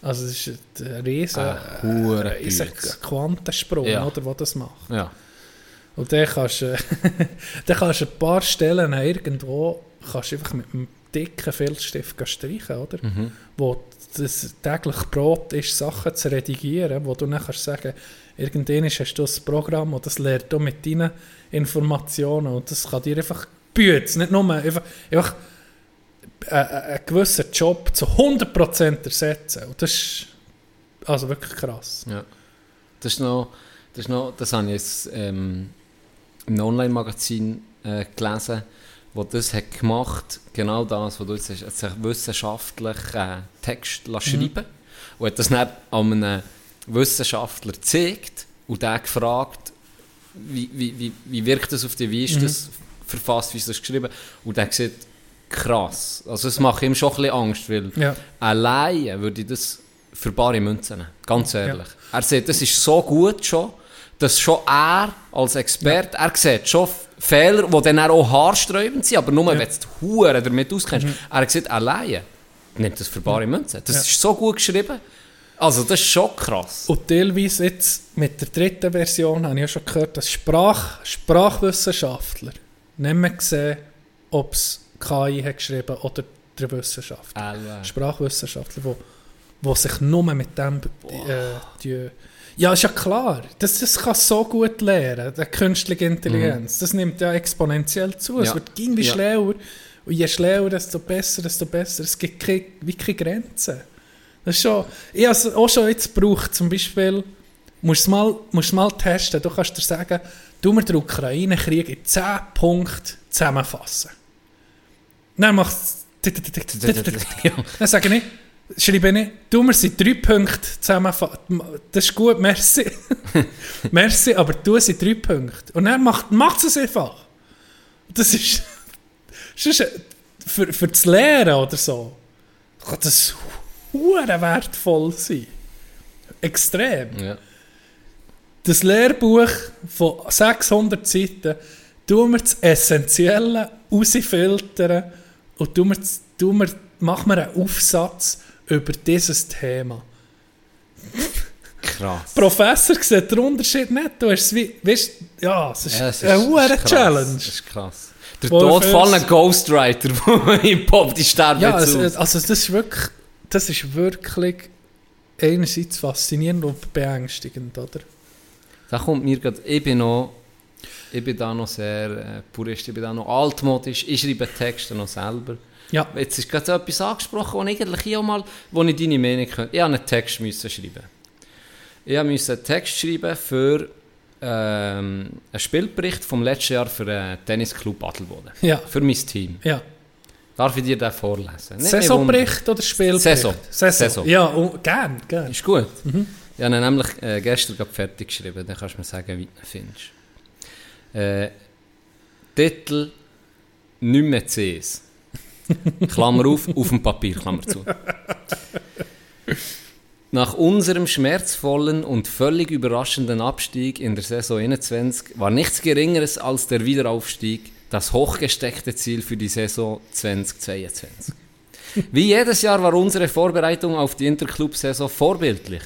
also das ist ein riesen, Ah, hure ein riesen Bütz. Quantensprung, Ja. oder, der das macht. Ja. Und dann kannst du, [laughs] dann kannst du ein paar Stellen irgendwo kannst einfach mit einem dicken Filzstift streichen, oder? Mhm. Wo das täglich Brot ist, Sachen zu redigieren, wo du dann kannst sagen, irgendwann hast du das Programm und das lernt du mit deinen Informationen und das kann dir einfach büten, nicht nur einfach, einfach einen, einen gewissen Job zu 100% ersetzen. Und das ist also wirklich krass. Ja. Das ist noch, das ist noch, das habe ich jetzt ähm, im Online-Magazin äh, gelesen, wo das hat gemacht, genau das, was du jetzt hast, hat sich wissenschaftlich äh, Text lassen schreiben und hat das dann an einem Wissenschaftler gezeigt und der gefragt, wie, wie, wie, wie wirkt das auf dich, wie ist das verfasst, wie ist das geschrieben? Und der sieht, krass, also es macht ihm schon ein bisschen Angst, weil Ja. alleine würde ich das für bare Münzen nehmen, ganz ehrlich. Er sieht, das ist so gut schon, dass schon er als Experte, er sieht schon Fehler, die dann auch haarsträubend sind, aber nur wenn du die Huren damit auskennst. Er sieht alleine, nimmt das für bare Münzen. Das Ja. ist so gut geschrieben. Also das ist schon krass. Und teilweise jetzt mit der dritten Version habe ich ja schon gehört, dass Sprach, Sprachwissenschaftler nicht mehr gesehen, ob es KI hat geschrieben oder der Wissenschaftler. Sprachwissenschaftler, wo, wo sich nur mit dem äh, die, ja, ist ja klar, das, das kann so gut lernen, die künstliche Intelligenz. Das nimmt ja exponentiell zu. Es Ja. wird irgendwie Ja. schlauer. Und je schlauer, desto besser, desto besser. Es gibt keine, wie keine Grenzen. Das ist schon, ich habe es auch schon jetzt gebraucht, zum Beispiel, musst du mal, musst mal testen, du kannst dir sagen, du mir den Ukraine-Krieg in 10 Punkten zusammenfassen. Dann machst du [laughs] Dann sage ich, schreibe ich, du mir sind drei Punkte zusammenfassen. Das ist gut, merci. [laughs] merci, aber du sind drei Punkte. Und dann macht, macht es einfach. Das ist, das ist für, für das Lehren oder so, kann das hure wertvoll sein. Extrem. Ja. Das Lehrbuch von 600 Seiten, tun wir das Essentielle rausfiltern und tun wir, tun wir, machen wir einen Aufsatz über dieses Thema. Krass. Professor sieht den Unterschied nicht. Du hast es wie, weißt, ja, es ist Ja, es eine hohe. Challenge. Das ist krass. Der Wo Tod für von uns- einem Ghostwriter, [laughs] der im Pop die sterben Ja, also, also das ist wirklich, das ist wirklich einerseits faszinierend und beängstigend, oder? Da kommt mir gerade, ich bin noch, ich bin da noch sehr äh, puristisch, ich bin da noch altmodisch, ich schreibe Texte noch selber. Ja. Jetzt ist gerade so etwas angesprochen, wo ich eigentlich hier auch mal, wo ich deine Meinung könnte. Ich musste einen Text müssen schreiben. Ich musste einen Text schreiben für ähm, einen Spielbericht vom letzten Jahr für den Tennisclub Adelboden. Ja. Für mein Team. Ja. Darf ich dir den vorlesen? Nicht Saisonbericht oder Spielbericht? Saison. Saison. Saison. Ja, oh, gern, gern. Ist gut. Ich habe ihn nämlich äh, gestern gerade fertig geschrieben, dann kannst du mir sagen, wie du ihn findest. Äh, Titel «Nicht mehr Cs». [laughs] Klammer auf, auf dem Papier, Klammer zu. Nach unserem schmerzvollen und völlig überraschenden Abstieg in der Saison 21 war nichts Geringeres als der Wiederaufstieg das hochgesteckte Ziel für die Saison 2022. Wie jedes Jahr war unsere Vorbereitung auf die Interclub-Saison vorbildlich.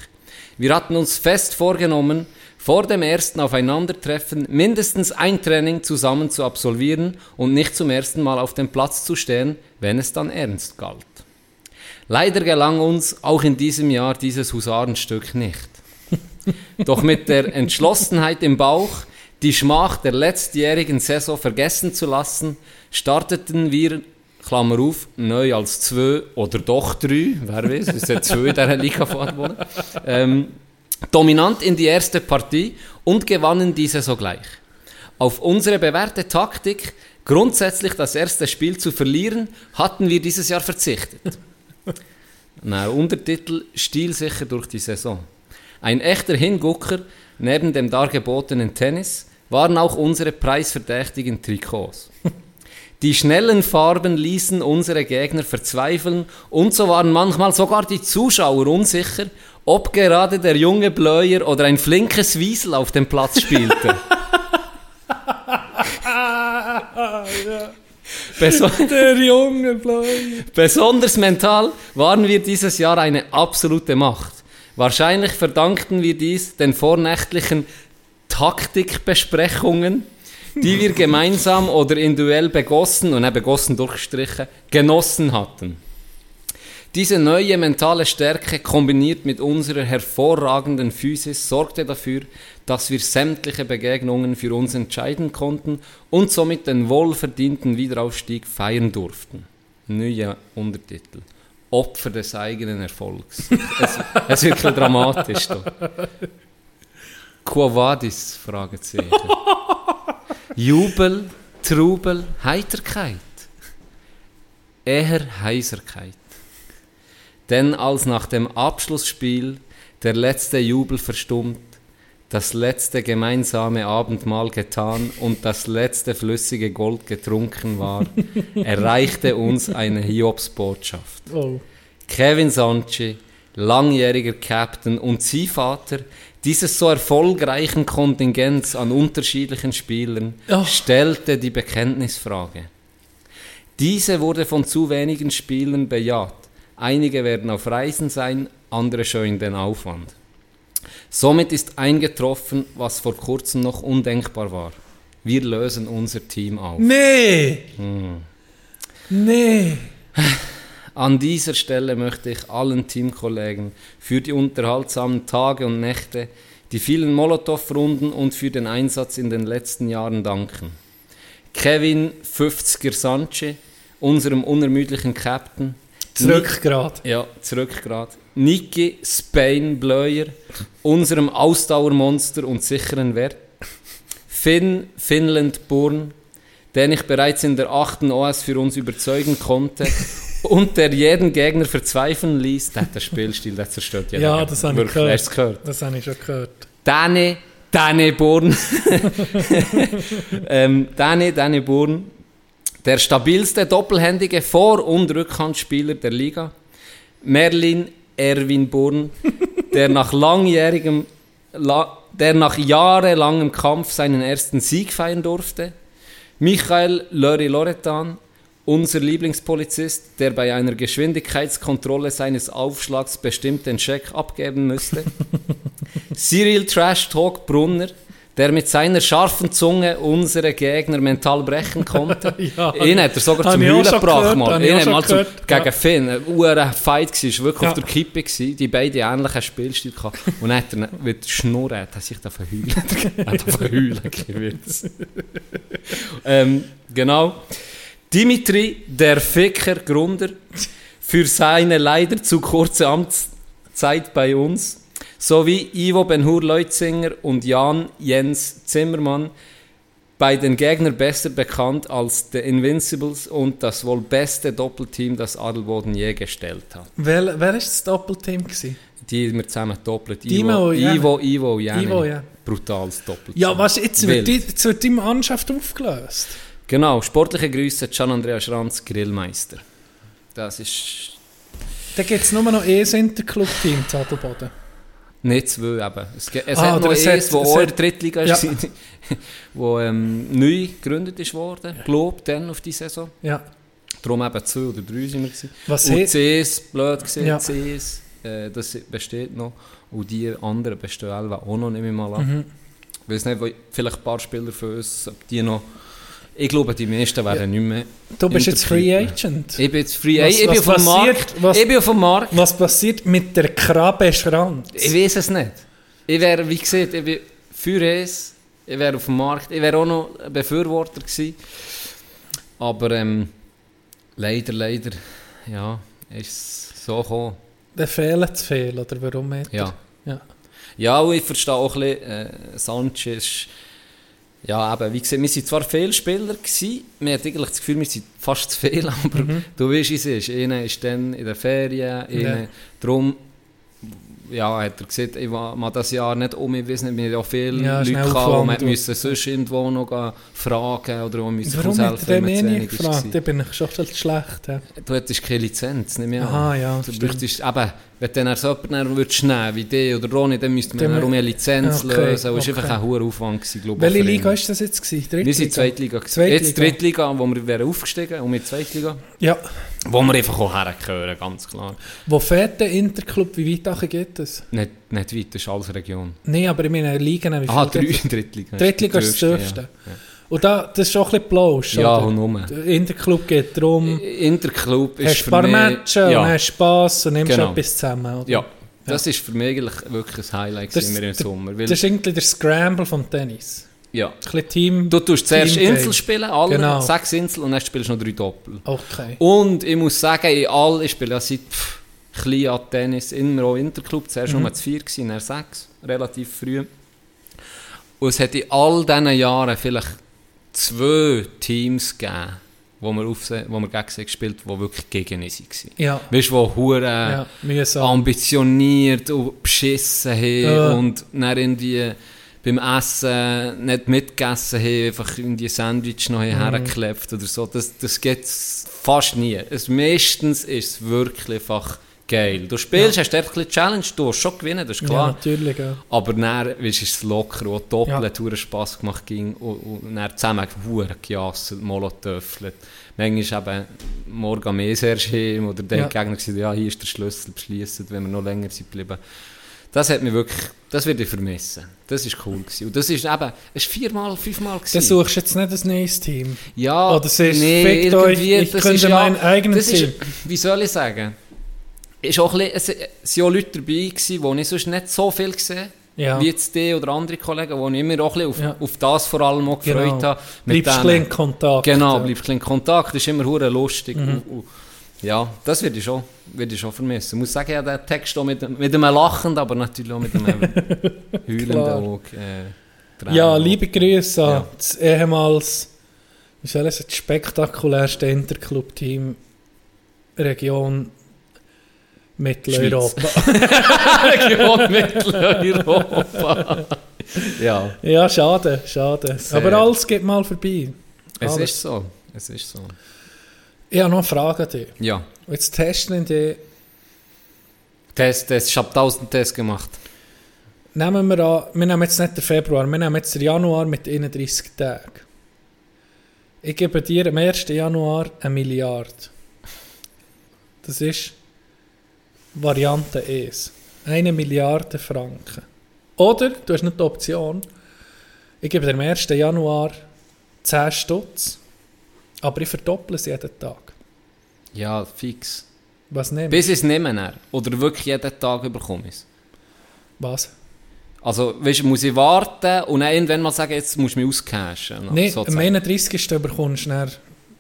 Wir hatten uns fest vorgenommen, vor dem ersten Aufeinandertreffen mindestens ein Training zusammen zu absolvieren und nicht zum ersten Mal auf dem Platz zu stehen, wenn es dann ernst galt. Leider gelang uns auch in diesem Jahr dieses Husarenstück nicht. [laughs] Doch mit der Entschlossenheit im Bauch, die Schmach der letztjährigen Saison vergessen zu lassen, starteten wir, Klammer auf, neu als zwei oder doch drei, wer weiß, es sind zwei in dieser Liga vorgeworden, ähm, dominant in die erste Partie und gewannen diese sogleich. Auf unsere bewährte Taktik, grundsätzlich das erste Spiel zu verlieren, hatten wir dieses Jahr verzichtet. [laughs] Na, Untertitel Stilsicher durch die Saison. Ein echter Hingucker neben dem dargebotenen Tennis waren auch unsere preisverdächtigen Trikots. [laughs] Die schnellen Farben ließen unsere Gegner verzweifeln und so waren manchmal sogar die Zuschauer unsicher, ob gerade der junge Bleuer oder ein flinkes Wiesel auf dem Platz spielte. [laughs] Beso- Der junge Bleu. Besonders mental waren wir dieses Jahr eine absolute Macht. Wahrscheinlich verdankten wir dies den vornächtlichen Taktikbesprechungen, die wir [laughs] gemeinsam oder in Duell begossen und eben begossen durchgestrichen genossen hatten. Diese neue mentale Stärke kombiniert mit unserer hervorragenden Physis sorgte dafür, dass wir sämtliche Begegnungen für uns entscheiden konnten und somit den wohlverdienten Wiederaufstieg feiern durften. Neuer Untertitel. Opfer des eigenen Erfolgs. es, es ein bisschen dramatisch. Da. Quo vadis? Fragezeichen. Jubel, Trubel, Heiterkeit. Eher Heiserkeit. Denn als nach dem Abschlussspiel der letzte Jubel verstummt, das letzte gemeinsame Abendmahl getan und das letzte flüssige Gold getrunken war, [laughs] erreichte uns eine Hiobsbotschaft. Oh. Kevin Sanchi, langjähriger Captain und Ziehvater dieses so erfolgreichen Kontingents an unterschiedlichen Spielern, Oh. stellte die Bekenntnisfrage. Diese wurde von zu wenigen Spielern bejaht. Einige werden auf Reisen sein, andere scheuen den Aufwand. Somit ist eingetroffen, was vor kurzem noch undenkbar war. Wir lösen unser Team auf. Nee! Hm. Nee! An dieser Stelle möchte ich allen Teamkollegen für die unterhaltsamen Tage und Nächte, die vielen Molotow-Runden und für den Einsatz in den letzten Jahren danken. Kevin 50er Sanche, unserem unermüdlichen Captain. Zurück gerade. Ja, zurück gerade. Niki Spain Bleuer, unserem Ausdauermonster und sicheren Wert. Finn Finland Burn, den ich bereits in der achten OS für uns überzeugen konnte [laughs] und der jeden Gegner verzweifeln ließ. Der den Spielstil, der zerstört jeden Ja, das habe ich gehört. gehört? Das habe ich schon gehört. Dane, Dane Burn. [laughs] [laughs] ähm, Dane, Dane Burn. Der stabilste doppelhändige Vor- und Rückhandspieler der Liga. Merlin Erwin Burn, [laughs] der nach langjährigem, la, der nach jahrelangem Kampf seinen ersten Sieg feiern durfte. Michael Lori Loretan, unser Lieblingspolizist, der bei einer Geschwindigkeitskontrolle seines Aufschlags bestimmt den Scheck abgeben müsste. [laughs] Cyril Trash Talk Brunner, der mit seiner scharfen Zunge unsere Gegner mental brechen konnte. [laughs] Ja, Ihn hat er sogar zum Heulen gebracht. Mal. Ihn hat mal zum, gegen ja. Finn. Ein urer Fight war, wirklich Ja. auf der Kippe. Gewesen. Die beiden ähnlichen Spielstil gehabt. Und dann hat er mit Schnurren hat er sich da verheulen. [laughs] hat er verheulen gewürzt. ähm, genau. Dimitri, der Ficker Grunder, für seine leider zu kurze Amtszeit bei uns, sowie Ivo Benhur Leutzinger und Jan Jens Zimmermann, bei den Gegnern besser bekannt als The Invincibles und das wohl beste Doppelteam, das Adelboden je gestellt hat. Wer, wer war das Doppelteam? Gewesen? Die wir zusammen doppelt. Ivo. Ivo, Ivo, Jani. Ivo, ja. Brutales Doppelteam. Ja, was, jetzt wird, die, jetzt wird die Mannschaft aufgelöst. Genau, sportliche Grüße, Gian Andrea Schranz, Grillmeister. Das ist Da gibt es nur noch ein Interclub-Team zu Adelboden. Nicht zwei eben. Es, es Ah, hat noch eins, es auch in der Drittliga Ja. war, [laughs] wo ähm, neu gegründet ist worden, glaube dann auf die Saison. Ja. Darum eben zwei oder drei sind wir gewesen. Was Und CS, blöd gesehen, Ja. CS, äh, das besteht noch. Und die anderen bestehen auch noch, nehme ich mal an. Mhm. Ich weiß nicht, vielleicht ein paar Spieler für uns, ob die noch... Ich glaube, die meisten werden nicht mehr... Du bist jetzt Free. Agent. Ich bin jetzt Free Was- Ich bin passiert- Markt. was- ich bin auf dem Markt. Was passiert mit der Krabbe Schranz? Ich weiß es nicht. Ich wäre, wie gesagt, ich bin für es. Ich wäre auf dem Markt. Ich wäre auch noch ein Befürworter gewesen. Aber ähm, leider, leider, ja, ist es so gekommen. Der fehlen zu viel, oder warum hat er? Ja. ja. Ja, und ich verstehe auch ein bisschen, äh, Sanchez, ja eben, wie gesagt, wir waren zwar viele Spieler, gewesen, man hat eigentlich das Gefühl, wir sind fast zu viel, [laughs] aber du weißt, es ist. Einer ist dann in der Ferien, einer, Ja. darum ja, hat er gesagt, ich war das Jahr nicht um, ich weiß nicht, wir haben auch viele Ja, Leute gehabt, man müssen sonst irgendwo noch gehen fragen oder hat er aushelfen, den wenn man zu wenig gefragt? war. Da bin ich schon schlecht. Ja. Du hättest keine Lizenz, nicht mehr. Aha, ja, Du stimmt. bräuchtest, eben, wenn du dann so jemanden würdest nehmen, wie die oder Ronny, dann müsste man Dann- um eine Lizenz Okay, lösen. Das war okay. einfach ein hoher Aufwand, gewesen. Welche. Liga war das jetzt? Gewesen? Drittliga? Wir sind Zweitliga. Zweitliga. Jetzt Drittliga, wo wir wären aufgestiegen und mit Zweitliga. Ja. Wo wir einfach auch hergehören, ganz klar. Wo fährt der Interclub? Wie weit geht das? Nicht, nicht weit, das ist alles Region. Nein, aber in meinen Ligen. Wie Aha, drei? Drittliga. Drittliga ist das dürfste. Und da, das ist auch ein bisschen Plausch, Ja, oder? und nur. Interclub geht darum, Interclub ist hast ein für paar mich... Matches und ja, hast Spass und nimmst Genau. etwas zusammen, oder? ja, das ist für mich eigentlich wirklich ein Highlight Das, wir im Sommer. Weil, das ist irgendwie der Scramble vom Tennis. ja. Ein bisschen Team... Du tust zuerst. Insel spielen, alle Genau. sechs Insel und dann spielst du noch drei Doppel. Okay. Und ich muss sagen, in all, ich spiele ja seit pff, klein an Tennis, immer auch Interclub, zuerst Mhm. nur zu vier gewesen, dann sechs, relativ früh. Und es hat in all diesen Jahren vielleicht zwei Teams gegeben, wo wir, aufse- wo wir gegen sie gespielt haben, die wirklich gegen uns waren. Ja. Weißt du, die hure Ja, ambitioniert und beschissen haben Ja. und dann irgendwie beim Essen nicht mitgegessen haben, einfach in die Sandwich noch Mhm. hergeklebt oder so. Das, das geht fast nie. Es, meistens ist es wirklich einfach geil. Du spielst, hast dort ein Challenge, du hast schon gewinnen, das ist Ja, klar. natürlich, ja. Aber dann du, ist es locker und doppelt ja. Spass gemacht ging und, und dann zusammen hure gejasselt, molotöffelt. Manchmal eben morgen mehr schön oder der Ja. Gegner gesagt, ja, hier ist der Schlüssel, beschließen, wenn wir noch länger sind geblieben. Das hat mich wirklich, das würde ich vermissen. Das ist cool gewesen. Und das ist eben, es ist viermal, fünfmal gewesen. Dann suchst du jetzt nicht ein neues Team. Ja, Oder siehst, nee, fickt euch, irgendwie, ich das könnte ist ja- mein eigenes das ist, Team. Wie soll ich sagen? Ist auch ein bisschen, es waren auch Leute dabei, gewesen, die ich sonst nicht so viel gesehen Ja. wie jetzt die oder andere Kollegen, die ich immer auch ein bisschen auf, Ja. auf das vor allem auch gefreut Genau. habe. Bleibst bisschen in Kontakt. Genau, ja. bleibst in Kontakt, das ist immer hure lustig. Mhm. Und, und, ja, das würde ich schon, würde ich schon vermissen. Ich muss sagen, ja, der Text auch mit, mit einem lachenden, aber natürlich auch mit einem [laughs] heulenden. Auge. Äh, Ja, liebe. Grüße an Ja. das ehemals, wie soll ich sagen, das spektakulärste Interclub-Team Region Mitteleuropa. Region [laughs] Mitteleuropa. ja, ja, schade, schade. Sehr. Aber alles geht mal vorbei. es Alles. ist so. Es ist so. Ich habe noch eine Frage an dich. Ja. Jetzt testen wir die, Test, Test. Ich habe 1000 Tests gemacht. nehmen wir an, wir nehmen jetzt nicht den Februar, wir nehmen jetzt den Januar mit 31 Tagen. Ich gebe dir am 1. Januar eine Milliarde. Das ist Variante 1. Eine Milliarde Franken. Oder, du hast nicht die Option, ich gebe dir am 1. Januar 10 Stutz, aber ich verdopple es jeden Tag. Ja, fix. Was nimmst Bis ich es nehme. dann. Oder wirklich jeden Tag überkomme ich es. Was? Also, weißt, du, muss ich warten und dann irgendwann mal sagen, jetzt musst du mich auscashen. Nein, am sozusagen. 31. bekommst du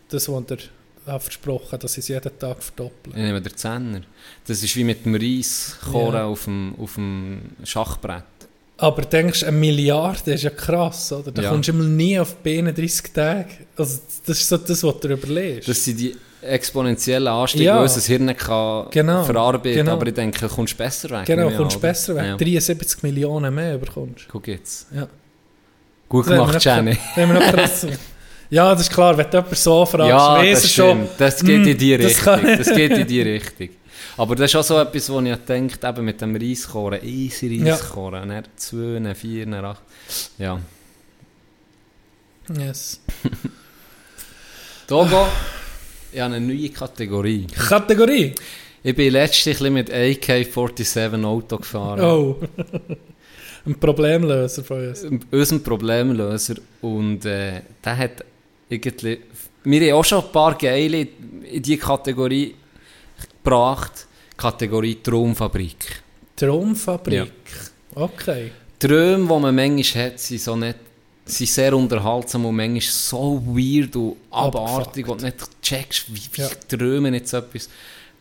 das, was hat versprochen dass ich es jeden Tag verdoppeln. Ich nehme den Zehner. Das ist wie mit dem Reiskoren Ja. auf, dem, auf dem Schachbrett. Aber denkst du, eine Milliarde ist ja krass, oder? Da Ja. kommst du immer nie auf 31 Tage. Also, das ist so das, was du überlegst. Das sind die exponentiellen Anstiege, Ja. die unser Hirn kann Genau, verarbeiten genau. Aber ich denke, du kommst besser weg. genau, kommst du oder? besser weg. Ja. 73 Millionen mehr bekommst Guck jetzt. Ja. Gut gemacht, Jenny. [laughs] das haben wir noch krass- Ja, das ist klar, wenn du jemanden so fragst, Ja, das schon. Das geht in die das Richtung. kann- Das, geht in die Richtung. Aber das ist auch so etwas, wo ich denke, eben mit dem Reiskoren, easy. Reiskoren, ja. 2, 4, 8. Ja. Yes. [laughs] Togo, ich habe eine neue Kategorie. Kategorie? Ich bin bisschen mit AK-47 Auto gefahren. Oh. [laughs] Ein Problemlöser von uns. Unser Problemlöser. Und äh, der hat irgendwie... Wir haben auch schon ein paar geile in diese Kategorie gebracht. Kategorie Traumfabrik. Traumfabrik. Ja. Okay. Träume, die man manchmal hat, sind, so nicht, sind sehr unterhaltsam und manchmal so weird und abartig und nicht checkst, wie, wie Ja. träumen jetzt etwas.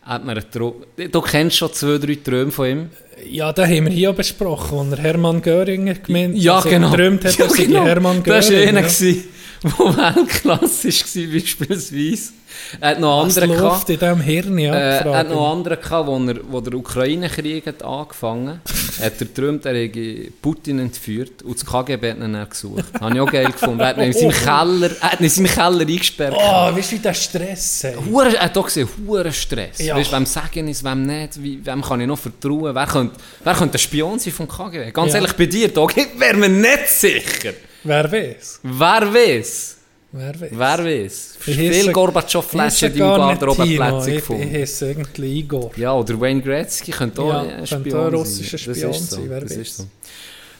Hat man einen. Du kennst schon zwei, drei Träume von ihm. Ja, da haben wir hier besprochen, als er Hermann Göringer gemeint Ja, also genau. geträumt hat, [laughs] Ja, genau. Hermann Göringer. Das war einer. ja. [laughs] wo Weltklasse war, beispielsweise. Er hat noch andere läuft in diesem Hirn, ja? Äh, er hat noch andere gehabt, wo, er, wo der Ukraine-Krieg hat angefangen hat. er geträumt, er hätte Putin entführt und das KGB hat ihn dann gesucht. Habe ich auch geil gefunden. Er hat ihn in seinem Keller, er hat ihn in seinem Keller eingesperrt. Oh, weißt du, wie der Stress ey? Hure, er hat auch gesehen, hure Stress. Ja. Weißt, wem sagen ist, wem nicht, wie, wem kann ich noch vertrauen? Wer könnte, wer könnte ein Spion sein vom KGB? Ganz Ja. ehrlich, bei dir, da wäre mir nicht sicher. Wer weiß? Wer weiß? Wer weiß? Wer weiß? Viel Gorbatschow-Flaschen ich in heisse deinem gar nicht Garderobe Tino, Plätze ich, gefunden. ich heiße irgendwie Igor. Ja, oder Wayne Gretzky könnte auch Ja, ein könnte Spion auch ein sein. russischer Spion ist so, sein, wer das weiß. so.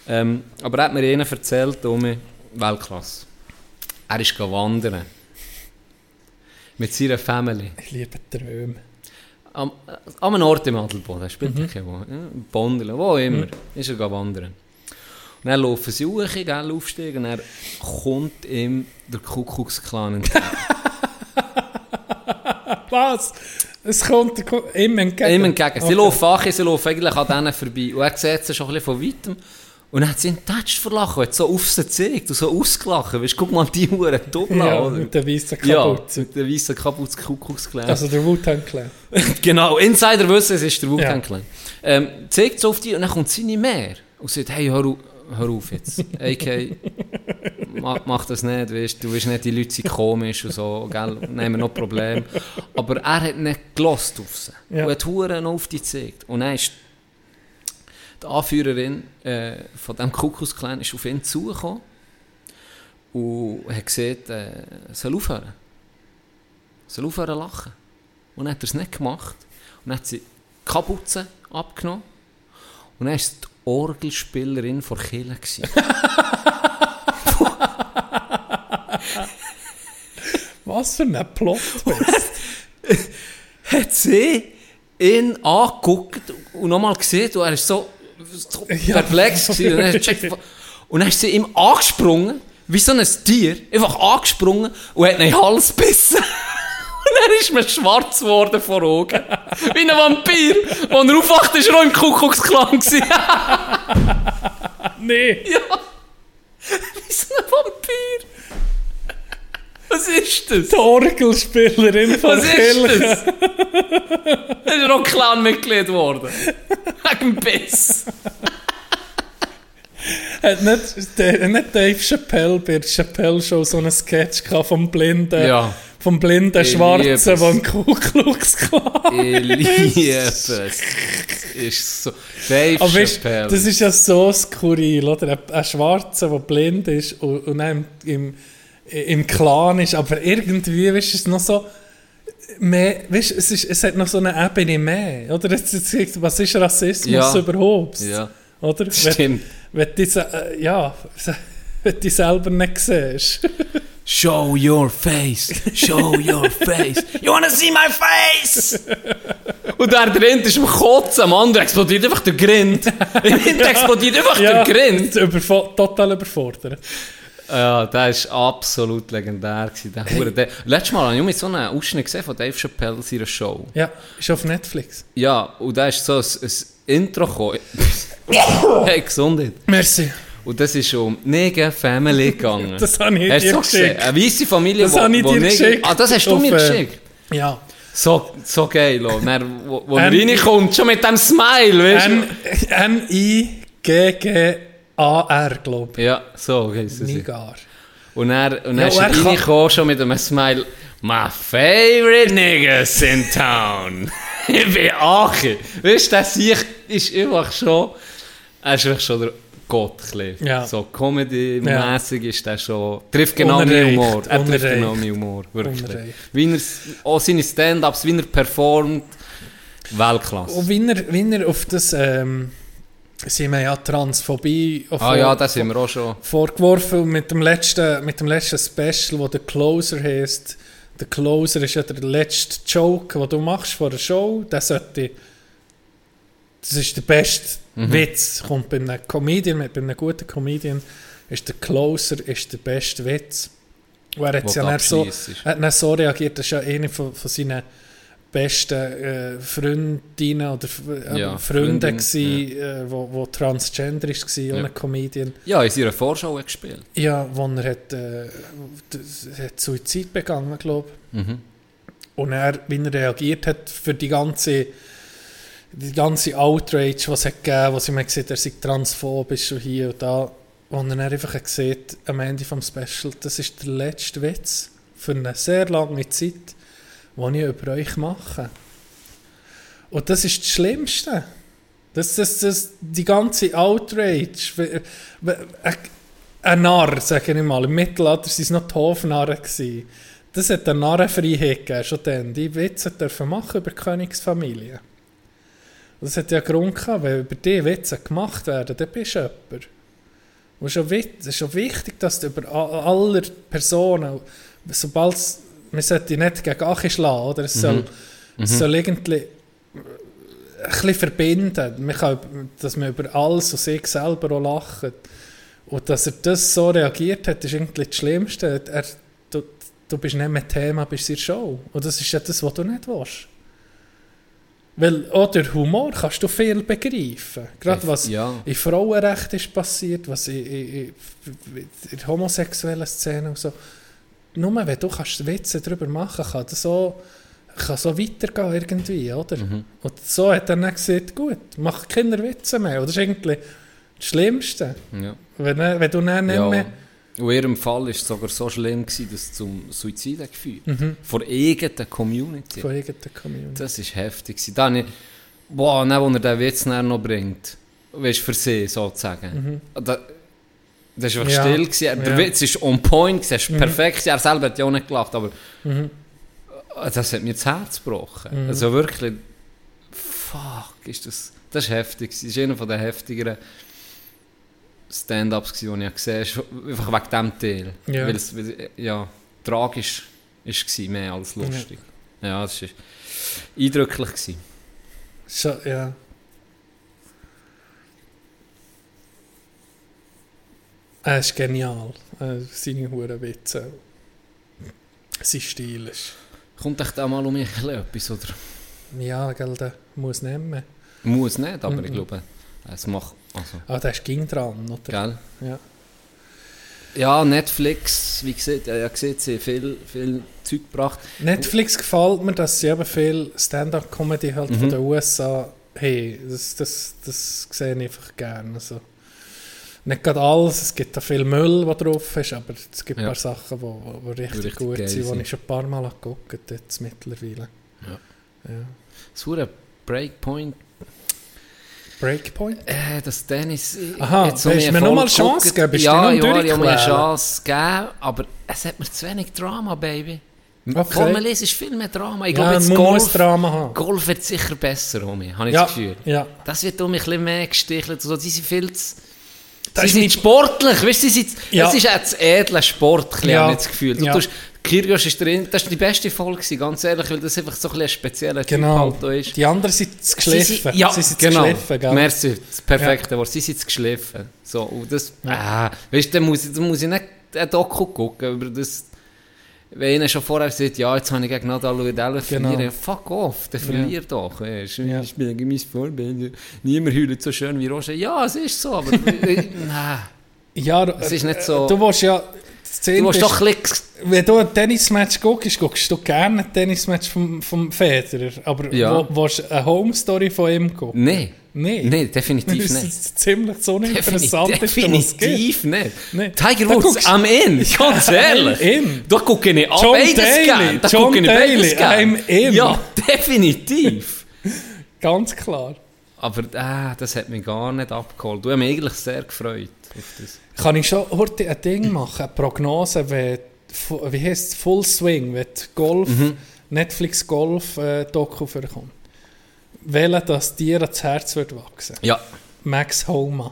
Ähm, aber er hat mir ihnen erzählt, Tommy, Weltklasse. Er ist wandern. Mit seiner Family. Ich liebe Träume. Am, äh, einem Ort im Adelboden, spielt Mhm. mhm. keine Bondeln, wo immer, ist er wandern. Dann laufen sie hoch, gell, aufsteigen, und dann kommt ihm der Kuckucksklan entgegen. [laughs] Was? Es kommt ihm entgegen? Ihm entgegen. Sie Okay. laufen an, sie laufen eigentlich an denen vorbei. Und er sieht sie schon ein bisschen von weitem. Und dann hat sie ihn Touch verlachen, hat so auf sie gezeigt und so ausgelacht. Weißt, guck mal die Uhren Doppel Ja, oder? mit der weißen Ja, Kapuze. mit der weißen Kapuze Kuckucksklan. Also der Wu-Tang Clan. [laughs] genau, Insider wissen, es ist der Wu-Tang Ja. Ähm, zeigt so auf die und dann kommt seine mehr und sagt, hey, hör, au- hör auf jetzt. AK, mach, mach das nicht, weißt, du weißt nicht, die Leute sind komisch und so, gell, nehmen noch Probleme. Aber er hat nicht gelost auf sie. Ja. Und hat Huren auf die gezeigt. Und dann ist die Anführerin äh, von diesem Kuckucksklan ist auf ihn zugekommen und hat gesagt, äh, soll aufhören. Soll aufhören lachen. Und dann hat er es nicht gemacht. Und dann hat sie die Kapuze abgenommen. Und dann die Orgelspielerin Kirche. gewesen. [laughs] Was für ein Plot. [laughs] hat sie ihn angeguckt und nochmal gesehen und er ist so, so perplex gewesen. und, dann und dann ist sie ihm angesprungen, wie so ein Tier, einfach angesprungen und hat ihn in den Hals gebissen. Dann [laughs] ist mir schwarz geworden vor Augen. Wie ein Vampir. Als er aufwacht, war er auch im Kuckucksklan. gewesen. nee. [laughs] ja. Wie so ein Vampir. Was ist das? Die Orgelspielerin von Was ist das? Er ist auch Clan-Mitglied geworden. Wegen dem Biss. Hat nicht, nicht Dave Chappelle bei der Chappelle Show so einen Sketch vom blinden, Ja. Vom blinden Ich Schwarzen, der im Ku Klux Klan Ich liebe es. Ist so. Dave Aber weißt, das ist ja so skurril, oder? Ein, Schwarzer, der blind ist und, und dann im, im, Clan ist, aber irgendwie, weißt du, es ist noch so mehr, weißt, es, ist, es hat noch so eine Ebene mehr, oder? Es, es, es- was ist Rassismus Ja. überhaupt? Ja. Oder? Stimmt. Wenn, wenn du, äh, ja, [laughs] wenn du selber nicht siehst. Show your face. Show your face. You wanna see my face? Und der drin ist am Kotzen, am anderen explodiert einfach der Grind. [laughs] Im Hinter explodiert einfach der Grind. Überfo total überfordert. Ja, der war absolut legendär. Der Hure- der, letztes Mal habe ich mit so einen Ausschnitt gesehen von Dave Chappelle seiner Show. Ja, ist auf Netflix. Ja, und da ist so ein, ein Intro gekommen. [laughs] hey, Gesundheit. Merci. Und das ist um Neger Family [laughs] gegangen. Das habe ich Hast dir geschickt. Eine weisse Familie, Das habe ich dir Neger- geschickt. Ah, das hast du mir äh, geschickt? Ja. So, so geil, oh. Dann, wo, wo Ähm, er reinkommt, schon mit dem Smile, weißt du? N-I-G-G-A-R, glaube ich. Ja, so heisst es. Nigar. Und er, und Ja, er ist reingekommen, schon mit einem Smile. My favorite niggas in town. [laughs] ich bin Aachen. Weißt du, der Sieg ist einfach schon, er ist schon der Gott. Ja. So Comedy-mässig ist der schon, trifft genau meinen Humor. Er trifft genau meinen Humor, wirklich. Wie er, auch seine Stand-Ups, wie er performt, Weltklasse. Und wenn er, wenn er auf das, ähm, sie haben ja Transphobie ah vor- ja, da sind wir auch schon. vorgeworfen mit dem letzten, mit dem letzten Special, wo der Closer heißt. Der Closer ist ja der letzte Joke, den du machst vor der Show. Der sollte, das ist der beste Mhm. Witz. Kommt bei einem Comedian, bei einem guten Comedian, ist der Closer ist der beste Witz. Und er hat Wo ja dann so, er hat so reagiert, das ist ja eine von, von seinen besten äh, Freundinnen oder äh, Ja, Freunde Freundin, gsi, äh, wo, wo transgender gsi, Ja. ohne Comedian. Ja, in seiner Vorschau hat gespielt. Ja, wo er hat, äh, hat Suizid begangen, glaube ich. Mhm. Und er, wie er reagiert hat für die ganze, die ganze Outrage, was es hat gegeben, was ich mir gesehen er sei transphobisch und hier und da. Und er einfach hat gesehen, am Ende vom Special, das ist der letzte Witz für eine sehr lange Zeit, den ich über euch mache. Und das ist das Schlimmste. Das, das, das, die ganze Outrage. Ein, Narr, sage ich mal. Im Mittelalter waren es noch die Hofnarren. Das hat eine Narrenfreiheit gegeben, schon dann. Die Witze dürfen machen über die Königsfamilie. Und Das hat ja Grund gehabt, wenn über die Witze gemacht werden, dann bist du jemand. Und Es ist, auch wichtig, dass du über a- aller Personen, sobald es, man sollte nicht gegen Achi schlagen, oder? Es soll, es soll irgendwie ein bisschen verbinden. Man kann, dass man über alles und sich selber auch lacht. Und dass er das so reagiert hat, ist irgendwie das Schlimmste. Er, du, du bist nicht mehr Thema, bist in der Show. Und das ist ja das, was du nicht willst. Weil auch durch Humor kannst du viel begreifen. Gerade was Ja. in Frauenrecht ist passiert, was in, in, in, homosexuellen Szene und so. Nur wenn du kannst Witze darüber machen kann das so, kann so weitergehen irgendwie, oder? Und so hat er dann gesagt, gut, mach keine Witze mehr. Und das ist irgendwie das Schlimmste. Ja. Wenn, wenn du dann nicht Ja. mehr... Und in ihrem Fall war es sogar so schlimm, gewesen, dass es zum Suizid geführt Mhm. Von irgendeiner Community. Von irgendeiner Community. Das ist heftig. gewesen. Da habe ich, boah, dann, wo er den Witz dann noch bringt, weißt du, für sie sozusagen. Da, das war einfach Mhm. Ja. still. Gewesen. Der Ja. Witz ist on point, gewesen, es ist perfekt. Er selber hat ja auch nicht gelacht, aber Mhm. das hat mir das Herz gebrochen. Also wirklich, fuck, ist das, das ist heftig. Das ist einer den heftigeren Stand-Ups, die ich gesehen habe. Einfach wegen diesem Teil. Ja. Weil es, ja, tragisch war mehr als lustig. Ja, das war eindrücklich. Gewesen. So, ja. Er ist genial. Äh, seine Huren Witze. Sein Stil ist... Kommt echt auch mal um mich etwas, oder? Ja, gell, der muss mehr. Muss nicht, aber Mhm. ich glaube, es macht... Also, Aber der ist ging dran, oder? gell? Ja. Ja, Netflix, wie gesagt, ja, gesehen, sie viel, viel Zeug gebracht. Netflix gefällt mir, dass sie eben viel Stand-up-Comedy halt Mhm. von den USA haben. Das, das, das sehe ich einfach gerne. Also, nicht gerade alles, es gibt da viel Müll, der drauf ist, aber es gibt Ja. ein paar Sachen, die wo, wo richtig, richtig gut sind, die ich schon ein paar Mal geguckt habe, jetzt mittlerweile. Ja. Ja. Ein Breakpoint, Breakpoint? äh, das Dennis... Aha, jetzt willst du mir noch mal voll Chance geguckt. geben? Bist du ja, noch ja, ich habe mir eine? Chance gegeben, aber es hat mir zu wenig Drama, Baby. Okay. Formel 1 ist viel mehr Drama. Ich Ja, glaube, jetzt Golf, Drama haben. Golf wird sicher besser, mich, habe ich Ja, das Gefühl. ja. Das wird um mich ein bisschen mehr gestichelt. So, die sind viel zu... Das sie ist sind sportlich, weißt du, sie sind, Ja. es ist auch das edle Sport, habe ich das Gefühl. Du Ja. tust, Kyrgios ist drin, das war die beste Folge, ganz ehrlich, weil das einfach so ein ein spezieller Genau. Typ halt da ist. Die anderen sind zu geschliffen. Sie sind, ja, sie sind genau. geschliffen, gell? Merci, das perfekte Wort. Sie sind zu geschliffen. So, und das, ah, weißt du, dann muss, ich- dann muss ich nicht ein Doku gucken über das. Wenn einer schon vorher sagt, ja, jetzt habe ich gegen Nadal und Genau. verlieren, fuck off, der verlier doch. Ja. Ich Ja. ich bin gegen mein Vorbild. Niemand heult so schön wie Roger. Ja, es ist so, aber äh, [laughs] nein. Ja, Es ist nicht so- Du willst ja... das Du musst doch ein bisschen... Wenn du ein Tennismatch guckst, guckst du gerne ein Tennismatch vom, vom Federer. Aber Ja. wo, willst du eine Home-Story von ihm gucken? Nein. Nein. Nein, definitiv Das nicht. ist ziemlich so uninteressant, Definitiv, nicht. Nee. Tiger Woods am In, [laughs] ganz ehrlich. In. Da gucke ich auch John beides Daly. Da John gucke Daly. I'm in. Ja, definitiv. [laughs] Ganz klar. Aber äh, das hat mich gar nicht abgeholt. Du hast mich eigentlich sehr gefreut das. Kann ich schon heute ein Ding [clears throat] machen, eine Prognose, wenn, wie heißt es, Full Swing, wenn Golf, Mhm. Netflix Golf äh, Doku vorkommt. Wählen, dass dir das Herz wird wachsen. Ja. Max Homa.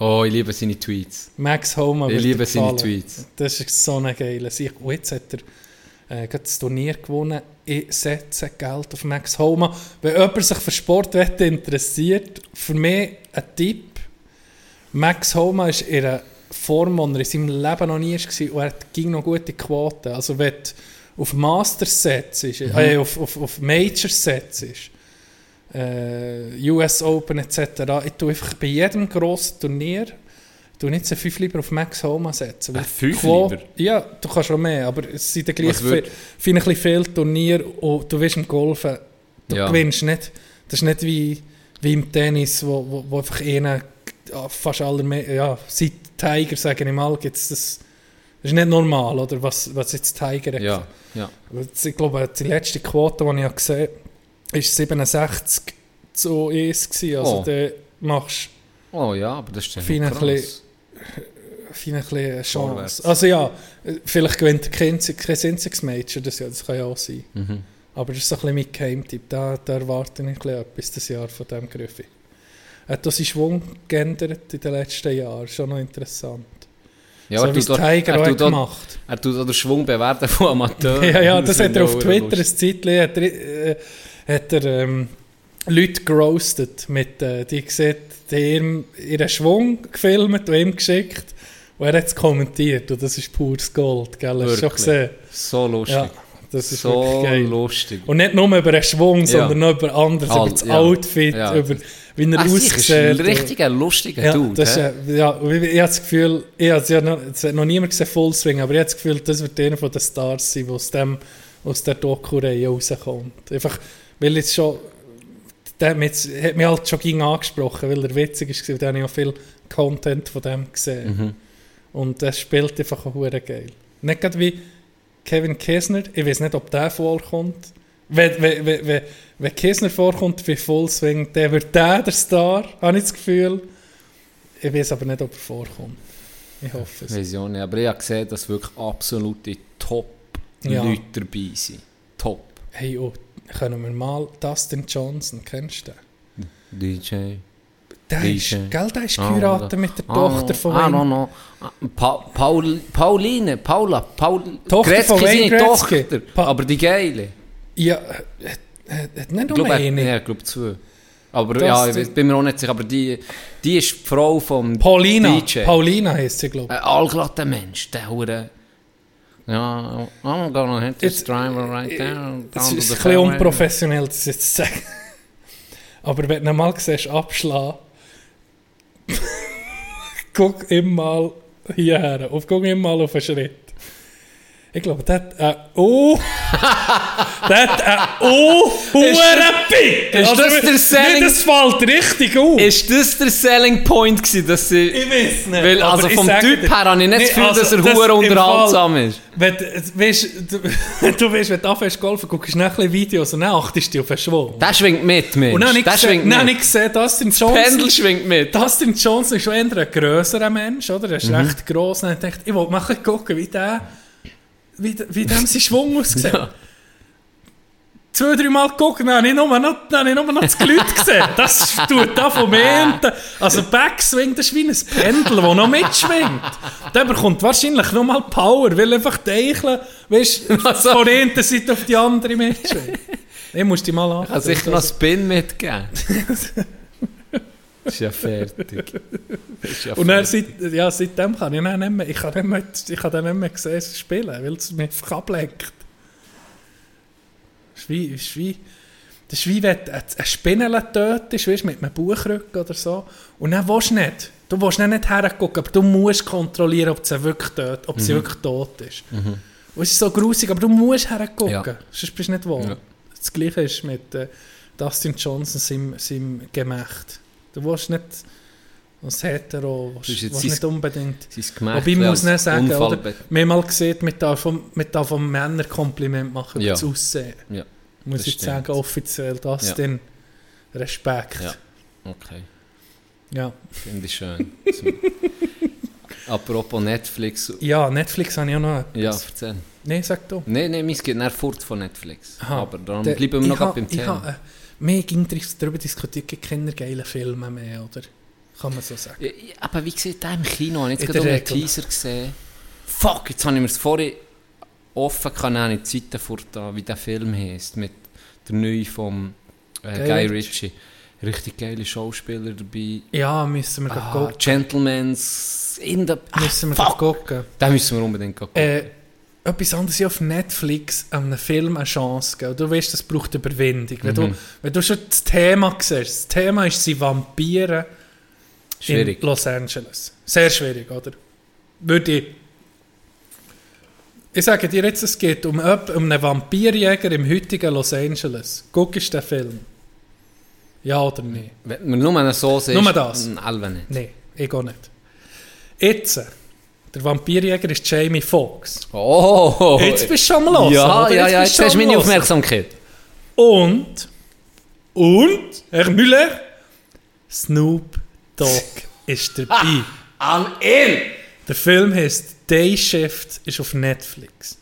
Oh, ich liebe seine Tweets. Max Homa Ich liebe seine. Tweets. Das ist so eine geile Sicht. Und jetzt hat er äh, das Turnier gewonnen. Ich setze Geld auf Max Homa. Wenn jemand sich für Sportwetten interessiert, für mich ein Tipp. Max Homa ist in einer Form, die er in seinem Leben noch nie war und er ging noch gute Quoten. Also wenn du auf Masters setzt, Mhm. äh, auf, auf, auf Majors setzt, äh, US Open etc. Ich tue einfach bei jedem grossen Turnier du nicht so fünf lieber auf Max Homa setzen. Äh, fünf Quo- lieber? Ja, du kannst auch mehr, aber es sind dann gleich viel, viel, viel Turnier und du wirst im Golfen, du Ja. gewinnst nicht. Das ist nicht wie, wie im Tennis, wo, wo, wo einfach einer fast aller, ja, seit Tiger, sagen ich mal, gibt's das, das ist nicht normal, oder, was, was jetzt Tiger hat. Ja, ja. Ich glaube, die letzte Quote, die ich gesehen habe, war 67 zu 1. Gewesen. Also, Oh. da machst Oh ja, aber das ist ja krass. bisschen- du fein ein bisschen Chance. Vorwärts. Also ja, vielleicht gewinnt kein, kein einziges Major das Jahr, das kann ja auch sein. Mhm. Aber das ist so ein bisschen mein Geheimtipp. Da, da erwarte ich ein bisschen etwas das Jahr von diesem Griffi. Er hat auch seinen Schwung geändert in den letzten Jahren. Schon noch interessant. Ja, so er wie es Tiger er hat gemacht. Er tut auch den Schwung bewerten von Amateuren. [laughs] Ja, ja, das hat finde er auf Twitter ein. Zeitchen, hat er, äh, hat er ähm, Leute geroastet mit, äh, die sieht, die ihm ihren Schwung gefilmt und ihm geschickt und er hat es kommentiert und das ist pures Gold, gell, hast du schon gesehen? So lustig. Ja, das ist so wirklich geil. lustig. Und nicht nur über den Schwung, sondern Ja. noch über anderes, All- über das ja. Outfit, Ja. über wie er Ah, sicher, ist ein aussieht. richtiger, lustiger ja, Dude. das ist, ja, ich, habe das Gefühl, ich habe es ja noch, noch niemand gesehen Fullswing, aber ich habe das Gefühl, das wird einer von den Stars sein, der aus, dem, aus der Doku-Reihe rauskommt. Einfach, weil jetzt schon, der hat mich, jetzt- hat mich halt schon ging angesprochen, weil er witzig ist, und da habe ich auch viel Content von dem gesehen. Mhm. Und das spielt einfach auch geil. Nicht gerade wie Kevin Kisner, ich weiß nicht, ob der vorkommt. Wenn, wenn, wenn, wenn, Kisner vorkommt bei Fullswing, dann wird der der Star, habe ich das Gefühl. Ich weiß aber nicht, ob er vorkommt. Ich hoffe es. Weiss ich aber ich habe gesehen, dass wirklich absolute Top-Leute Ja. dabei sind. Top. Hey, oh, können wir mal Dustin Johnson, kennst du den? DJ. Der ist, gell, der ist Ah, geheiratet da- mit der Ah, Tochter von Ah, no, no. Ah, Pa Paul Pauline, Paula, Paul Tochter Gretzky, von Wayne Gretzky. Tochter. Pa- aber die geile. Ja, hat, hat, hat nicht Ich nur eine. ja, ich glaube zwei. Aber Das- ja, ich weiß- bin mir auch nicht sicher. Aber die, die ist die Frau vom Paulina. DJ. Paulina heisst sie, glaube ich. Ein allglatter Mensch, der Hure. Ja, I'm gonna hit this Jetzt- driver right there. Es ist ein bisschen unprofessionell, das jetzt zu sagen. [laughs] Aber wenn du ihn mal siehst, abschlagen, guck ihm mal hierher. Und guck ihm mal auf einen Schritt. Ich glaube, der hat ein Oh. der hat ein Oh. Hurenpick. ist das der Selling- Das fällt richtig auf. Ist das der Selling Point gewesen, dass sie... ich weiß nicht. Weil, also vom Typ dir- her habe ich nicht Nee, das Gefühl, also dass er das hure unterhaltsam ist. Wenn, weißt, du, du weißt, wenn du anfängst golfen, guckst du nachher Videos und dann achtest du auf den Schwung. Der schwingt mit, Mensch. Und dann habe ich gesehen, dann ich gesehen, Dustin Johnson... Pendel schwingt mit. Dustin Johnson ist schon eher ein grösserer Mensch, oder? Er ist Mhm. recht gross. Und ich dachte, ich wollte mal ein gucken, wie der, wie, wie dem sein Schwung aussieht. [laughs] Ja. Zwei, drei Mal gucken, dann habe ich nur noch, dann habe ich nur noch das Glüt gesehen. Das tut da vom Enten. Also Backswing, das ist wie ein Pendel, das noch mitschwingt. Der bekommt wahrscheinlich noch mal Power, weil einfach die Eichel, weißt du, [laughs] Also- von der einen Seite auf die andere mitschwingt. Ich muss die mal Ich kann sicher noch Spin mitgeben. [laughs] ist ja fertig. Ist ja Und dann, fertig. seit, ja, seitdem kann ich dann nicht mehr, ich kann, nicht mehr, ich kann dann nicht mehr sehen, spielen, weil es mich einfach ablenkt. Das ist wie, das ist wie, das ist wie wenn du eine Spinne tötest, weißt, mit einem Buchrücken oder so. Und dann willst du nicht. Du willst nicht hergucken, aber du musst kontrollieren, ob sie wirklich tot, ob sie wirklich tot ist. Und es ist so grusig, aber du musst hergucken. Ja. Sonst bist du nicht wohl. Ja. Das Gleiche ist mit äh, Dustin Johnson, seinem, seinem Gemächt. Du willst nicht als Hetero, willst, willst nicht unbedingt... Wobei ich muss nicht sagen, oder, wir haben mal gesehen, mit da vom, mit da vom Männer Kompliment machen Ja. das Aussehen. Ja, Muss das ich stimmt. sagen, offiziell, Dustin, Respekt. Ja. okay. Ja. Finde ich schön. [laughs] Apropos Netflix. ja, Netflix habe ich auch noch Ja, etwas. erzähl. Nein, sag du. Nein, nein, meins geht nach fort von Netflix. Aha. Aber Der- bleiben wir noch ha- beim ich Thema. Äh, Mehr ging darüber diskutiert, gibt keine geilen Filme mehr, oder? Kann man so sagen. Ja, aber wie sieht der im Kino? Ich habe jetzt gerade der einen. Teaser gesehen. Fuck, jetzt habe ich mir das vorhin offen kann auch nicht Zeiten vortan, wie der Film heißt mit der neue vom äh, Guy Ritchie. Ritchie. Richtig geile Schauspieler dabei. Ja, müssen wir Ah, gucken. Gentleman's in the... Ah, Müssen wir fuck. gucken. Den müssen wir unbedingt gucken. Äh, etwas anderes ist auf Netflix einem Film eine Chance geben. Du weißt, das braucht Überwindung. Wenn, Mhm. du, wenn du schon das Thema siehst, das Thema ist, sie Vampire Schwierig. in Los Angeles. Sehr schwierig, oder? Würde ich... Ich sage dir jetzt, es geht um, um einen Vampirjäger im heutigen Los Angeles. Guckst du den Film? Ja oder nein? Wenn man nur so sieht, Nur das? nicht. Nein, ich auch nicht. Jetzt, der Vampirjäger ist Jamie Foxx. Oh! Jetzt bist du schon Hören, Ja, ja, ja, jetzt hast du meine. Aufmerksamkeit. Und, und, Herr Müller, Snoop Dogg [laughs] ist dabei. An ihn! Der Film heißt Day Shift, ist auf Netflix.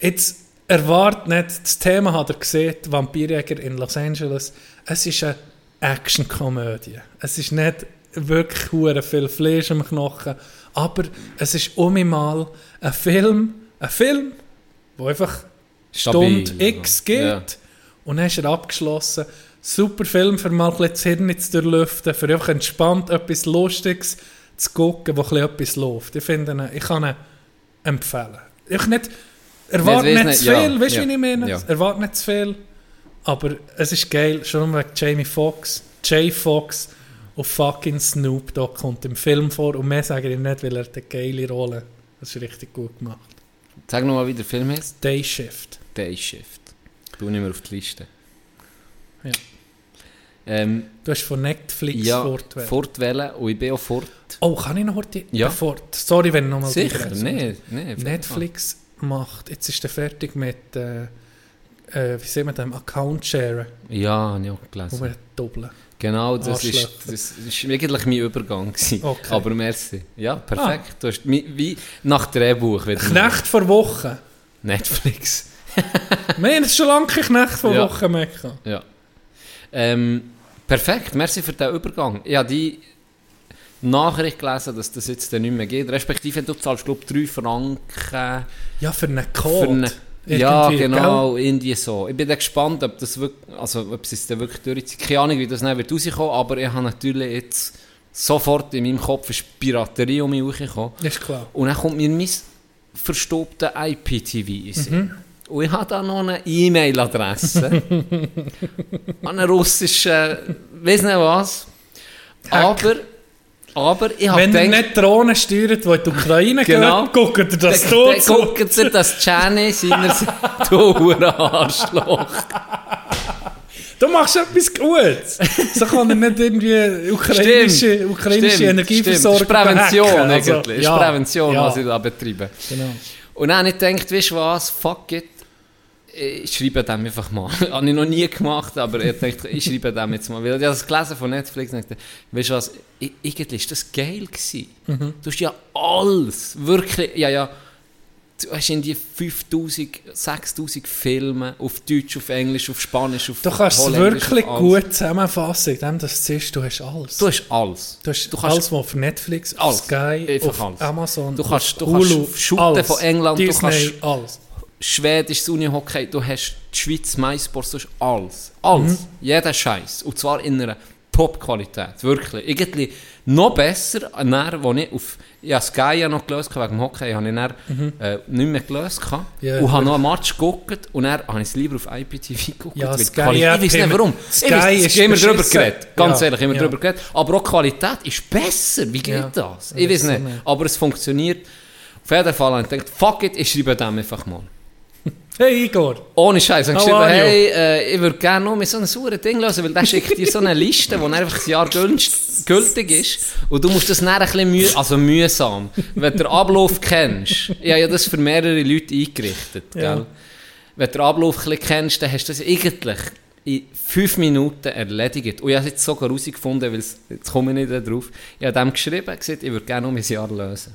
Jetzt erwartet nicht, das Thema hat er gesehen, Vampirjäger in Los Angeles. Es ist eine Actionkomödie. Es ist nicht wirklich hure viel Fleisch am Knochen, aber es ist um mal ein Film, ein Film, wo einfach Stabil, Stunde X geht ja. und dann ist er abgeschlossen. Super Film, für mal ein bisschen das Hirn zu durchlüften, für einfach entspannt etwas Lustiges zu gucken, wo ein bisschen etwas läuft. Ich finde, ihn- ich kann ihn empfehlen. Ich nicht, erwarte Nicht, nicht, zu nicht, ja, viel, weißt du, ja, wie ich meine? ja. Erwarte nicht zu viel, aber es ist geil, schon wegen Jamie Foxx. Jay Fox auf fucking Snoop Dogg kommt im Film vor und mehr sage ich nicht, weil er eine geile Rolle Das ist richtig gut gemacht. Sag nochmal, wie der Film heißt. Day Shift. Day Shift. Du nicht mehr auf die Liste. Ja. Ähm, Du hast von Netflix ja, fortwählen. fortwählen und ich bin auch fort. Oh, kann ich noch heute? Ja. Bevor, sorry, wenn ich nochmal Sicher, nee, nee. Netflix macht, jetzt ist er fertig mit, äh, äh, wie sehen wir dem, Account Share, Ja, habe ich auch gelesen. wir doppeln. Genau, das ist, das ist eigentlich mein Übergang. Gewesen. Okay. Ah. Aber merci. Ja, perfekt. Du hast wie nach Drehbuch. Knecht vor Woche. Netflix. [laughs] Wir haben schon lange Knecht vor Ja. Woche mehr gehabt. Ja. Ähm, perfekt, merci für den Übergang. Ich habe die Nachricht gelesen, dass das jetzt nicht mehr geht. Respektive, du zahlst, glaube ich, 3 Franken Ja, für einen für Code. Ja, genau, irgendwie so. Ich bin dann gespannt, ob das wirklich, also ob es dann wirklich durchzieht. Keine Ahnung, wie das dann wird rauskommen, aber ich habe natürlich jetzt sofort in meinem Kopf ist Piraterie um mich hochgekommen. Gell? Ist klar. Und dann kommt mir mein verstaubter IPTV in. Mhm. Und ich habe da noch eine E-Mail-Adresse. [laughs] an einen russischen, weiß nicht was. Aber, aber ich habe Wenn ihr gedacht, nicht Drohnen steuert, die in die Ukraine Genau. gehen, guckt ihr das tot dann gucken sie, dass Gianni seiner [laughs] du Arschloch. Du machst etwas Gutes. So kann er nicht irgendwie ukrainische, ukrainische Stimmt, Energieversorgung stimmt. Das ist Prävention. Also, eigentlich. Ja, ist Prävention, ja, was ich da betreibe. Genau. Und dann habe ich gedacht, weißt du was, fuck it, ich schreibe dem einfach mal. [laughs] habe ich noch nie gemacht, aber ich dachte, ich schreibe dem jetzt mal. Weil ich habe das gelesen von Netflix und dachte, weißt du was, irgendwie ist das geil gewesen. Mhm. Du hast ja alles, wirklich, ja, ja, du hast in die 5000, 6000 Filme auf Deutsch, auf Englisch, auf Spanisch, auf Du kannst es wirklich auf gut zusammenfassen, indem du siehst, du hast alles. Du hast alles. Du hast Du kannst- alles, was auf Netflix, auf Alles. Sky, auf alles. Amazon, Du kannst- auf du kannst Hulu, shooten alles. von England, du Disney, kannst- alles. Schwedisches Unihockey, du hast die Schweiz MySports, du hast alles. Alles. Mhm. Jeder Scheiß. Und zwar in einer Top-Qualität. Wirklich. Irgendwie noch besser, nachher, wo ich auf ja, Sky ja noch gelöst wegen dem Hockey, habe ich dann, äh, nicht mehr gelöst. Mhm. Ja, und habe ja. noch einen Match geguckt und dann habe ich es lieber auf IPTV [laughs] geguckt. Ja, Sky hat ich weiß nicht warum. Sky ich weiss, ist immer drüber geredet. Ganz Ja, ehrlich, immer ja. drüber geredet. Aber auch die Qualität ist besser. Wie geht Ja. das? Ja, Ich weiß nicht. Aber es funktioniert. Auf jeden Fall habe ich gedacht, fuck it, ich schreibe dem einfach mal. Hey Igor, Ohne Scheiß. How geschrieben, hey, äh, ich würde gerne nur mit so einem sauren Ding lösen, weil der schickt dir so eine Liste, die einfach ein Jahr gültig, gültig ist. Und du musst das dann ein bisschen müh also mühsam. Wenn du den Ablauf kennst, ich habe ja das für mehrere Leute eingerichtet, Ja. gell? Wenn du den Ablauf ein bisschen kennst, dann hast du das eigentlich in fünf Minuten erledigt. Und ich habe es jetzt sogar herausgefunden, weil es- jetzt komme ich nicht drauf. Ich habe dem geschrieben, gesagt, ich würde gerne um ein Jahr lösen.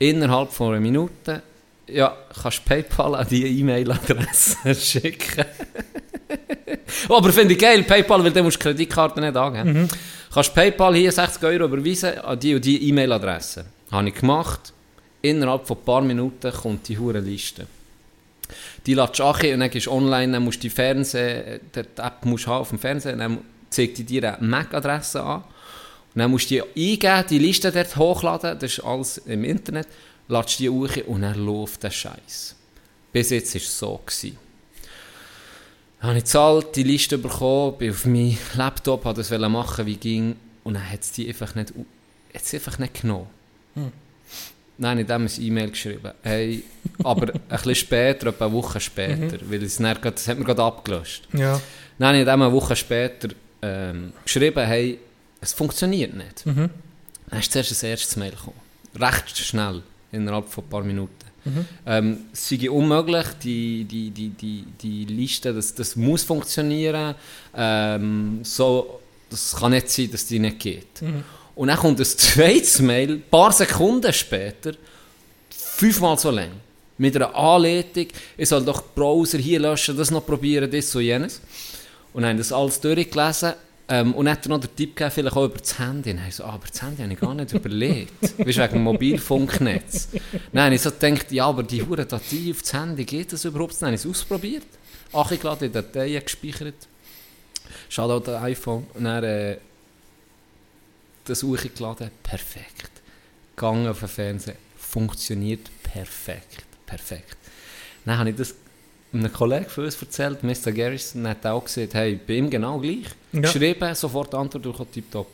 Innerhalb von einer Minute ja, kannst PayPal an diese E-Mail-Adresse [laughs] schicken. [laughs] Aber finde ich geil, PayPal, weil du musst die Kreditkarte nicht angeben. Mhm. Kannst PayPal hier 60 Euro überweisen an die und die E-Mail-Adresse. Habe ich gemacht. Innerhalb von ein paar Minuten kommt die hure Liste. Die lädst du an und dann gehst du online, dann musst du die Fernseh, die App musst du haben auf dem Fernsehen, dann zeigt die dir eine MAC-Adresse an. Und dann musst du die eingeben, die Liste dort hochladen, das ist alles im Internet. Latsch die hoch und dann läuft der Scheiß. Bis jetzt war es so. Gewesen. Dann habe ich zahlt, die Liste bekommen, bin auf meinen Laptop, wollte das machen, wie ging, und dann hat es die einfach nicht, einfach nicht genommen. Nein, nicht dem ein E-Mail geschrieben. Hey, aber ein bisschen später, etwa eine Woche später, weil es dann grad, das hat mir gerade abgelöscht. Ja. Habe ich dem eine Woche später ähm, geschrieben, hey, es funktioniert nicht. Mhm. Dann ist zuerst ein erstes Mail gekommen. Recht schnell, innerhalb von ein paar Minuten. Ähm, es sei unmöglich, die, die, die, die, die Liste, das, das muss funktionieren. Ähm, so, das kann nicht sein, dass die nicht geht. Und dann kommt ein zweites Mail, ein paar Sekunden später, fünfmal so lang. Mit einer Anleitung, ich soll doch Browser hier löschen, das noch probieren, das und jenes. Und haben das alles durchgelesen. Ähm, und hat er noch den Tipp gegeben, vielleicht auch über das Handy. Und dann habe ich so, ah, aber das Handy habe ich gar nicht überlegt. [laughs] Weißt wegen dem Mobilfunknetz. Habe ich so gedacht, ja, aber die hure Datei auf das Handy, geht das überhaupt? Dann habe ich es ausprobiert. Angeladen, in Dateien gespeichert. Shoutout das iPhone. Und dann äh, das hochgeladen. Perfekt. Gegangen auf den Fernseher. Funktioniert perfekt. Perfekt. Dann habe ich das einem Kollegen von uns erzählt, Mr. Garrison, er hat auch gesagt, hey, bei ihm genau gleich. Ja. Geschrieben, sofort Antwort bekommen, tipptopp.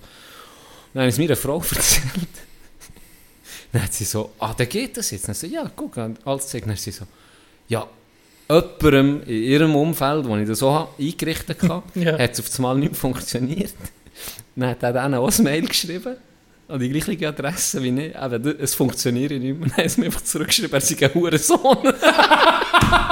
Dann habe ich es meiner Frau [laughs] erzählt. Dann hat sie so, ah, dann geht das jetzt. Dann so, ja, guck, alles zeigt. Dann hat sie so, ja, jemandem in ihrem Umfeld, wo ich das so eingerichtet habe, [laughs] Ja. hat es auf einmal nicht funktioniert. Dann hat er dann auch ein Mail geschrieben, an die gleiche Adresse wie ich. Eben, es funktioniert nicht mehr. Dann hat es mir einfach zurückgeschrieben, er sei ein Hurensohn. [laughs]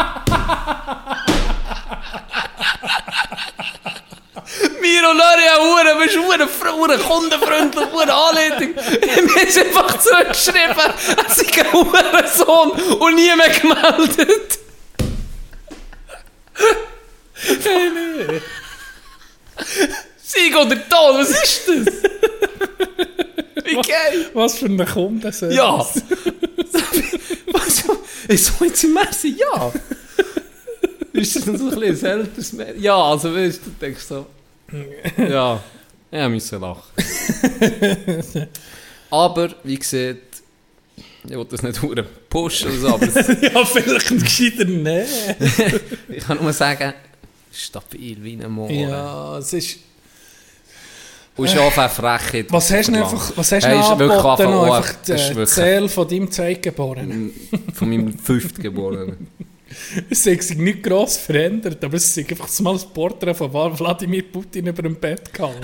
Mir und Loria Hure, bist du Hure, Hure, kundenfreundlich, Hure Anleitung. [laughs] Mir jetzt einfach zurückgeschrieben, er sei ein Hurensohn und nie mehr gemeldet. Sieg oder Ton, was ist das? Wie geil! Was für eine Kundenservice. Ja! [laughs] Was? Ich so, jetzt im Messi, ja! [laughs] Ist das so ein bisschen ein Mädchen? Ja, also weißt du, du denkst so. [laughs] Ja, ich musste lachen. [laughs] aber, wie gesagt, ich will das nicht hure pushen oder so, aber [laughs] ja, vielleicht ein gescheiter Nein. ich kann nur sagen, stabil wie ein Moor. Ja, es ist... Und schon auf eine Frechheit. Was hast du einfach, was hast du Hey, angeboten? einfach die äh, Zähl von deinem Zweitgeborenen. Von meinem Fünftgeborenen. [laughs] Es hat sich nicht gross verändert, aber es ist einfach mal ein Porträt von Wladimir Putin über dem Bett gehangen.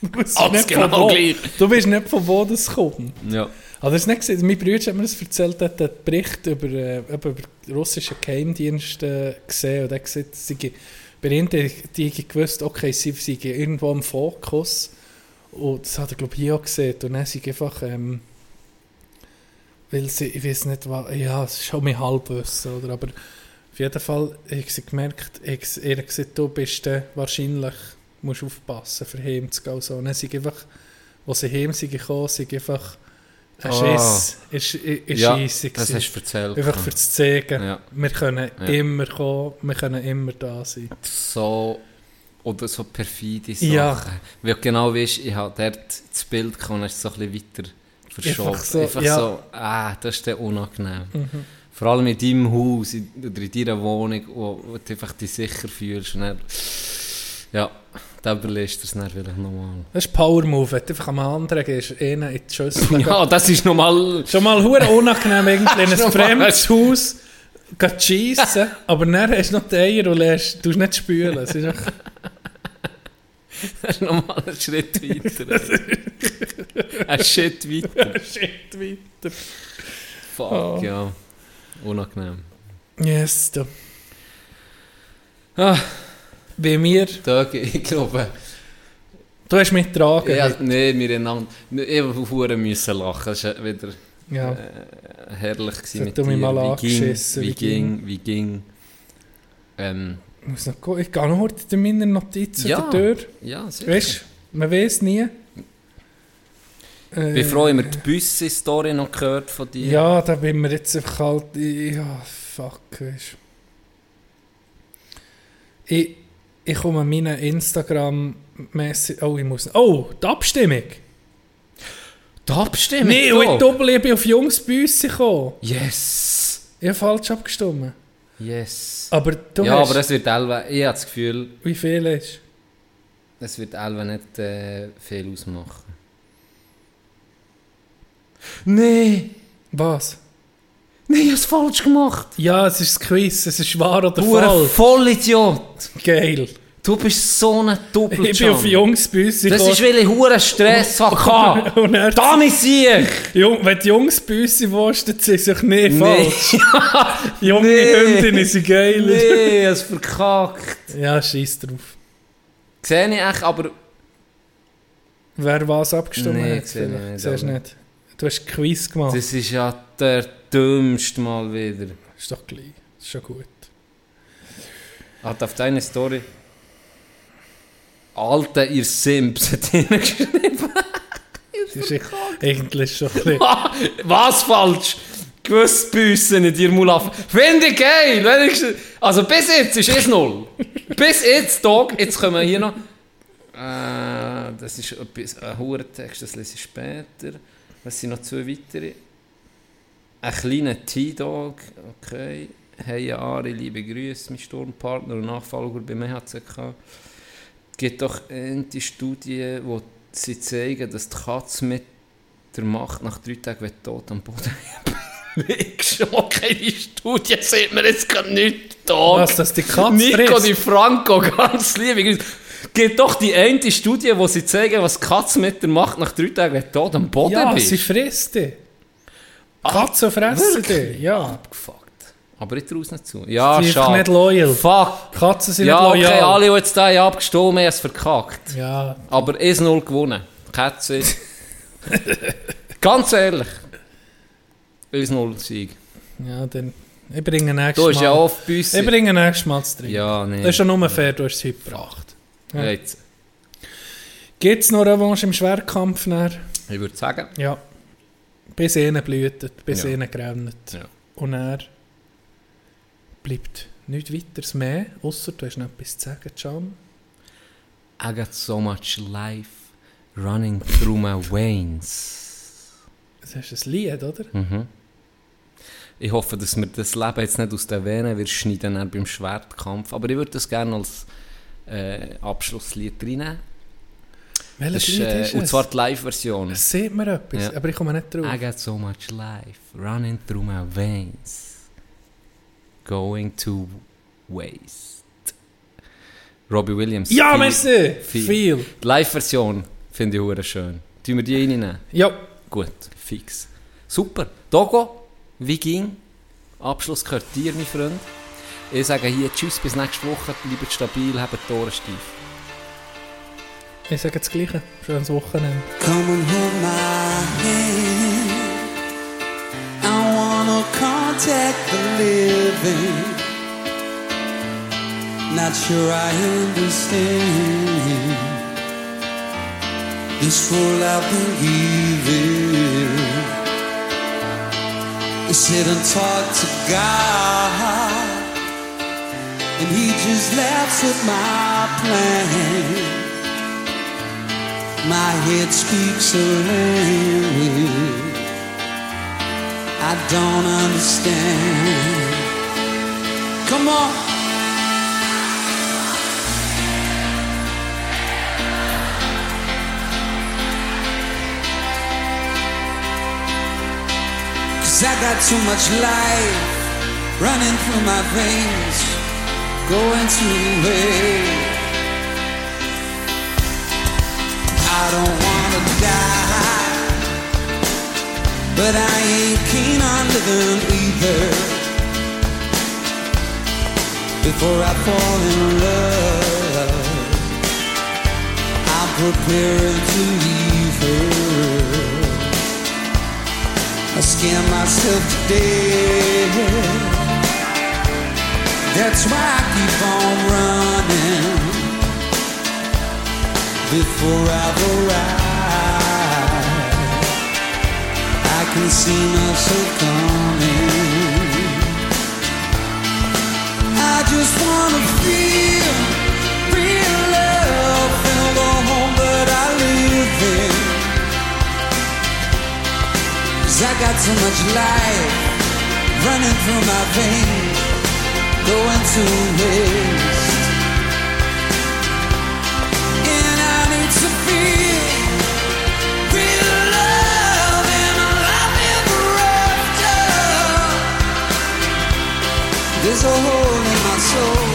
Du weißt Alles nicht, genau von wo, gleich. du weißt nicht, von wo das kommt. Ja. Aber das ist nicht gesehen. Mein Bruder hat mir das erzählt, er hat einen Bericht über, äh, über die russischen Geheimdienste gesehen und hat gesagt, sie, bei ihnen die, gewusst, okay, sie sind irgendwo im Fokus und das hat er glaube ich hier auch gesehen und dann sind einfach, ähm, weil sie, ich weiß nicht, was, ja, es ist schon mein Halbwissen, oder, aber auf jeden Fall habe ich gemerkt, ich, er hat gesagt, du bist äh, wahrscheinlich, musst aufpassen, für heim zu gehen so. Und dann sind einfach, als sie heim sind gekommen, sind einfach ein Ah. Schiss, ist, ist, ist ja, das hast du erzählt. Einfach für das Zeigen, Ja. wir können Ja. immer kommen, wir können immer da sein. so oder so perfide Sachen. Ja. Weil genau weißt, ich habe dort das Bild gekommen hast es so ein bisschen weiter verschoben. Einfach so, Einfach ja. so, ah, das ist dann unangenehm. Mhm. Vor allem in deinem Haus in, oder in deiner Wohnung, wo, wo du einfach dich sicher fühlst. Und dann, ja, da überlegst du es dann vielleicht nochmal. Das ist Power Move, wenn du einfach am anderen gehst, einen in die Schüssel. [laughs] Ja, das ist nochmal... Schon mal hure unangenehm irgendwie in ein [laughs] fremdes Haus schiessen, aber dann hast du noch die Eier und lässt, tust nicht spülen. [laughs] [laughs] Es ist Das ist nochmal [laughs] ein Schritt weiter. ein Schritt weiter. weiter. Fuck, Oh. ja. Unangenehm. Yes, du. Ah, Wie mir, da, ich glaube... du hast mich getragen. Ja, nee, wir haben ich musste müssen lachen. Das war wieder ja. äh, herrlich gewesen mit du mich dir. mal wie ging, wie ging, wie ging. Ähm, Ich muss noch gehen. Ich gehe noch heute in meine Notizen Ja. der Tür. ja, sicher. Weißt du, man weiß nie. Äh, Ich bin froh, ich habe die Büsse-Story noch gehört von dir. Ja, da bin mir jetzt einfach halt. Ja, fuck, weißt du. Ich, ich komme an meinen Instagram-Message. Oh, ich muss. Oh, die Abstimmung! Die Abstimmung? Nee, und da. in Doppel ich bin auf Jungsbüsse gekommen. Yes. Ich habe falsch abgestimmt. Yes. Aber du ja, hast... aber es wird Elva, ich habe das Gefühl, wie viel ist? es wird Elva nicht äh, viel ausmachen. Nee. Was? Nee, ich habe es falsch gemacht. Ja, es ist das Quiz, es ist wahr oder Du ein falsch. Vollidiot. Geil. Du bist so ein Doppelchamp. Ich bin auf Jungsbüsse Das ist, weil ich huren Stress [laughs] hatte. Und er Damit sehe ich. Jung, wenn die Jungsbüsse willst, dann zieh sich nicht Nee. falsch. [laughs] Junge Nee. Hündinnen sind geil. Nee, es verkackt. Ja, scheiß drauf. Sehe ich echt, aber... Wer was abgestimmt Nee, hat, sehe ich nicht, Siehst nicht. Du hast Quiz gemacht. Das ist ja der dümmste Mal wieder. ist doch gleich. Ist schon gut. Hat auf deine Story... Alter, ihr Simps hat hingeschrieben. Das [laughs] ist eigentlich schon ein bisschen... [laughs] Was falsch? Gewiss Büssen in dir Mulaf. Finde ich geil. wenigstens- Also bis jetzt ist es null. bis jetzt, Dog. Jetzt kommen wir hier noch. Äh, das ist etwas, ein Hurentext, das lese ich später. Was sind noch zwei weitere? Ein kleiner T-Dog. Okay. Hey Ari, liebe Grüße, mein Sturmpartner und Nachfolger beim EHCK. Es gibt doch die Studie, wo sie zeigen, dass die Katze mit der Macht nach drei Tagen wird tot am Boden [laughs] liegst. [laughs] Okay, die Studie sieht mir jetzt gar nicht da. Was, dass die Katze Nico frisst? Di Franco, [laughs] ganz liebe Grüße. Gibt doch die eine Studie, wo sie zeigen, was die Katze mit der Macht nach drei Tagen wird tot am Boden Ja, bist. sie frisst dich. Katzen fressen wirklich? dich, ja. Abgefuckt. Aber ich traue es nicht zu. Ja, Sie sind schade. nicht loyal. Fuck. Katzen sind Ja, nicht okay, loyal. alle, die jetzt da haben abgestimmt haben, haben es verkackt. Ja, Aber 1-0 gewonnen. Katze. [laughs] Ganz ehrlich. 1-0 Sieg. ja, dann... Ich bringe nächstes Du Mal... hast ja oft bei uns. Ich bringe nächstes Mal das drin. Ja, nee. Das ist ja nur fair, du hast es heute gebracht. Ja. Jetzt. Gibt es noch Revanche im Schwerkampf? Dann? Ich würde sagen, Ja. Bis ihnen blühtet, bis Ja. ihnen. Ja. Und er bleibt nichts weiteres mehr, außer du hast noch etwas zu sagen, Can. I got so much life running through my veins. Das ist ein Lied, oder? Mhm. Ich hoffe, dass wir das Leben jetzt nicht aus den Venen wir schneiden beim Schwertkampf. Aber ich würde das gerne als äh, Abschlusslied reinnehmen. Welches ist, Lied äh, ist und es? zwar die Live-Version. Sieht mir etwas, Ja. aber ich komme nicht drauf. I got so much life running through my veins, going to waste. Robbie Williams. ja, viel- merci! viel. Viel. Die Live-Version finde ich hure schön. Tun wir die reinnehmen? Ja, Gut, fix. Super. Dogo, wie ging? Abschluss gehört dir, mein Freund. Ich sage hier Tschüss, bis nächste Woche. Bleibt stabil, habt die Tore steif. ich sage das Gleiche. Schönes Wochenende. Contact the living. Not sure I understand this world I've been given. I sit and talk to God, and He just laughs at my plan. My head speaks a language I don't understand. Come on. Cause I got too much life running through my veins, going to waste. I don't wanna die, but I ain't keen on living either. Before I fall in love, I'm preparing to leave her. I scare myself to death. That's why I keep on running before I've arrived. Can see myself coming. I just wanna feel real love, the home that I live I got so much life running through my veins, going to waste. There's a hole in my soul.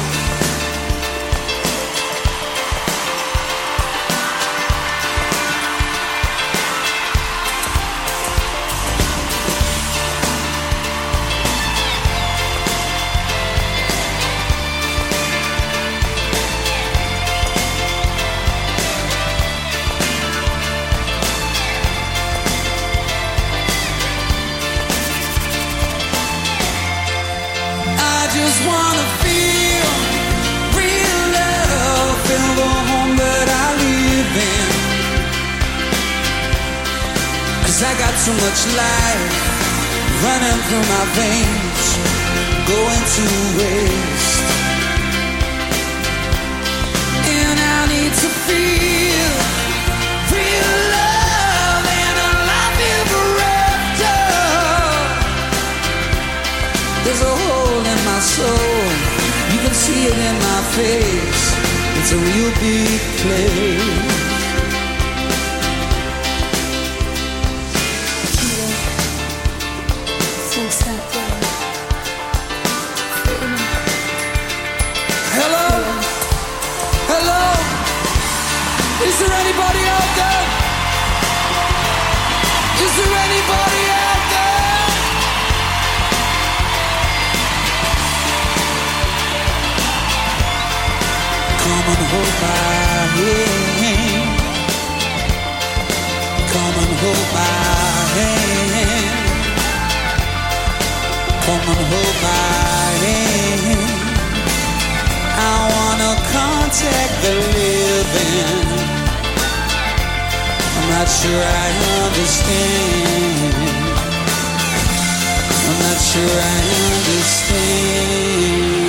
So much life running through my veins, going to waste. And I need to feel real love and a life ever after. There's a hole in my soul. You can see it in my face. It's a real big place. Not sure I understand. I'm not sure I understand.